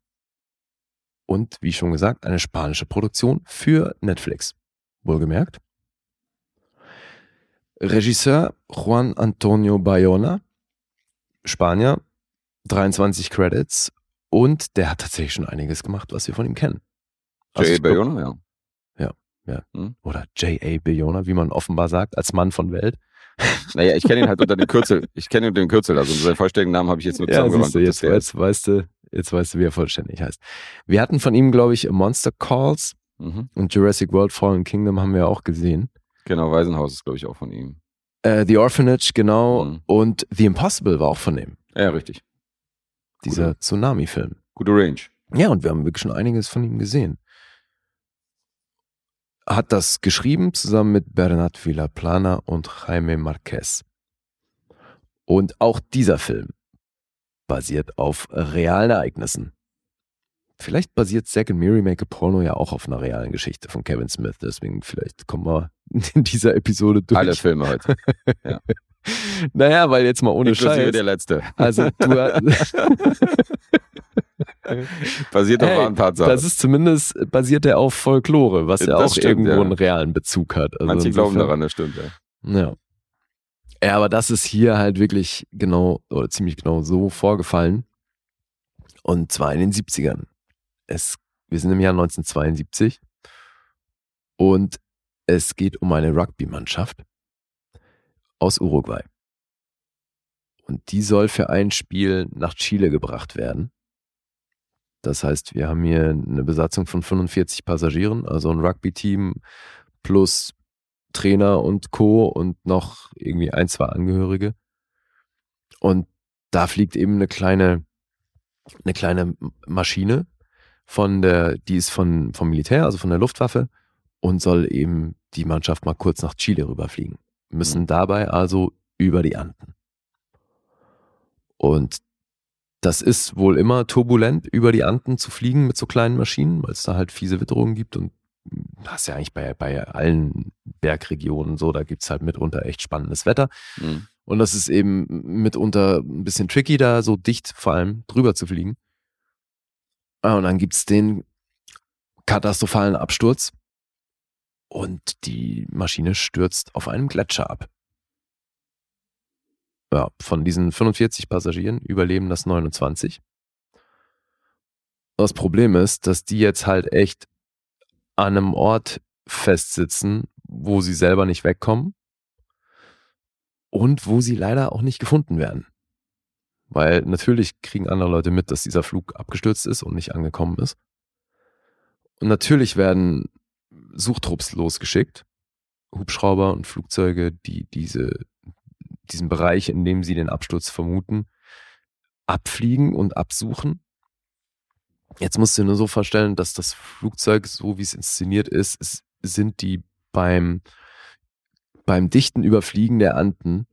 Und wie schon gesagt, eine spanische Produktion für Netflix. Wohlgemerkt. Regisseur Juan Antonio Bayona, Spanier, 23 Credits und der hat tatsächlich schon einiges gemacht, was wir von ihm kennen. Also J.A. ich glaub- Bayona, ja. Oder J.A. Bayona, wie man offenbar sagt, als Mann von Welt. Naja, ich kenne ihn halt unter dem Kürzel. Ich kenne ihn unter dem Kürzel, also seinen vollständigen Namen habe ich jetzt nur Ja, du, ob jetzt, jetzt, weißt du, jetzt weißt du, wie er vollständig heißt. Wir hatten von ihm, glaube ich, Monster Calls Mhm. und Jurassic World Fallen Kingdom haben wir auch gesehen. Genau, Waisenhaus ist, glaube ich, auch von ihm. Äh, The Orphanage, genau. Mhm. Und The Impossible war auch von ihm. Ja, richtig. Dieser Tsunami-Film. Gute Range. Ja, und wir haben wirklich schon einiges von ihm gesehen. Hat das geschrieben zusammen mit Bernat Villaplana und Jaime Marquez. Und auch dieser Film basiert auf realen Ereignissen. Vielleicht basiert Zack and Miri Make a Porno ja auch auf einer realen Geschichte von Kevin Smith. Deswegen vielleicht kommen wir in dieser Episode durch. Alle Filme heute. Naja, weil jetzt mal ohne Inklusive Scheiß. der letzte. Also du, Basiert auf Hey, wahren Tatsachen. Das ist zumindest basiert er auf Folklore, was ja Das auch stimmt, irgendwo ja. einen realen Bezug hat. Also Manche glauben daran, das stimmt, ja. Ja. Ja, aber das ist hier halt wirklich genau oder ziemlich genau so vorgefallen. Und zwar in den 70ern. Es, wir sind im Jahr 1972 und es geht um eine Rugby-Mannschaft aus Uruguay. Und die soll für ein Spiel nach Chile gebracht werden. Das heißt, wir haben hier eine Besatzung von 45 Passagieren, also ein Rugby-Team plus Trainer und Co. und noch irgendwie ein, zwei Angehörige. Und da fliegt eben eine kleine, eine kleine Maschine von der, die ist von, vom Militär, also von der Luftwaffe und soll eben die Mannschaft mal kurz nach Chile rüberfliegen. Müssen dabei also über die Anden. Und das ist wohl immer turbulent, über die Anden zu fliegen mit so kleinen Maschinen, weil es da halt fiese Witterungen gibt und hast ja eigentlich bei, bei allen Bergregionen so, da gibt's halt mitunter echt spannendes Wetter. Mhm. Und das ist eben mitunter ein bisschen tricky, da so dicht vor allem drüber zu fliegen. Ah, Und dann gibt's den katastrophalen Absturz und die Maschine stürzt auf einem Gletscher ab. Ja, von diesen 45 Passagieren überleben das 29. Das Problem ist, dass die jetzt halt echt an einem Ort festsitzen, wo sie selber nicht wegkommen und wo sie leider auch nicht gefunden werden. Weil natürlich kriegen andere Leute mit, dass dieser Flug abgestürzt ist und nicht angekommen ist. Und natürlich werden Suchtrupps losgeschickt, Hubschrauber und Flugzeuge, die diese, diesen Bereich, in dem sie den Absturz vermuten, abfliegen und absuchen. Jetzt musst du dir nur so vorstellen, dass das Flugzeug, so wie es inszeniert ist, es sind die beim, beim dichten Überfliegen der Anden,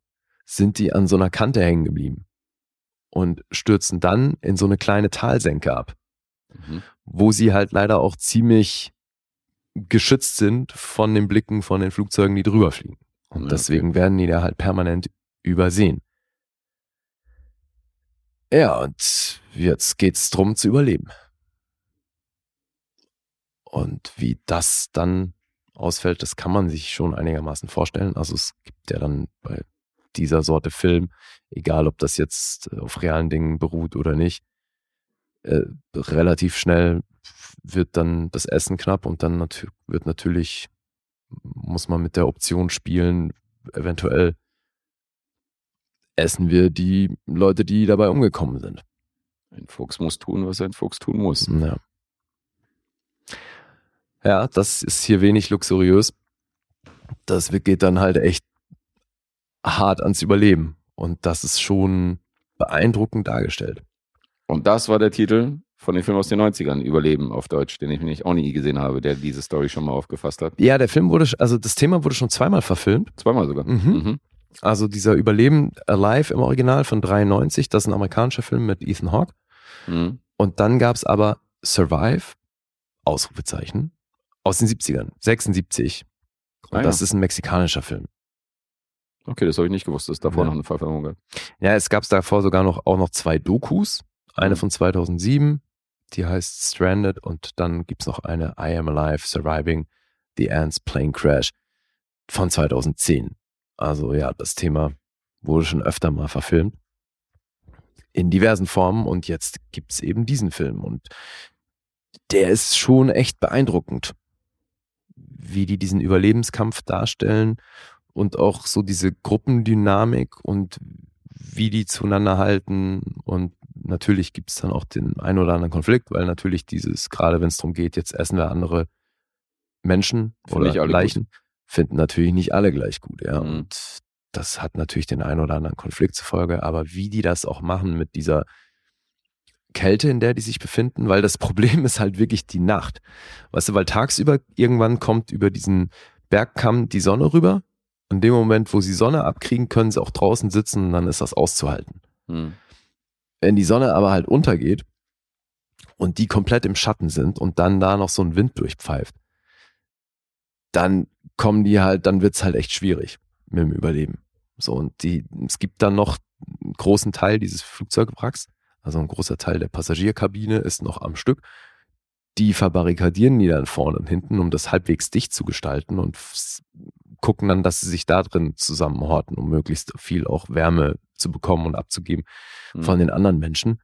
sind die an so einer Kante hängen geblieben und stürzen dann in so eine kleine Talsenke ab, Mhm. wo sie halt leider auch ziemlich geschützt sind von den Blicken von den Flugzeugen, die drüber fliegen. Und Ja, deswegen werden die da halt permanent übersehen. Ja, und jetzt geht's drum zu überleben. Und wie das dann ausfällt, das kann man sich schon einigermaßen vorstellen. Also es gibt ja dann bei dieser Sorte Film, egal ob das jetzt auf realen Dingen beruht oder nicht, äh, relativ schnell wird dann das Essen knapp und dann natü wird natürlich, muss man mit der Option spielen, eventuell essen wir die Leute, die dabei umgekommen sind. Ein Fuchs muss tun, was ein Fuchs tun muss. Ja. Ja, das ist hier wenig luxuriös. Das geht dann halt echt hart ans Überleben. Und das ist schon beeindruckend dargestellt. Und das war der Titel von dem Film aus den 90ern, Überleben auf Deutsch, den ich nämlich auch nie gesehen habe, der diese Story schon mal aufgefasst hat. Ja, der Film wurde, also das Thema wurde schon zweimal verfilmt. Zweimal sogar. Mhm. Mhm. Also dieser Überleben Alive im Original von 93, das ist ein amerikanischer Film mit Ethan Hawke. Mhm. Und dann gab es aber Survive, Ausrufezeichen, aus den 70ern, 76. Und Ah, das ja. ist ein mexikanischer Film. Okay, das habe ich nicht gewusst, dass es davor Ja. noch eine Verfilmung gab. Ja, es gab davor sogar noch auch noch zwei Dokus. Eine von 2007, die heißt Stranded und dann gibt's noch eine I Am Alive Surviving the Ants Plane Crash von 2010. Also ja, das Thema wurde schon öfter mal verfilmt. In diversen Formen und jetzt gibt's eben diesen Film und der ist schon echt beeindruckend, wie die diesen Überlebenskampf darstellen und auch so diese Gruppendynamik und wie die zueinander halten. Und natürlich gibt es dann auch den ein oder anderen Konflikt, weil natürlich dieses, gerade wenn es darum geht, jetzt essen wir andere Menschen oder Leichen, finden natürlich nicht alle gleich gut, ja. Mhm. Und das hat natürlich den ein oder anderen Konflikt zur Folge, aber wie die das auch machen mit dieser Kälte, in der die sich befinden, weil das Problem ist halt wirklich die Nacht. Weißt du, weil tagsüber irgendwann kommt über diesen Bergkamm die Sonne rüber. In dem Moment, wo sie Sonne abkriegen, können sie auch draußen sitzen und dann ist das auszuhalten. Mhm. Wenn die Sonne aber halt untergeht und die komplett im Schatten sind und dann da noch so ein Wind durchpfeift, dann kommen die halt, dann wird's halt echt schwierig mit dem Überleben. So, und die, es gibt dann noch einen großen Teil dieses Flugzeugwracks, also ein großer Teil der Passagierkabine ist noch am Stück. Die verbarrikadieren die dann vorne und hinten, um das halbwegs dicht zu gestalten und gucken dann, dass sie sich da drin zusammenhorten, um möglichst viel auch Wärme zu bekommen und abzugeben Mhm. von den anderen Menschen.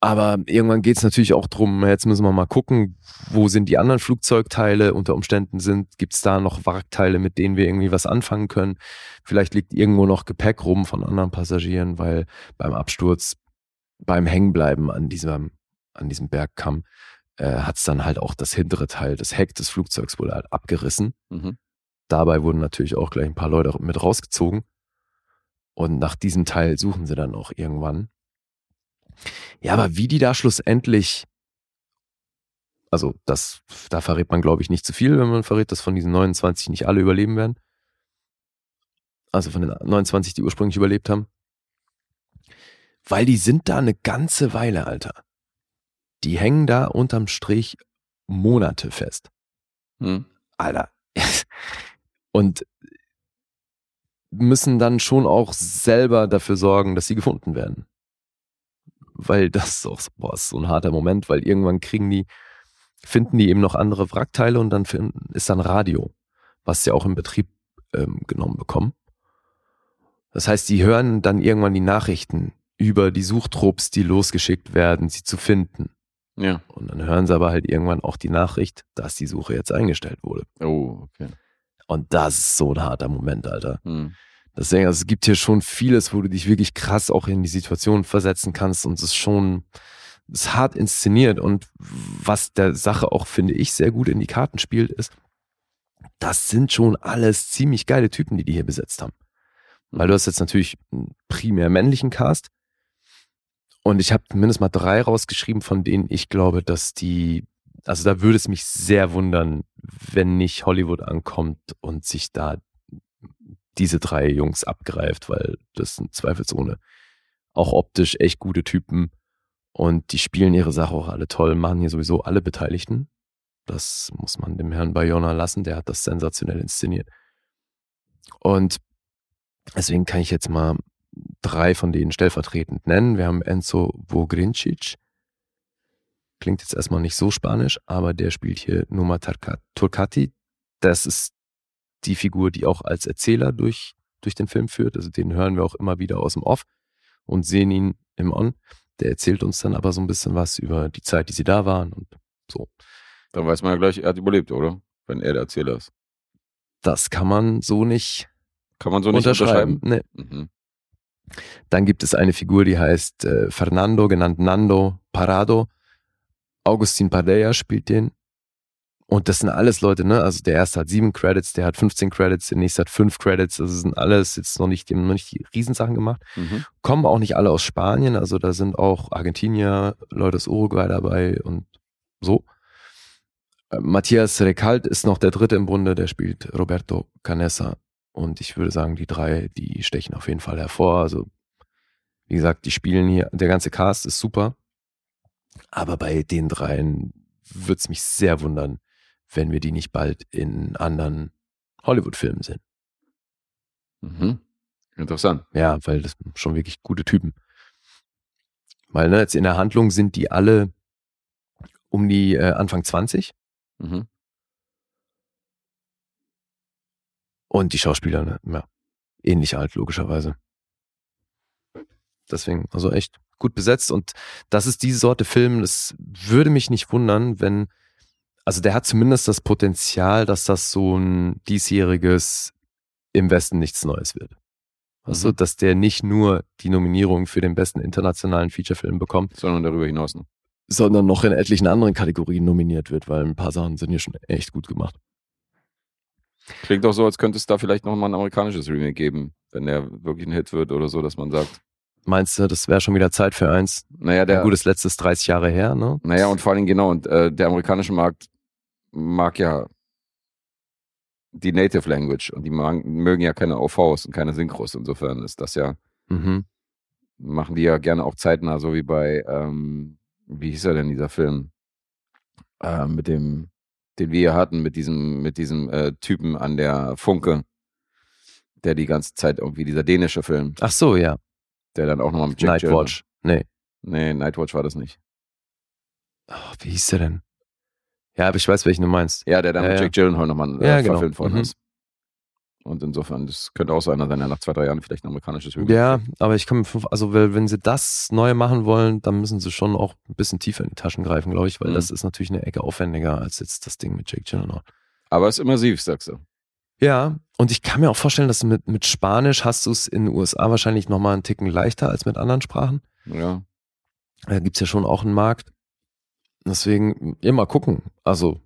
Aber irgendwann geht es natürlich auch drum, jetzt müssen wir mal gucken, wo sind die anderen Flugzeugteile unter Umständen sind, gibt es da noch Wrackteile, mit denen wir irgendwie was anfangen können. Vielleicht liegt irgendwo noch Gepäck rum von anderen Passagieren, weil beim Absturz, beim Hängenbleiben an diesem, an diesem Bergkamm, äh, hat es dann halt auch das hintere Teil, das Heck des Flugzeugs wurde halt abgerissen. Mhm. Dabei wurden natürlich auch gleich ein paar Leute mit rausgezogen. Und nach diesem Teil suchen sie dann auch irgendwann. Ja, aber wie die da schlussendlich, also das, da verrät man glaube ich nicht zu viel, wenn man verrät, dass von diesen 29 nicht alle überleben werden. Also von den 29, die ursprünglich überlebt haben. Weil die sind da eine ganze Weile, Alter. Die hängen da unterm Strich Monate fest. Mhm. Alter. Und müssen dann schon auch selber dafür sorgen, dass sie gefunden werden. Weil das ist auch so, boah, ist so ein harter Moment, weil irgendwann kriegen die, finden die eben noch andere Wrackteile und dann finden, ist dann Radio, was sie auch im Betrieb ähm, genommen bekommen. Das heißt, die hören dann irgendwann die Nachrichten über die Suchtrupps, die losgeschickt werden, sie zu finden. Ja. Und dann hören sie aber halt irgendwann auch die Nachricht, dass die Suche jetzt eingestellt wurde. Oh, okay. Und das ist so ein harter Moment, Alter. Mhm. Deswegen, also es gibt hier schon vieles, wo du dich wirklich krass auch in die Situation versetzen kannst und es ist schon, es ist hart inszeniert und was der Sache auch, finde ich, sehr gut in die Karten spielt, ist, das sind schon alles ziemlich geile Typen, die die hier besetzt haben. Weil du hast jetzt natürlich einen primär männlichen Cast und ich habe mindestens mal drei rausgeschrieben, von denen ich glaube, dass die, also da würde es mich sehr wundern, wenn nicht Hollywood ankommt und sich da diese drei Jungs abgreift, weil das sind zweifelsohne auch optisch echt gute Typen und die spielen ihre Sache auch alle toll, machen hier sowieso alle Beteiligten. Das muss man dem Herrn Bayona lassen, der hat das sensationell inszeniert. Und deswegen kann ich jetzt mal drei von denen stellvertretend nennen. Wir haben Enzo Vogrincic. Klingt jetzt erstmal nicht so spanisch, aber der spielt hier Numa Turcati. Das ist die Figur, die auch als Erzähler durch, durch den Film führt. Also den hören wir auch immer wieder aus dem Off und sehen ihn im On. Der erzählt uns dann aber so ein bisschen was über die Zeit, die sie da waren und so. Dann weiß man ja gleich, er hat überlebt, oder? Wenn er der Erzähler ist. Das kann man so nicht Kann man so nicht unterschreiben. unterschreiben? Nee. Mhm. Dann gibt es eine Figur, die heißt äh, Fernando, genannt Nando Parado. Augustin Padella spielt den. Und das sind alles Leute, ne? Also der erste hat sieben Credits, der hat 15 Credits, der nächste hat fünf Credits. Das sind alles jetzt noch nicht, die haben noch nicht die Riesensachen gemacht. Mhm. Kommen auch nicht alle aus Spanien, also da sind auch Argentinier, Leute aus Uruguay dabei und so. Äh, Matthias Recalt ist noch der dritte im Bunde, der spielt Roberto Canessa. Und ich würde sagen, die drei, die stechen auf jeden Fall hervor. Also, wie gesagt, die spielen hier, der ganze Cast ist super. Aber bei den dreien würde es mich sehr wundern, wenn wir die nicht bald in anderen Hollywood-Filmen sehen. Mhm. Interessant. Ja, weil das sind schon wirklich gute Typen. Weil ne, jetzt in der Handlung sind die alle um die äh, Anfang 20 Mhm. und die Schauspieler, ne, ja, ähnlich alt, logischerweise. Deswegen, also echt gut besetzt und das ist diese Sorte Film, das würde mich nicht wundern, wenn, also der hat zumindest das Potenzial, dass das so ein diesjähriges im Westen nichts Neues wird. Also, Mhm. dass der nicht nur die Nominierung für den besten internationalen Featurefilm bekommt, Sondern darüber hinaus noch. sondern noch in etlichen anderen Kategorien nominiert wird, weil ein paar Sachen sind hier schon echt gut gemacht. Klingt auch so, als könnte es da vielleicht noch mal ein amerikanisches Remake geben, wenn der wirklich ein Hit wird oder so, dass man sagt, Meinst du, das wäre schon wieder Zeit für eins? naja, Der der, gut, das letzte ist 30 Jahre her, ne? naja, und vor allen Dingen genau, und äh, der amerikanische Markt mag ja die Native Language und die mag, mögen ja keine OVs und keine Synchros. Insofern ist das ja, Mhm. machen die ja gerne auch zeitnah, so wie bei, ähm, wie hieß er denn, dieser Film? Äh, mit dem, den wir hier hatten, mit diesem, mit diesem äh, Typen an der Funke, der die ganze Zeit irgendwie, dieser dänische Film, Ach so, ja. Der dann auch nochmal mit Jack Gyllenhaal- Nightwatch. Nee. Nee, Nightwatch war das nicht. Ach, wie hieß der denn? Ja, aber ich weiß, welchen du meinst. Ja, der dann Ja, mit ja. Jack Gyllenhaal nochmal äh, Ja, genau. verfilmt worden Mhm. ist. Und insofern, das könnte auch sein, dass er nach zwei, drei Jahren vielleicht ein amerikanisches Remake Ja, kriegt. aber ich kann mir, also wenn sie das neu machen wollen, dann müssen sie schon auch ein bisschen tiefer in die Taschen greifen, glaube ich, weil Mhm. das ist natürlich eine Ecke aufwendiger als jetzt das Ding mit Jake Gyllenhaal. Aber es ist immersiv, sagst du. Ja, und ich kann mir auch vorstellen, dass mit, mit Spanisch hast du es in den USA wahrscheinlich nochmal einen Ticken leichter als mit anderen Sprachen. Ja. Da gibt's ja schon auch einen Markt. Deswegen immer gucken. Also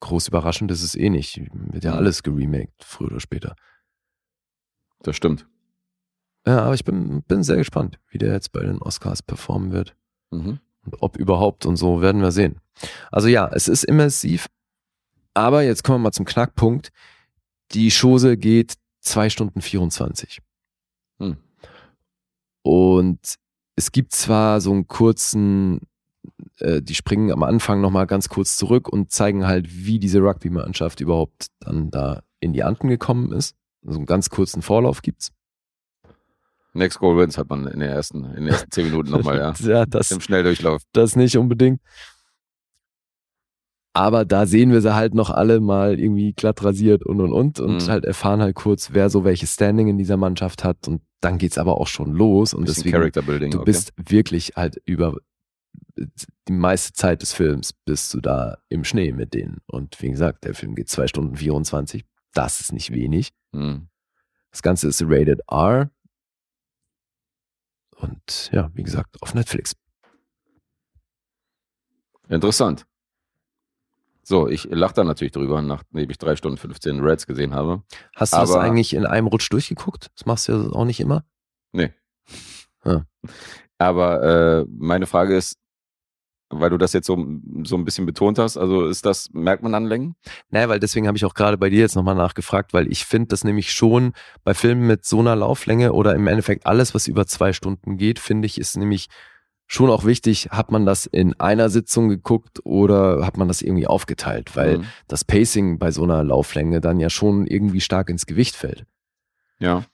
groß überraschend ist es eh nicht. Wird ja alles geremaked, früher oder später. Das stimmt. Ja, aber ich bin, bin sehr gespannt, wie der jetzt bei den Oscars performen wird. Mhm. Und ob überhaupt und so werden wir sehen. Also ja, es ist immersiv. Aber jetzt kommen wir mal zum Knackpunkt. Die Chose geht zwei Stunden 24. Hm. Und es gibt zwar so einen kurzen, äh, die springen am Anfang nochmal ganz kurz zurück und zeigen halt, wie diese Rugby-Mannschaft überhaupt dann da in die Anden gekommen ist. So einen ganz kurzen Vorlauf gibt's. Next Goal Wins hat man in den ersten, in den ersten zehn Minuten nochmal, ja. ja das, Im Schnelldurchlauf. das nicht unbedingt. Aber da sehen wir sie halt noch alle mal irgendwie glatt rasiert und und und und Mhm. halt erfahren halt kurz, wer so welches Standing in dieser Mannschaft hat und dann geht's aber auch schon los und deswegen Character Building. du okay. bist wirklich halt über die meiste Zeit des Films bist du da im Schnee mit denen und wie gesagt, der Film geht zwei Stunden 24, das ist nicht wenig. Hm. Das Ganze ist rated R. Und ja, wie gesagt, auf Netflix. Interessant. So, ich lache da natürlich drüber, nachdem ich drei Stunden 15 Reds gesehen habe. Hast du das Aber- eigentlich in einem Rutsch durchgeguckt? Das machst du ja auch nicht immer. Nee. Ah. Aber äh, meine Frage ist, weil du das jetzt so, so ein bisschen betont hast, also ist das, merkt man an Längen? Naja, weil deswegen habe ich auch gerade bei dir jetzt nochmal nachgefragt, weil ich finde das nämlich schon bei Filmen mit so einer Lauflänge oder im Endeffekt alles, was über zwei Stunden geht, finde ich, ist nämlich schon auch wichtig, hat man das in einer Sitzung geguckt oder hat man das irgendwie aufgeteilt, weil Mhm. das Pacing bei so einer Lauflänge dann ja schon irgendwie stark ins Gewicht fällt. Ja.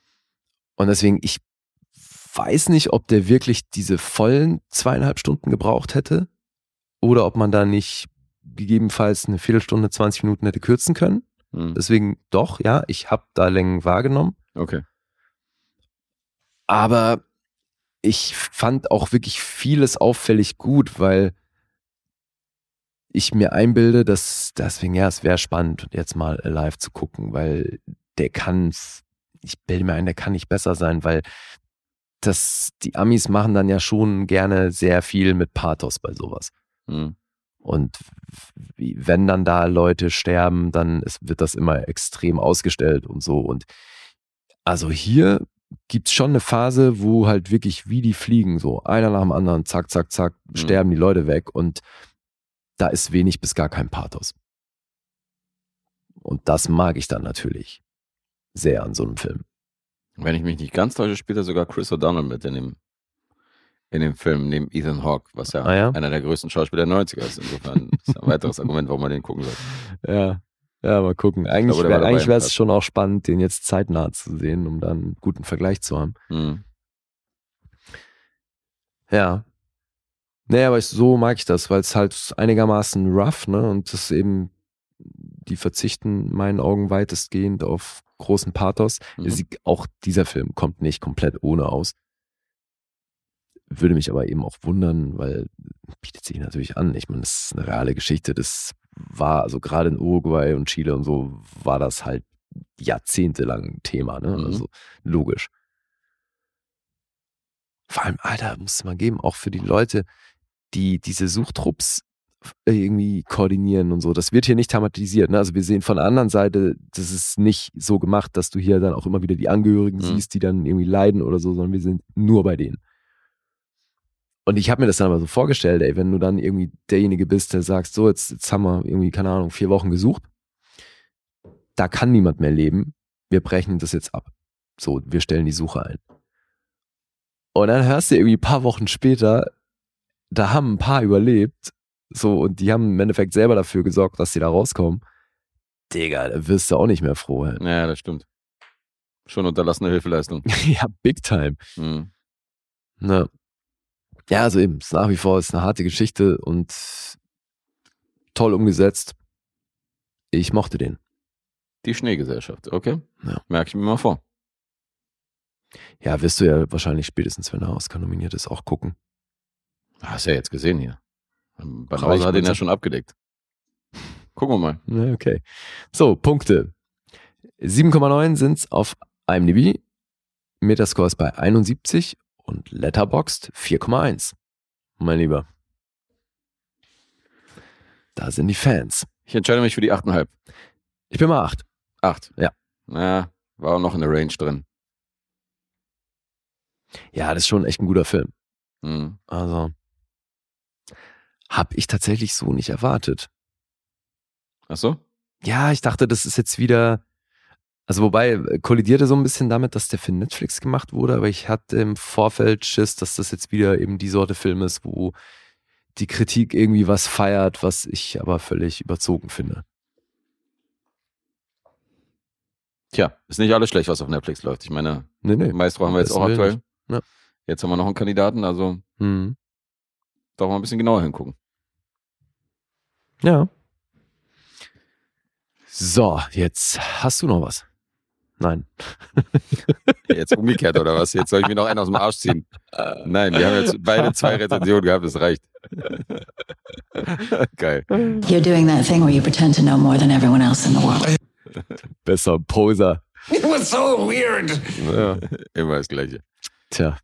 Und deswegen, ich weiß nicht, ob der wirklich diese vollen zweieinhalb Stunden gebraucht hätte oder ob man da nicht gegebenenfalls eine Viertelstunde, 20 Minuten hätte kürzen können. Mhm. Deswegen doch, ja, ich habe da Längen wahrgenommen. Okay. Aber ich fand auch wirklich vieles auffällig gut, weil ich mir einbilde, dass deswegen, ja, es wäre spannend, jetzt mal live zu gucken, weil der kann, ich bilde mir ein, der kann nicht besser sein, weil das, die Amis machen dann ja schon gerne sehr viel mit Pathos bei sowas. Mhm. Und wenn dann da Leute sterben, dann ist, wird das immer extrem ausgestellt und so. Und also hier gibt's schon eine Phase, wo halt wirklich wie die fliegen, so einer nach dem anderen, zack, zack, zack, Mhm. sterben die Leute weg und da ist wenig bis gar kein Pathos. Und das mag ich dann natürlich sehr an so einem Film. Wenn ich mich nicht ganz täusche, spielt er sogar Chris O'Donnell mit in dem, in dem Film, neben Ethan Hawke, was ja, Ah ja? einer der größten Schauspieler der 90er ist. Insofern ist ein weiteres Argument, warum man den gucken soll. Ja, ja, mal gucken. Eigentlich glaube, wäre eigentlich Cast. schon auch spannend, den jetzt zeitnah zu sehen, um dann einen guten Vergleich zu haben. Mhm. Ja. Naja, aber ich, so mag ich das, weil es halt einigermaßen rough, ne? Und das eben, die verzichten in meinen Augen weitestgehend auf großen Pathos. Mhm. Sie, auch dieser Film kommt nicht komplett ohne aus. Würde mich aber eben auch wundern, weil bietet sich natürlich an. Ich meine, das ist eine reale Geschichte. Das war, also gerade in Uruguay und Chile und so, war das halt jahrzehntelang ein Thema, ne? Mhm. Also logisch. Vor allem, Alter, muss es mal geben, auch für die Leute, die diese Suchtrupps irgendwie koordinieren und so. Das wird hier nicht thematisiert. Ne? Also wir sehen von der anderen Seite, das ist nicht so gemacht, dass du hier dann auch immer wieder die Angehörigen Mhm. siehst, die dann irgendwie leiden oder so, sondern wir sind nur bei denen. Und ich habe mir das dann aber so vorgestellt, ey, wenn du dann irgendwie derjenige bist, der sagst, so, jetzt, jetzt haben wir irgendwie, keine Ahnung, vier Wochen gesucht, da kann niemand mehr leben, wir brechen das jetzt ab. So, wir stellen die Suche ein. Und dann hörst du irgendwie ein paar Wochen später, da haben ein paar überlebt, so, und die haben im Endeffekt selber dafür gesorgt, dass sie da rauskommen. Digga, da wirst du auch nicht mehr froh. ey. Ja, das stimmt. Schon unterlassene Hilfeleistung. ja, big time. Mhm. Ne. Ja, also eben, es ist nach wie vor ist eine harte Geschichte und toll umgesetzt. Ich mochte den. Die Schneegesellschaft, okay? Ja. Merke ich mir mal vor. Ja, wirst du ja wahrscheinlich spätestens, wenn er Oscar nominiert ist, auch gucken. Hast ja jetzt gesehen hier. Ich hat bin's- ja schon abgedeckt. Gucken wir mal. Okay. So, Punkte. 7,9 sind's auf IMDb. Metascore ist bei 71 und Letterboxd 4,1. Mein Lieber. Da sind die Fans. Ich entscheide mich für die 8,5. Ich bin mal 8. 8. Ja. Ja, war auch noch in der Range drin. Ja, das ist schon echt ein guter Film. Mhm. Also, habe ich tatsächlich so nicht erwartet. Ach so? Ja, ich dachte, das ist jetzt wieder, also wobei, kollidierte so ein bisschen damit, dass der für Netflix gemacht wurde, aber ich hatte im Vorfeld Schiss, dass das jetzt wieder eben die Sorte Film ist, wo die Kritik irgendwie was feiert, was ich aber völlig überzogen finde. Tja, ist nicht alles schlecht, was auf Netflix läuft. Ich meine, Nee, nee. Maestro haben wir jetzt auch aktuell. Ja. Jetzt haben wir noch einen Kandidaten, also Hm. doch mal ein bisschen genauer hingucken. Ja. So, jetzt hast du noch was. Nein. Jetzt umgekehrt oder was? Jetzt soll ich mir noch einen aus dem Arsch ziehen. Nein, wir haben jetzt beide zwei Rezensionen gehabt, das reicht. Geil. You're doing that thing where you pretend to know more than everyone else in the world. Besser Poser. It was so weird. Ja. Immer das Gleiche. Tja.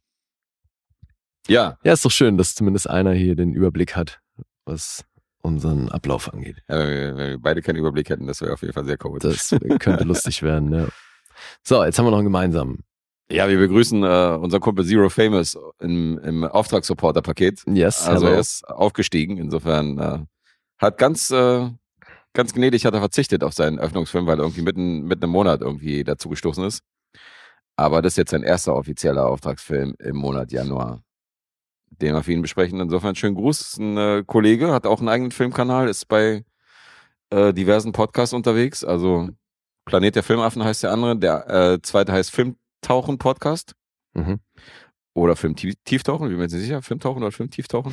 Ja, Ja, ist doch schön, dass zumindest einer hier den Überblick hat, was unseren Ablauf angeht. äh, wenn wir beide keinen Überblick hätten, das wäre auf jeden Fall sehr cool. Das könnte lustig werden, ne? So, jetzt haben wir noch einen gemeinsamen. Ja, wir begrüßen äh, unseren Kumpel Zero Famous im, im Auftragssupporter-Paket. Yes, Also hello. er ist aufgestiegen, insofern äh, hat ganz, äh, ganz gnädig hat er verzichtet auf seinen Öffnungsfilm, weil er irgendwie mitten, mitten im Monat irgendwie dazu gestoßen ist. Aber das ist jetzt sein erster offizieller Auftragsfilm im Monat Januar, den wir für ihn besprechen. Insofern schönen Gruß. Ein äh, Kollege, hat auch einen eigenen Filmkanal, ist bei äh, diversen Podcasts unterwegs. Also Planet der Filmaffen heißt der andere. Der äh, zweite heißt Filmtauchen Podcast. Mhm. Oder Film-Tieftauchen, ich bin mir jetzt nicht sicher, Filmtauchen oder Film-Tieftauchen.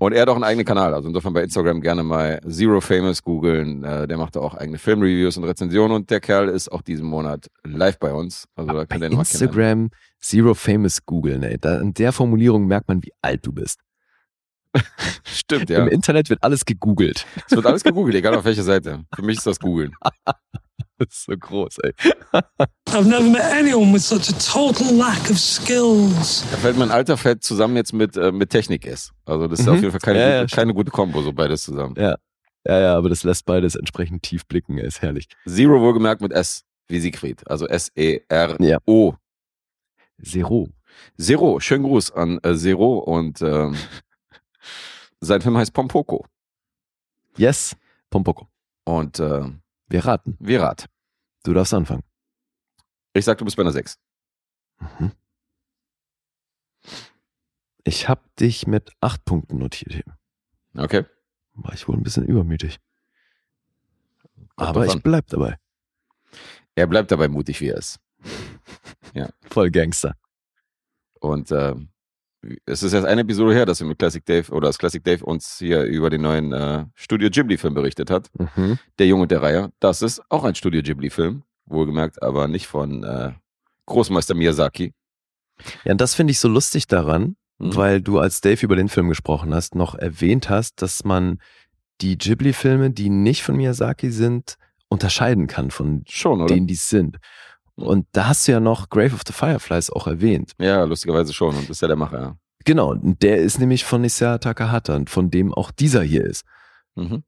Und er hat auch einen eigenen Kanal, also insofern bei Instagram gerne mal Zero Famous googeln. Äh, der macht da auch eigene Filmreviews und Rezensionen und der Kerl ist auch diesen Monat live bei uns. Also da Bei könnt ihr ihn. Instagram Zero Famous googeln, ey. Da, in der Formulierung merkt man, wie alt du bist. Stimmt, ja. Im Internet wird alles gegoogelt. Es wird alles gegoogelt, egal auf welcher Seite. Für mich ist das Googeln. Das ist so groß, ey. I've never met anyone with such a total lack of skills. Da fällt mein alter Fett zusammen jetzt mit, äh, mit Technik S. Also das ist Mhm. auf jeden Fall keine, Ja, ja, gute, keine gute Kombo, so beides zusammen. Ja, ja, aber das lässt beides entsprechend tief blicken. Ist herrlich. Zero wohlgemerkt mit S wie Siegfried. Also S-E-R-O. Zero. Zero, schönen Gruß an äh, Zero und ähm, sein Film heißt Pompoko. Yes, Pompoko. Und äh, Wir raten. Virat. Du darfst anfangen. Ich sag, du bist bei einer 6. Mhm. Ich habe dich mit acht Punkten notiert hier. Okay. War ich wohl ein bisschen übermütig. Kommt Aber ich bleib dabei. Er bleibt dabei mutig, wie er ist. Voll Gangster. Und äh, es ist erst eine Episode her, dass wir mit Classic Dave oder dass Classic Dave uns hier über den neuen äh, Studio Ghibli-Film berichtet hat. Mhm. Der Junge und der Reihe. Das ist auch ein Studio Ghibli-Film. Wohlgemerkt, aber nicht von äh, Großmeister Miyazaki. Ja, und das finde ich so lustig daran, Mhm. weil du als Dave über den Film gesprochen hast, noch erwähnt hast, dass man die Ghibli-Filme, die nicht von Miyazaki sind, unterscheiden kann von Schon, denen, die es sind. Und da hast du ja noch Grave of the Fireflies auch erwähnt. Ja, lustigerweise schon. Und das ist ja der Macher, ja. Genau, und der ist nämlich von Isao Takahata, und von dem auch dieser hier ist. Mhm.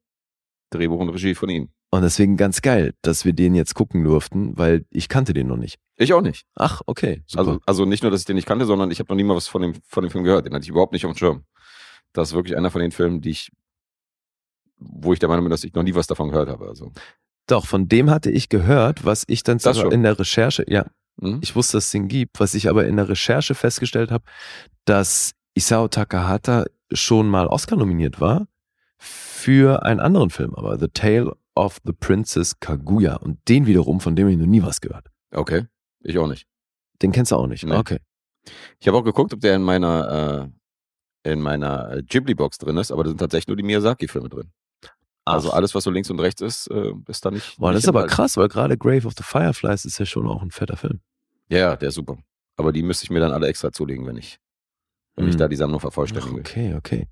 Drehbuch und Regie von ihm. Und deswegen ganz geil, dass wir den jetzt gucken durften, weil ich kannte den noch nicht. Ich auch nicht. Ach, okay. Super. Also, also nicht nur, dass ich den nicht kannte, sondern ich habe noch nie mal was von dem, von dem Film gehört. Den hatte ich überhaupt nicht auf dem Schirm. Das ist wirklich einer von den Filmen, die ich, wo ich der Meinung bin, dass ich noch nie was davon gehört habe. Also, Doch, von dem hatte ich gehört, was ich dann in der Recherche, ja, mhm. ich wusste, dass es den gibt, was ich aber in der Recherche festgestellt habe, dass Isao Takahata schon mal Oscar nominiert war für einen anderen Film, aber The Tale of the Princess Kaguya und den wiederum, von dem ich noch nie was gehört. okay. Ich auch nicht. Den kennst du auch nicht. Nee. Okay. Ich habe auch geguckt, ob der in meiner, äh, in meiner äh, Ghibli-Box drin ist, aber da sind tatsächlich nur die Miyazaki-Filme drin. Also alles, was so links und rechts ist, äh, ist da nicht. Boah, das nicht ist aber enthalten. krass, weil gerade Grave of the Fireflies ist ja schon auch ein fetter Film. Ja, ja, der ist super. Aber die müsste ich mir dann alle extra zulegen, wenn ich, wenn ich Mhm. da die Sammlung vervollständigen will. okay, okay.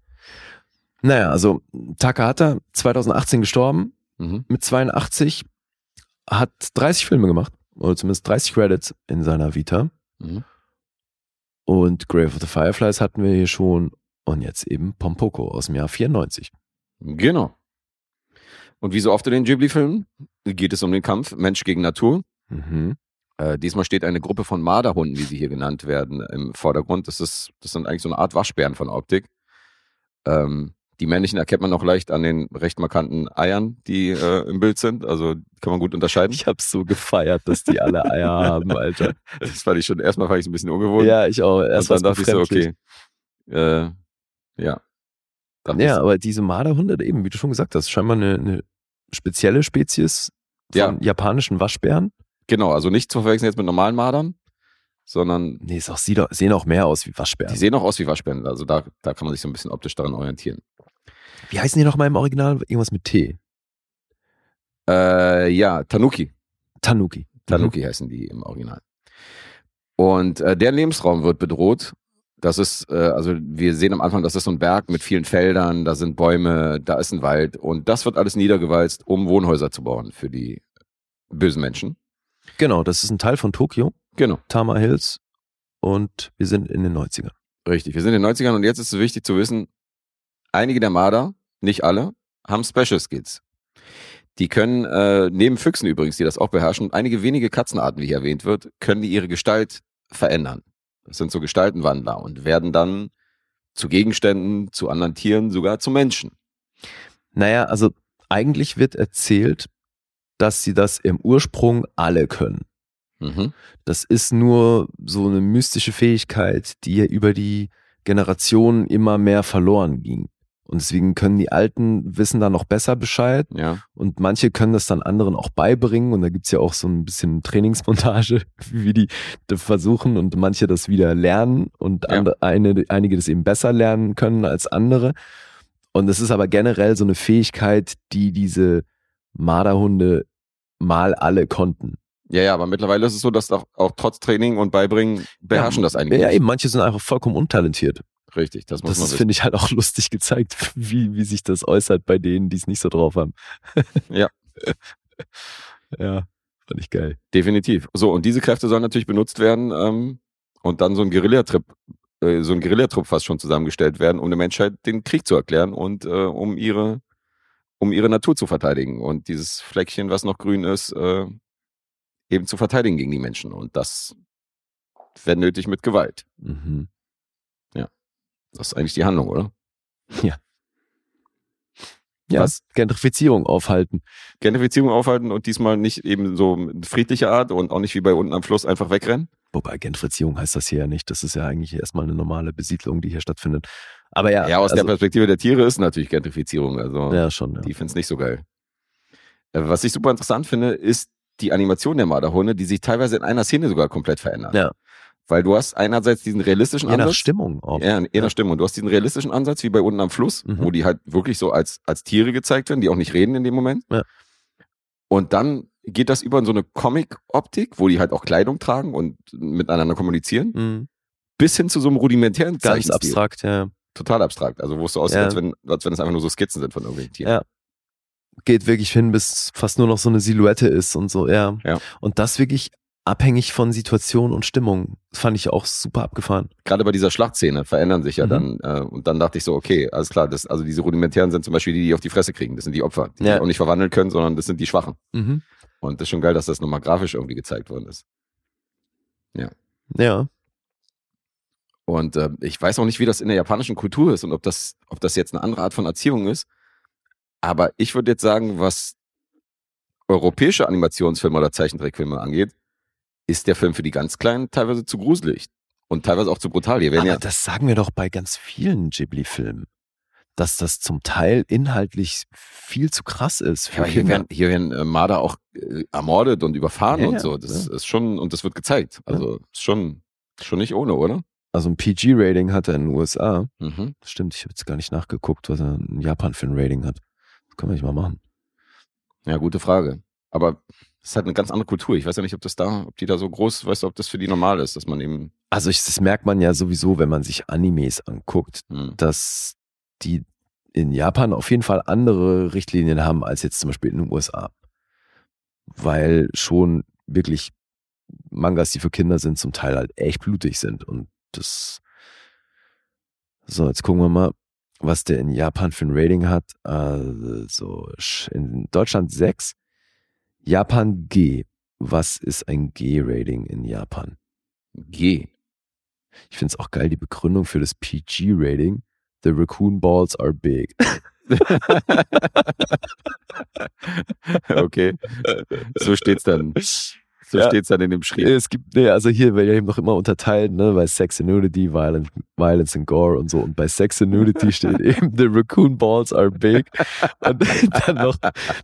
Naja, also Takahata, 2018 gestorben, Mhm. mit 82, hat 30 Filme gemacht, oder zumindest 30 Credits in seiner Vita. Mhm. Und Grave of the Fireflies hatten wir hier schon. Und jetzt eben Pompoko aus dem Jahr 94. Genau. Und wie so oft in den Ghibli-Filmen geht es um den Kampf Mensch gegen Natur. Mhm. Äh, diesmal steht eine Gruppe von Marderhunden, wie sie hier genannt werden, im Vordergrund. Das, ist, das sind eigentlich so eine Art Waschbären von Optik. Ähm, die männlichen erkennt man noch leicht an den recht markanten Eiern, die äh, im Bild sind. Also kann man gut unterscheiden. Ich hab's so gefeiert, dass die alle Eier haben, Alter. Das fand ich schon, erstmal fand ich es ein bisschen ungewohnt. Ja, ich auch. Erst und dann dachte ich so, okay. Äh, ja. Dachte Ja, so. aber diese Marderhunde, eben, wie du schon gesagt hast, scheinbar eine, eine spezielle Spezies von Ja. japanischen Waschbären. Genau, also nicht zu verwechseln jetzt mit normalen Mardern, sondern Nee, ist auch, sieht auch, sehen auch mehr aus wie Waschbären. die sehen auch aus wie Waschbären. Also da, da kann man sich so ein bisschen optisch daran orientieren. Wie heißen die nochmal im Original? Irgendwas mit T. Äh, ja, Tanuki. Tanuki. Tanuki heißen die im Original. Und äh, der Lebensraum wird bedroht. Das ist, äh, also wir sehen am Anfang, das ist so ein Berg mit vielen Feldern, da sind Bäume, da ist ein Wald und das wird alles niedergewalzt, um Wohnhäuser zu bauen für die bösen Menschen. Genau, das ist ein Teil von Tokio, Genau. Tama Hills. Und wir sind in den 90ern. Richtig. Wir sind in den 90ern und jetzt ist es wichtig zu wissen, einige der Marder, nicht alle, haben Special Skills. Die können, äh, neben Füchsen übrigens, die das auch beherrschen, einige wenige Katzenarten, wie hier erwähnt wird, können die ihre Gestalt verändern. Das sind so Gestaltenwandler und werden dann zu Gegenständen, zu anderen Tieren, sogar zu Menschen. Naja, also eigentlich wird erzählt, dass sie das im Ursprung alle können. Mhm. Das ist nur so eine mystische Fähigkeit, die ja über die Generationen immer mehr verloren ging. Und deswegen können die Alten wissen da noch besser Bescheid Ja. und manche können das dann anderen auch beibringen und da gibt's ja auch so ein bisschen Trainingsmontage, wie die versuchen und manche das wieder lernen und Ja. andere, eine, einige das eben besser lernen können als andere. Und es ist aber generell so eine Fähigkeit, die diese Marderhunde mal alle konnten. Ja, ja, aber mittlerweile ist es so, dass auch, auch trotz Training und Beibringen beherrschen ja, das einige. Ja, eben, manche sind einfach vollkommen untalentiert. Richtig, das muss Das man wissen. finde ich, halt auch lustig gezeigt, wie, wie sich das äußert bei denen, die es nicht so drauf haben. Ja. ja, fand ich geil. Definitiv. So, und diese Kräfte sollen natürlich benutzt werden ähm, und dann so ein Guerillatrip, äh, so ein Guerillatrupp fast schon zusammengestellt werden, um der Menschheit den Krieg zu erklären und äh, um ihre um ihre Natur zu verteidigen und dieses Fleckchen, was noch grün ist, äh, eben zu verteidigen gegen die Menschen. Und das wäre nötig mit Gewalt. Mhm. Das ist eigentlich die Handlung, oder? Ja, Was? Gentrifizierung aufhalten. Gentrifizierung aufhalten und diesmal nicht eben so friedlicher Art und auch nicht wie bei unten am Fluss einfach wegrennen. Wobei Gentrifizierung heißt das hier ja nicht. Das ist ja eigentlich erstmal eine normale Besiedlung, die hier stattfindet. Aber ja, Ja, aus der also, Perspektive der Tiere ist natürlich Gentrifizierung. Also ja schon. Ja. Die finden es nicht so geil. Äh, Was ich super interessant finde, ist die Animation der Marderhunde, die sich teilweise in einer Szene sogar komplett verändert. Ja. Weil du hast einerseits diesen realistischen Je nach Ansatz. Stimmung auch. Ja, je nach Stimmung. Du hast diesen realistischen Ansatz wie bei unten am Fluss, Mhm. wo die halt wirklich so als, als Tiere gezeigt werden, die auch nicht reden in dem Moment. Ja. Und dann geht das über in so eine Comic-Optik, wo die halt auch Kleidung tragen und miteinander kommunizieren, Mhm. bis hin zu so einem rudimentären Ganz abstrakt, ja. Total abstrakt. Also wo es so aussieht, Ja. als, wenn, als wenn es einfach nur so Skizzen sind von irgendwelchen Tieren. Ja. Geht wirklich hin, bis fast nur noch so eine Silhouette ist und so, ja. Ja. Und das wirklich abhängig von Situation und Stimmung. Das fand ich auch super abgefahren. gerade bei dieser Schlachtszene verändern sich ja Mhm. dann, äh, und dann dachte ich so, okay, alles klar, das, also diese rudimentären sind zum Beispiel die, die auf die Fresse kriegen, das sind die Opfer, die Ja. sich auch nicht verwandeln können, sondern das sind die Schwachen. Mhm. Und das ist schon geil, dass das nochmal grafisch irgendwie gezeigt worden ist. Ja. Und äh, ich weiß auch nicht, wie das in der japanischen Kultur ist und ob das, ob das jetzt eine andere Art von Erziehung ist. Aber ich würde jetzt sagen, was europäische Animationsfilme oder Zeichentrickfilme angeht, ist der Film für die ganz Kleinen teilweise zu gruselig und teilweise auch zu brutal. Hier werden Aber ja das sagen wir doch bei ganz vielen Ghibli-Filmen. Dass das zum Teil inhaltlich viel zu krass ist für Ja, hier werden, hier werden äh, Marder auch äh, ermordet und überfahren Ja, und so. Das ja. ist schon, und das wird gezeigt. Also ist schon, schon nicht ohne, oder? Also ein PG-Rating hat er in den USA. Mhm. Stimmt, ich habe jetzt gar nicht nachgeguckt, was er in Japan für ein Rating hat. Das können wir nicht mal machen. Ja, gute Frage. Aber es ist halt eine ganz andere Kultur. Ich weiß ja nicht, ob das da, ob die da so groß, weißt du, ob das für die normal ist, dass man eben. Also ich, das merkt man ja sowieso, wenn man sich Animes anguckt, Hm. dass die in Japan auf jeden Fall andere Richtlinien haben als jetzt zum Beispiel in den USA. Weil schon wirklich Mangas, die für Kinder sind, zum Teil halt echt blutig sind. Und das. So, jetzt gucken wir mal, was der in Japan für ein Rating hat. Also in Deutschland 6, Japan G. Was ist ein G-Rating in Japan? G. Ich finde es auch geil, die Begründung für das PG-Rating. The raccoon balls are big. okay. So steht's dann. So Ja. steht's dann in dem Schrieb. Es gibt, nee, also hier wird ja eben noch immer unterteilt, ne, bei Sex and Nudity, Violence, Violence and Gore und so. Und bei Sex and Nudity steht eben, the raccoon balls are big. Und dann noch,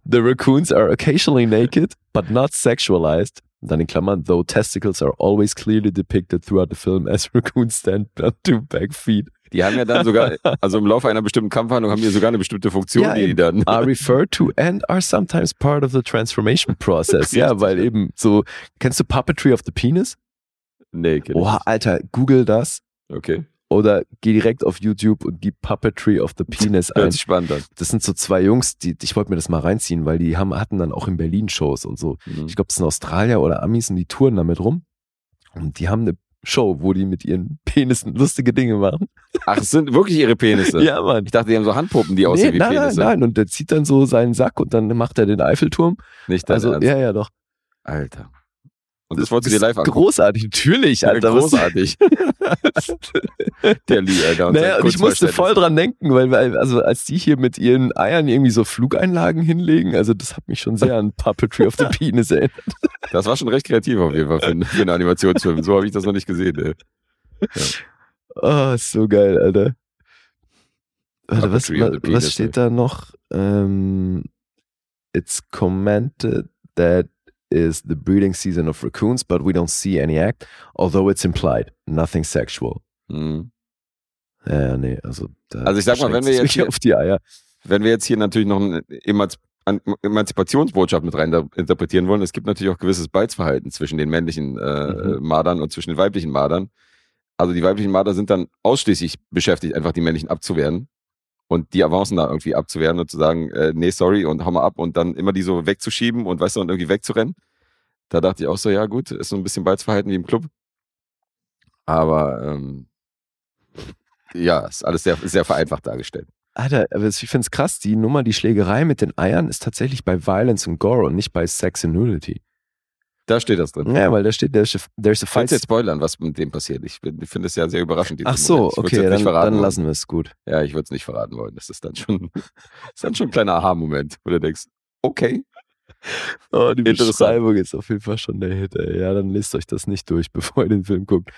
the raccoons are occasionally naked, but not sexualized. Und dann in Klammern, though testicles are always clearly depicted throughout the film as raccoons stand on two back feet. Die haben ja dann sogar, also im Laufe einer bestimmten Kampfhandlung haben die sogar eine bestimmte Funktion, Ja, die die dann. are referred to and are sometimes part of the transformation process. ja, weil eben so, kennst du Puppetry of the Penis? Nee, kenn ich Oha, Alter, google das. Okay. Oder geh direkt auf YouTube und gib Puppetry of the Penis ein. Hört sich spannend an. Das sind so zwei Jungs, die, ich wollte mir das mal reinziehen, weil die haben, hatten dann auch in Berlin Shows und so. Mhm. Ich glaube, das sind Australier oder Amis und die touren damit rum. Und die haben eine Show, wo die mit ihren Penissen lustige Dinge machen. Ach, es sind wirklich ihre Penisse. Ja, Mann. Ich dachte, die haben so Handpuppen, die aussehen Nee, wie nein, nein, Penisse. nein. Und der zieht dann so seinen Sack und dann macht er den Eiffelturm. Nicht dein Also, Ernst. ja, ja, doch. Alter. Und das wolltest du dir live angucken? Großartig, natürlich, Ja, Alter. großartig. Der Lee, Alter. Naja, und ich musste voll dran denken, weil, weil, also als die hier mit ihren Eiern irgendwie so Flugeinlagen hinlegen, also das hat mich schon sehr an Puppetry of the Penis erinnert. Das war schon recht kreativ auf jeden Fall für, einen- für einen Animationsfilm. So habe ich das noch nicht gesehen. Ey. Oh, ist so geil, Alter. Warte, was, was steht da noch? Ähm, it's commented that is the breeding season of raccoons, but we don't see any act, although it's implied. Nothing sexual. Mhm. Ja, nee, also Also ich sag mal, wenn wir jetzt hier- auf die Eier. Wenn wir jetzt hier natürlich noch eine Emanz an- Emanzipationsbotschaft mit rein interpretieren wollen, es gibt natürlich auch gewisses Beizverhalten zwischen den männlichen äh, Mhm. Mardern und zwischen den weiblichen Mardern. Also die weiblichen Marder sind dann ausschließlich beschäftigt, einfach die männlichen abzuwehren und die Avancen da irgendwie abzuwehren und zu sagen, äh, nee, sorry und hau mal ab und dann immer die so wegzuschieben und weißt du, und irgendwie wegzurennen. Da dachte ich auch so, ja gut, ist so ein bisschen Beizverhalten wie im Club. Aber ähm, ja, ist alles sehr, sehr vereinfacht dargestellt. Alter, ich finde es krass, die Nummer, die Schlägerei mit den Eiern ist tatsächlich bei Violence and Gore und nicht bei Sex and Nudity. Da steht das drin. Ja, weil da steht, there's a, there's a Falls fight. jetzt spoilern, was mit dem passiert. Ich, ich finde es ja sehr überraschend. Ach so, Moment. Ich würd's okay, dann, dann lassen wir es gut. Ja, ich würde es nicht verraten wollen. Das ist dann schon, ist dann schon ein kleiner Aha-Moment, wo du denkst, okay. Oh, die. Beschreibung ist auf jeden Fall schon der Hit, ey. Ja, dann lest euch das nicht durch, bevor ihr den Film guckt.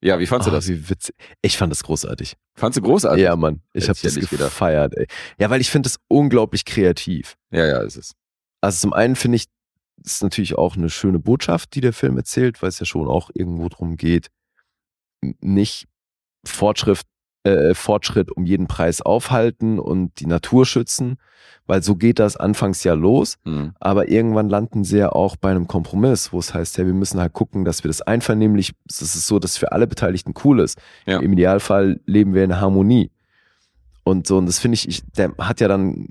Ja, wie fandst du Ah, das? Wie witzig. Ich fand das großartig. Fandst du großartig? Ja, Mann. Ich habe ja das nicht gedacht. gefeiert, ey. Ja, weil ich finde das unglaublich kreativ. Ja, ja, ist es. Also zum einen finde ich, ist natürlich auch eine schöne Botschaft, die der Film erzählt, weil es ja schon auch irgendwo drum geht, nicht Fortschritt, äh, Fortschritt um jeden Preis aufhalten und die Natur schützen, weil so geht das anfangs ja los, Hm. aber irgendwann landen sie ja auch bei einem Kompromiss, wo es heißt, ja, wir müssen halt gucken, dass wir das einvernehmlich, das ist so, dass für alle Beteiligten cool ist. Ja. Im Idealfall leben wir in Harmonie. Und so, und das finde ich, ich, der hat ja dann,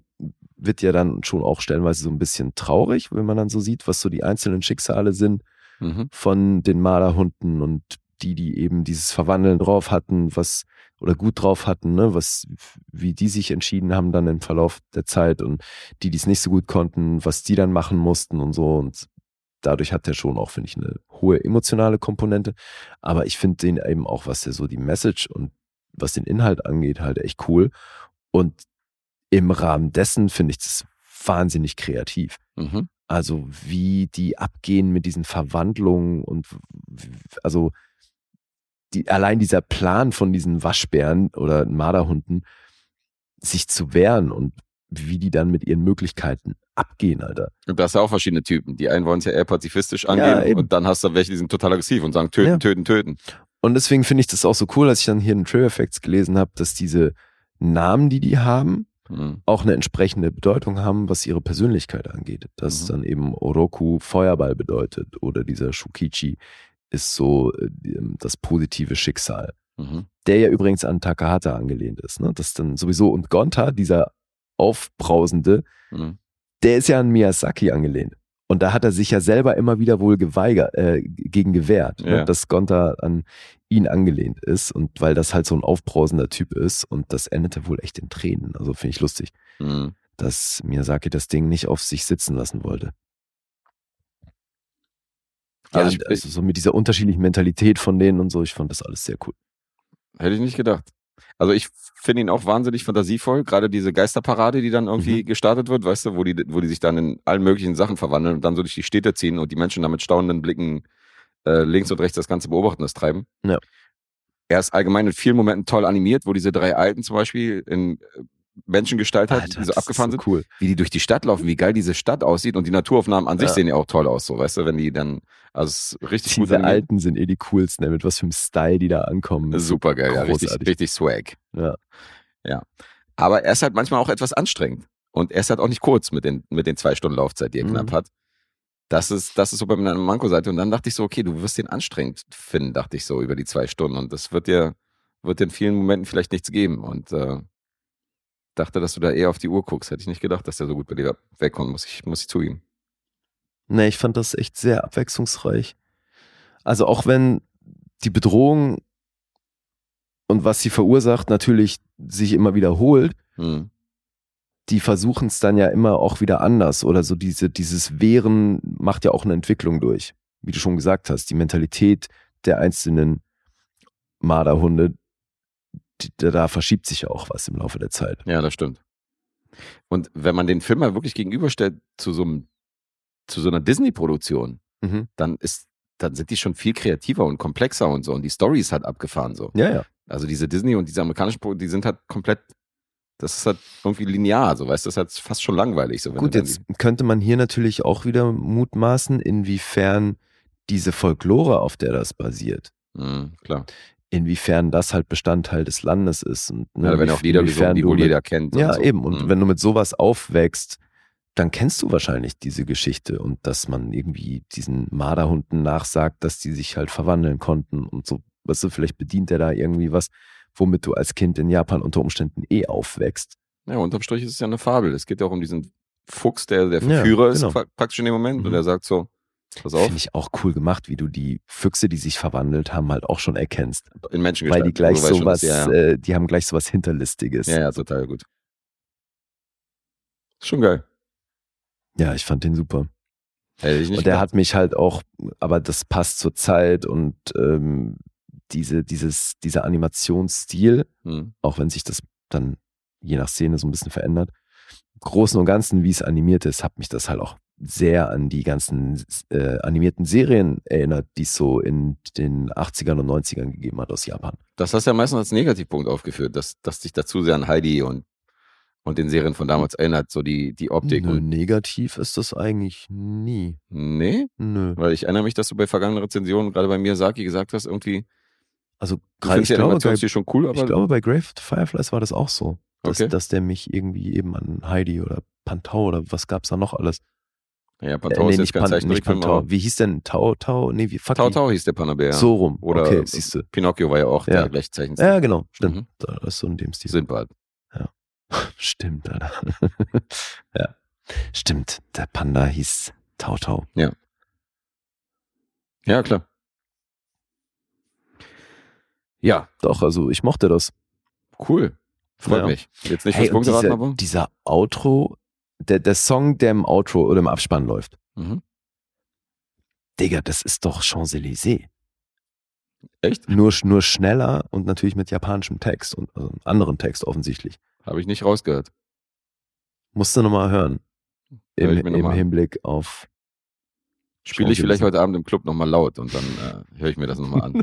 wird ja dann schon auch stellenweise so ein bisschen traurig, wenn man dann so sieht, was so die einzelnen Schicksale sind Mhm. von den Marderhunden und die, die eben dieses Verwandeln drauf hatten, was oder gut drauf hatten, ne, was, wie die sich entschieden haben dann im Verlauf der Zeit und die, die es nicht so gut konnten, was die dann machen mussten und so und dadurch hat er schon auch, finde ich, eine hohe emotionale Komponente, aber ich finde den eben auch, was der so die Message und was den Inhalt angeht, halt echt cool und im Rahmen dessen finde ich das wahnsinnig kreativ. Mhm. Also wie die abgehen mit diesen Verwandlungen und also die, allein dieser Plan von diesen Waschbären oder Marderhunden, sich zu wehren und wie die dann mit ihren Möglichkeiten abgehen, Alter. Und da hast du auch verschiedene Typen. Die einen wollen es ja eher pazifistisch Ja, angehen eben. und dann hast du welche, die sind total aggressiv und sagen töten, Ja. töten, töten. Und deswegen finde ich das auch so cool, als ich dann hier in Trailer Effects gelesen habe, dass diese Namen, die die haben, Mhm. auch eine entsprechende Bedeutung haben, was ihre Persönlichkeit angeht. Dass Mhm. dann eben Oroku Feuerball bedeutet oder dieser Shukichi ist so äh, das positive Schicksal. Mhm. Der ja übrigens an Takahata angelehnt ist. Ne? Das dann sowieso und Gonta, dieser aufbrausende, Mhm. der ist ja an Miyazaki angelehnt. Und da hat er sich ja selber immer wieder wohl geweigert, äh, gegen gewehrt, Ja. ne? dass Gonta an ihn angelehnt ist und weil das halt so ein aufbrausender Typ ist und das endete wohl echt in Tränen. Also finde ich lustig, Mhm. dass Miyazaki das Ding nicht auf sich sitzen lassen wollte. Also Also, ich- ja, also so mit dieser unterschiedlichen Mentalität von denen und so, ich fand das alles sehr cool. Hätte ich nicht gedacht. Also ich finde ihn auch wahnsinnig fantasievoll, gerade diese Geisterparade, die dann irgendwie Mhm. gestartet wird, weißt du, wo die, wo die sich dann in allen möglichen Sachen verwandeln und dann so durch die Städte ziehen und die Menschen dann mit staunenden Blicken äh, links und rechts das Ganze beobachten, das treiben. Ja. Er ist allgemein in vielen Momenten toll animiert, wo diese drei Alten zum Beispiel in äh, Menschengestalt hat, Alter, die so abgefahren sind, so cool. wie die durch die Stadt laufen, wie geil diese Stadt aussieht und die Naturaufnahmen an sich Ja. sehen ja auch toll aus, so, weißt du, wenn die dann, also richtig gut Diese animiert. Alten sind eh die coolsten, ey, mit was für einem Style die da ankommen. Super geil, ja, richtig, richtig swag. Ja. Ja. Aber er ist halt manchmal auch etwas anstrengend. Und er ist halt auch nicht kurz mit den, mit den zwei Stunden Laufzeit, die er Mhm. knapp hat. Das ist, das ist so bei meiner Manko-Seite. Und dann dachte ich so, okay, du wirst den anstrengend finden, dachte ich so, über die zwei Stunden. Und das wird dir wird dir in vielen Momenten vielleicht nichts geben. Und äh, dachte, dass du da eher auf die Uhr guckst. Hätte ich nicht gedacht, dass der so gut bei dir wegkommt, muss ich, muss ich zugeben. Nee, ich fand das echt sehr abwechslungsreich. Also auch wenn die Bedrohung und was sie verursacht natürlich sich immer wiederholt, Hm. Die versuchen es dann ja immer auch wieder anders oder so diese, dieses Wehren macht ja auch eine Entwicklung durch. Wie du schon gesagt hast, die Mentalität der einzelnen Marderhunde, die, da, verschiebt sich ja auch was im Laufe der Zeit. Ja, das stimmt. Und wenn man den Film mal wirklich gegenüberstellt zu so einem, zu so einer Disney-Produktion, Mhm. dann ist, dann sind die schon viel kreativer und komplexer und so. Und die Story ist halt abgefahren so. Ja, ja. Also diese Disney und diese amerikanischen Pro, die sind halt komplett, das ist halt irgendwie linear, so weißt du, das ist halt fast schon langweilig. So, wenn Gut, jetzt könnte man hier natürlich auch wieder mutmaßen, inwiefern diese Folklore, auf der das basiert, Die, Hm, klar. inwiefern das halt Bestandteil des Landes ist. Und, ne, Ja, wie- auch inwiefern gesungen, die wohl jeder kennt. Ja, so. eben. Und Hm. wenn du mit sowas aufwächst, dann kennst du wahrscheinlich diese Geschichte und dass man irgendwie diesen Marderhunden nachsagt, dass die sich halt verwandeln konnten und so, weißt du, vielleicht bedient er da irgendwie was, womit du als Kind in Japan unter Umständen eh aufwächst. Ja, unterm Strich ist es ja eine Fabel. Es geht ja auch um diesen Fuchs, der der Ja, Verführer genau. ist, pra- praktisch in dem Moment. Und Mhm. der sagt so, pass auf, Finde ich auch cool gemacht, wie du die Füchse, die sich verwandelt haben, halt auch schon erkennst. in Menschen Weil die gleich weißt schon, sowas, ja, ja. Äh, die haben gleich sowas Hinterlistiges. ja, ja, total gut. Ist schon geil. Ja, ich fand den super. Und der gedacht. hat mich halt auch, aber das passt zur Zeit und ähm, diese, dieses, dieser Animationsstil, Hm. auch wenn sich das dann je nach Szene so ein bisschen verändert, im Großen und Ganzen, wie es animiert ist, hat mich das halt auch sehr an die ganzen äh, animierten Serien erinnert, die es so in den 80ern und 90ern gegeben hat aus Japan. Das hast du ja meistens als Negativpunkt aufgeführt, dass, dass dich dazu sehr an Heidi und, und den Serien von damals erinnert, so die, die Optik. Nö, negativ ist das eigentlich nie. nee, Nö. weil ich erinnere mich, dass du bei vergangenen Rezensionen, gerade bei Miyazaki, gesagt hast, irgendwie, Also gerade ich glaube, bei, schon cool, aber ich glaube, bei Grave Fireflies war das auch so. Dass, Okay. dass der mich irgendwie eben an Heidi oder Pantau oder was gab's da noch alles? ja, Äh, Pantau ist jetzt nicht, kein Pan, nicht Pantau. Wie hieß denn Tau Tau? Nee, wie fuck Tau Tau hieß der Panabär. So rum. Oder okay, siehst du. Pinocchio war ja auch Ja. der gleiche Zeichenstil. Ja, genau, stimmt. Mhm. Da ist so in dem Stil. Sindbad. Stimmt, Alter. ja. Stimmt, der Panda hieß Tau Tau. Ja, klar. Ja, Doch, also ich mochte das. cool. Freut Ja. mich. Jetzt nicht Hey, Punkt geraten, dieser, aber. dieser Outro, der, der Song, der im Outro oder im Abspann läuft. Mhm. Digga, das ist doch Champs-Élysées. Echt? Nur, nur schneller und natürlich mit japanischem Text und also anderen Text offensichtlich. Habe ich nicht rausgehört. Musst du nochmal hören. Hör Im, im. Hinblick auf. Spiele ich vielleicht heute Abend im Club nochmal laut und dann äh, höre ich mir das nochmal an.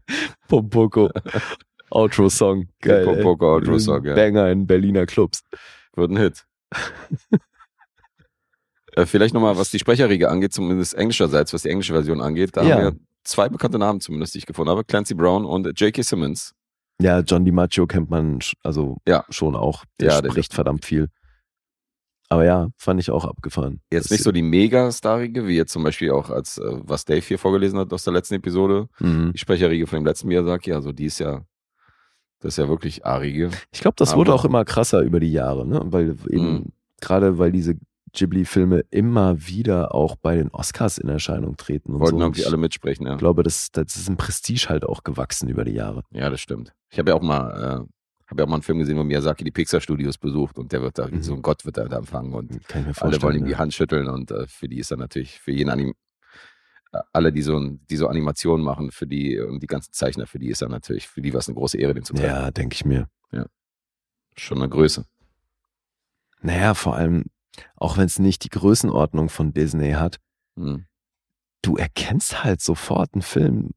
Pompoko. Outro-Song. Geil. Pompoko Outro-Song, ja. Banger in Berliner Clubs. Wird ein Hit. äh, vielleicht nochmal, was die Sprecherriege angeht, zumindest englischerseits, was die englische Version angeht. Da Ja. haben wir zwei bekannte Namen zumindest, die ich gefunden habe. Clancy Brown und J.K. Simmons. Ja, John DiMaggio kennt man also Ja. schon auch. Der Ja, der- spricht verdammt viel. Aber ja, fand ich auch abgefahren. Jetzt Das- nicht so die mega-starrige, wie jetzt zum Beispiel auch als, äh, was Dave hier vorgelesen hat aus der letzten Episode. Mhm. Die Sprecherriege von dem letzten Miyazaki, also die ist ja, das ist ja wirklich arige. Ich glaube, das Aber- wurde auch immer krasser über die Jahre, ne? Weil eben, Mhm. gerade weil diese Ghibli-Filme immer wieder auch bei den Oscars in Erscheinung treten und Wollten so. irgendwie ich alle mitsprechen, ja. glaube, das, das ist ein Prestige halt auch gewachsen über die Jahre. Ja, das stimmt. Ich habe ja auch mal, äh, habe ja auch mal einen Film gesehen, wo Miyazaki die Pixar-Studios besucht und der wird da, Mhm. so ein Gott wird er da empfangen und mir alle wollen ihm die ja. Hand schütteln und äh, für die ist er natürlich, für jeden Anim äh, alle, die so, die so Animationen machen, für die und die ganzen Zeichner, für die ist er natürlich, für die war es eine große Ehre, den zu treffen. Ja, denke ich mir. Schon eine Größe. Naja, vor allem, auch wenn es nicht die Größenordnung von Disney hat, Mhm. du erkennst halt sofort einen Film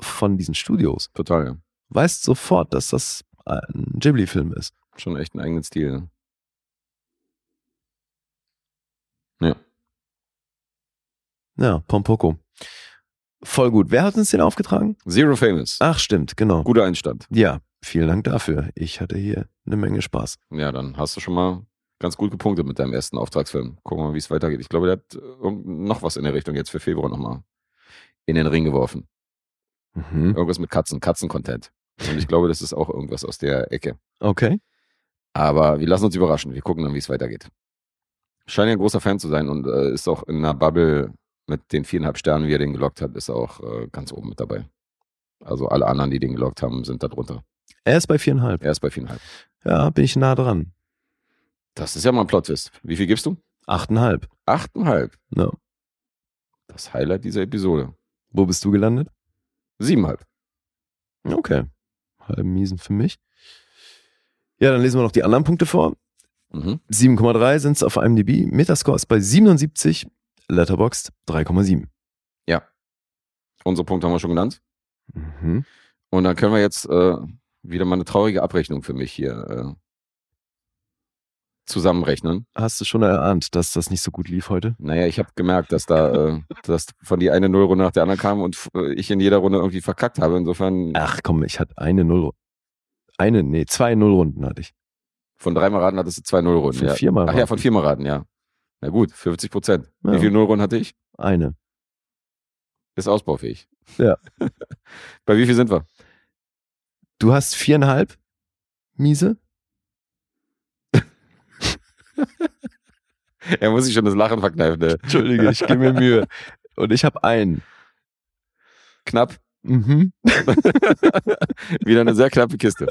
von diesen Studios. Total, ja. Weißt sofort, dass das ein Ghibli-Film ist. Schon echt einen eigenen Stil. Ja. Ja, Pompoko. Voll gut. Wer hat uns den aufgetragen? Zero Famous. Ach, stimmt, genau. Guter Einstand. Ja, vielen Dank dafür. Ich hatte hier eine Menge Spaß. Ja, dann hast du schon mal ganz gut gepunktet mit deinem ersten Auftragsfilm. Gucken wir mal, wie es weitergeht. Ich glaube, der hat äh, irgend- noch was in der Richtung jetzt für Februar nochmal in den Ring geworfen. Mhm. Irgendwas mit Katzen, Katzen-Content. Und ich glaube, das ist auch irgendwas aus der Ecke. Okay. Aber wir lassen uns überraschen. Wir gucken dann, wie es weitergeht. Scheint ja ein großer Fan zu sein und äh, ist auch in einer Bubble mit den viereinhalb Sternen, wie er den gelockt hat, ist er auch äh, ganz oben mit dabei. Also alle anderen, die den gelockt haben, sind da drunter. Er ist bei viereinhalb. Er ist bei viereinhalb. Ja, bin ich nah dran. Das ist ja mal ein Plot-Twist. Wie viel gibst du? Achteinhalb. Achteinhalb. No. Das Highlight dieser Episode. Wo bist du gelandet? Siebenhalb. Okay. Halben Miesen für mich. Ja, dann lesen wir noch die anderen Punkte vor. Mhm. 7,3 sind es auf IMDb. Metascore ist bei 77. Letterboxd 3,7. Ja. Unsere Punkte haben wir schon genannt. Mhm. Und dann können wir jetzt äh, wieder mal eine traurige Abrechnung für mich hier äh, zusammenrechnen. Hast du schon erahnt, dass das nicht so gut lief heute? Naja, ich habe gemerkt, dass da äh, dass von die eine Nullrunde nach der anderen kam und äh, ich in jeder Runde irgendwie verkackt habe. Insofern Ach komm, ich hatte eine Null. Eine, nee, zwei Nullrunden hatte ich. von dreimal Raten hattest du zwei Nullrunden. Von ja. viermal Ach ja, Raten. von viermal Raten, ja. Na gut, 50 Prozent. Ja. Wie viele Nullrunden hatte ich? Eine. Ist ausbaufähig. Ja. Bei wie viel sind wir? Du hast viereinhalb Miese? Er muss sich schon das Lachen verkneifen. Ne? Entschuldige, ich gebe mir Mühe. Und ich habe einen. Knapp. Mhm. Wieder eine sehr knappe Kiste.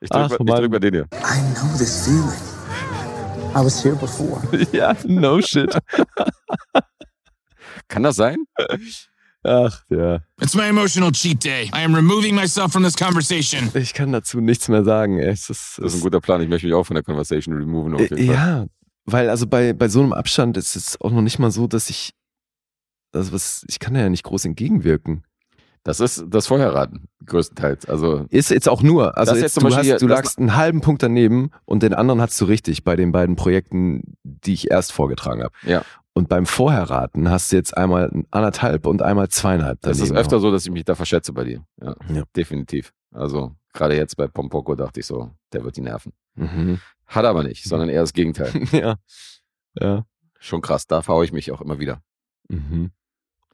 Ich drück, Ach, mal, ich drück mal den hier. I know this feeling. I was here before. ja, no shit. Kann das sein? Ach, ja. It's my emotional cheat day. I am removing myself from this conversation. Ich kann dazu nichts mehr sagen. ey. Es ist, Das ist ein guter Plan. Ich möchte mich auch von der Conversation removen. Auf jeden Äh, Fall. ja, weil also bei, bei so einem Abstand ist es auch noch nicht mal so, dass ich, also was, ich kann da ja nicht groß entgegenwirken. Das ist das Vorherraten, größtenteils. Also, Ist jetzt auch nur, also jetzt, du, Beispiel hast, hier- du lagst einen halben Punkt daneben und den anderen hast du richtig bei den beiden Projekten, die ich erst vorgetragen habe. Ja. Und beim Vorherraten hast du jetzt einmal ein anderthalb und einmal zweieinhalb das ist öfter so, dass ich mich da verschätze bei dir. Ja, Ja. definitiv. Also, gerade jetzt bei Pompoko dachte ich so, der wird die nerven. Mhm. Hat aber nicht, sondern eher das Gegenteil. ja. Ja. Schon krass, da verhaue ich mich auch immer wieder. Mhm.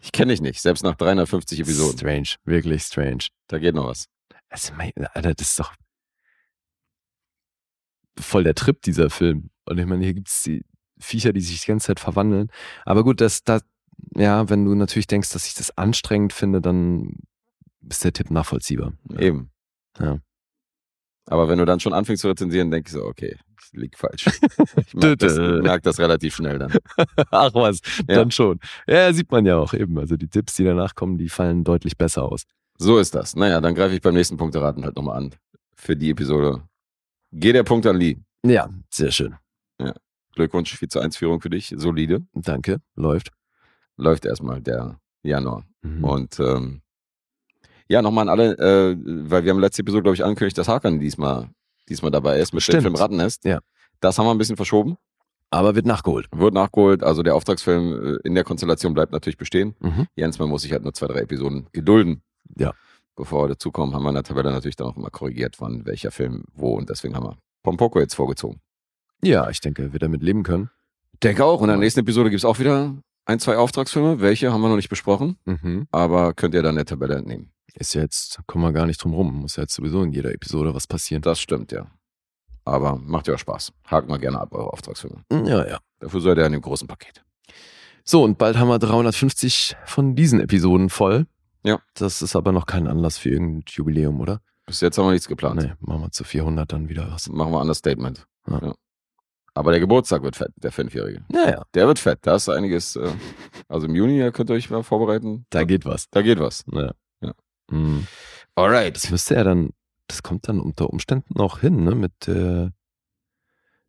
Ich kenne dich nicht, selbst nach 350 Episoden. Strange, wirklich strange. Da geht noch was. Also, mein, Alter, das ist doch voll der Trip, dieser Film. Und ich meine, hier gibt's die Viecher, die sich die ganze Zeit verwandeln. Aber gut, das, das, ja, wenn du natürlich denkst, dass ich das anstrengend finde, dann ist der Tipp nachvollziehbar. Ja. Eben. Ja. Aber wenn du dann schon anfängst zu rezensieren, denke ich so, okay, ich lieg falsch. Ich merke das, merk das relativ schnell dann. Ach was, Ja. dann schon. Ja, sieht man ja auch eben. Also die Tipps, die danach kommen, die fallen deutlich besser aus. So ist das. Naja, dann greife ich beim nächsten Punkteraten halt nochmal an. Für die Episode. Geht der Punkt an Lee. Ja, sehr schön. Glückwunsch, 4 zu 1 Führung für dich. Solide. Danke, läuft. Läuft erstmal der Januar. Mhm. Und ähm, ja, nochmal an alle, äh, weil wir haben letzte Episode, glaube ich, angekündigt, dass Hakan diesmal, diesmal dabei ist mit dem Stimmt. Film Rattennest. Ja. Das haben wir ein bisschen verschoben. Aber wird nachgeholt. Wird nachgeholt. Also der Auftragsfilm äh, in der Konstellation bleibt natürlich bestehen. Mhm. Jens, man muss sich halt nur zwei, drei Episoden gedulden. Ja. Bevor wir dazukommen, haben wir in der Tabelle natürlich dann auch immer korrigiert, wann welcher Film wo. Und deswegen haben wir Pompoko jetzt vorgezogen. Ja, ich denke, wird damit leben können. Denke auch. Und in der nächsten Episode gibt's auch wieder ein, zwei Auftragsfilme. Welche haben wir noch nicht besprochen, Mhm. aber könnt ihr dann in der Tabelle entnehmen. Ist ja jetzt, kommen wir gar nicht drum rum. Muss ja jetzt sowieso in jeder Episode was passieren. Das stimmt, ja. Aber macht ja auch Spaß. Haken mal gerne ab eure Auftragsfilme. Ja, ja. Dafür seid ihr in dem großen Paket. So, und bald haben wir 350 von diesen Episoden voll. Ja. Das ist aber noch kein Anlass für irgendein Jubiläum, oder? Bis jetzt haben wir nichts geplant. Nee, machen wir zu 400 dann wieder was. Machen wir Understatement. Ja. Ja. Aber der Geburtstag wird fett, der Fünfjährige. Ja, ja, Der wird fett. Da ist einiges. Äh, also im Juni ja, könnt ihr euch mal vorbereiten. da geht was. Da geht was. Ja. Ja. Mhm. Alright. Das müsste ja dann, das kommt dann unter Umständen auch hin, ne, mit, äh,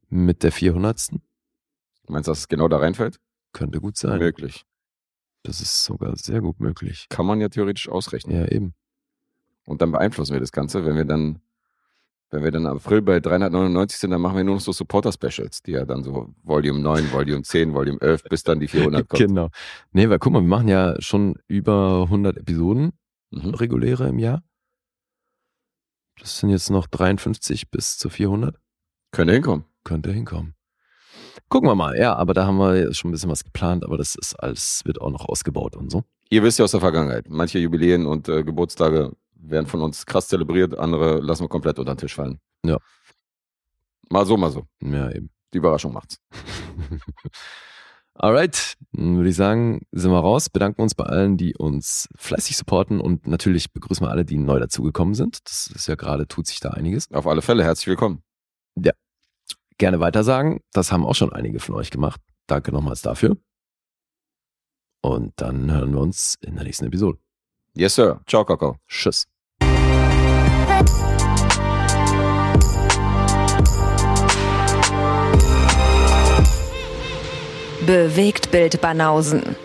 mit der 400. Meinst du, dass es genau da reinfällt? Könnte gut sein. Möglich. Das ist sogar sehr gut möglich. Kann man ja theoretisch ausrechnen. Ja, eben. Und dann beeinflussen wir das Ganze, wenn wir dann, wenn wir dann im April bei 399 sind, dann machen wir nur noch so Supporter-Specials, die ja dann so Volume 9, Volume 10, Volume 11, bis dann die 400 kommt. Genau. Nee, weil guck mal, wir machen ja schon über 100 Episoden, Mhm. reguläre im Jahr. Das sind jetzt noch 53 bis zu 400. Könnte hinkommen. Könnte hinkommen. Gucken wir mal. Ja, aber da haben wir schon ein bisschen was geplant, aber das ist alles, wird auch noch ausgebaut und so. Ihr wisst ja aus der Vergangenheit, manche Jubiläen und äh, Geburtstage werden von uns krass zelebriert, andere lassen wir komplett unter den Tisch fallen. Ja. Mal so, mal so. Ja, eben. Die Überraschung macht's. Alright, dann würde ich sagen, sind wir raus. Bedanken uns bei allen, die uns fleißig supporten und natürlich begrüßen wir alle, die neu dazugekommen sind. Das ist ja gerade, tut sich da einiges. Auf alle Fälle, herzlich willkommen. Gerne weitersagen. Das haben auch schon einige von euch gemacht. Danke nochmals dafür. Und dann hören wir uns in der nächsten Episode. Yes, Sir. Ciao, Kakao. Tschüss. Bewegt Bild Banausen.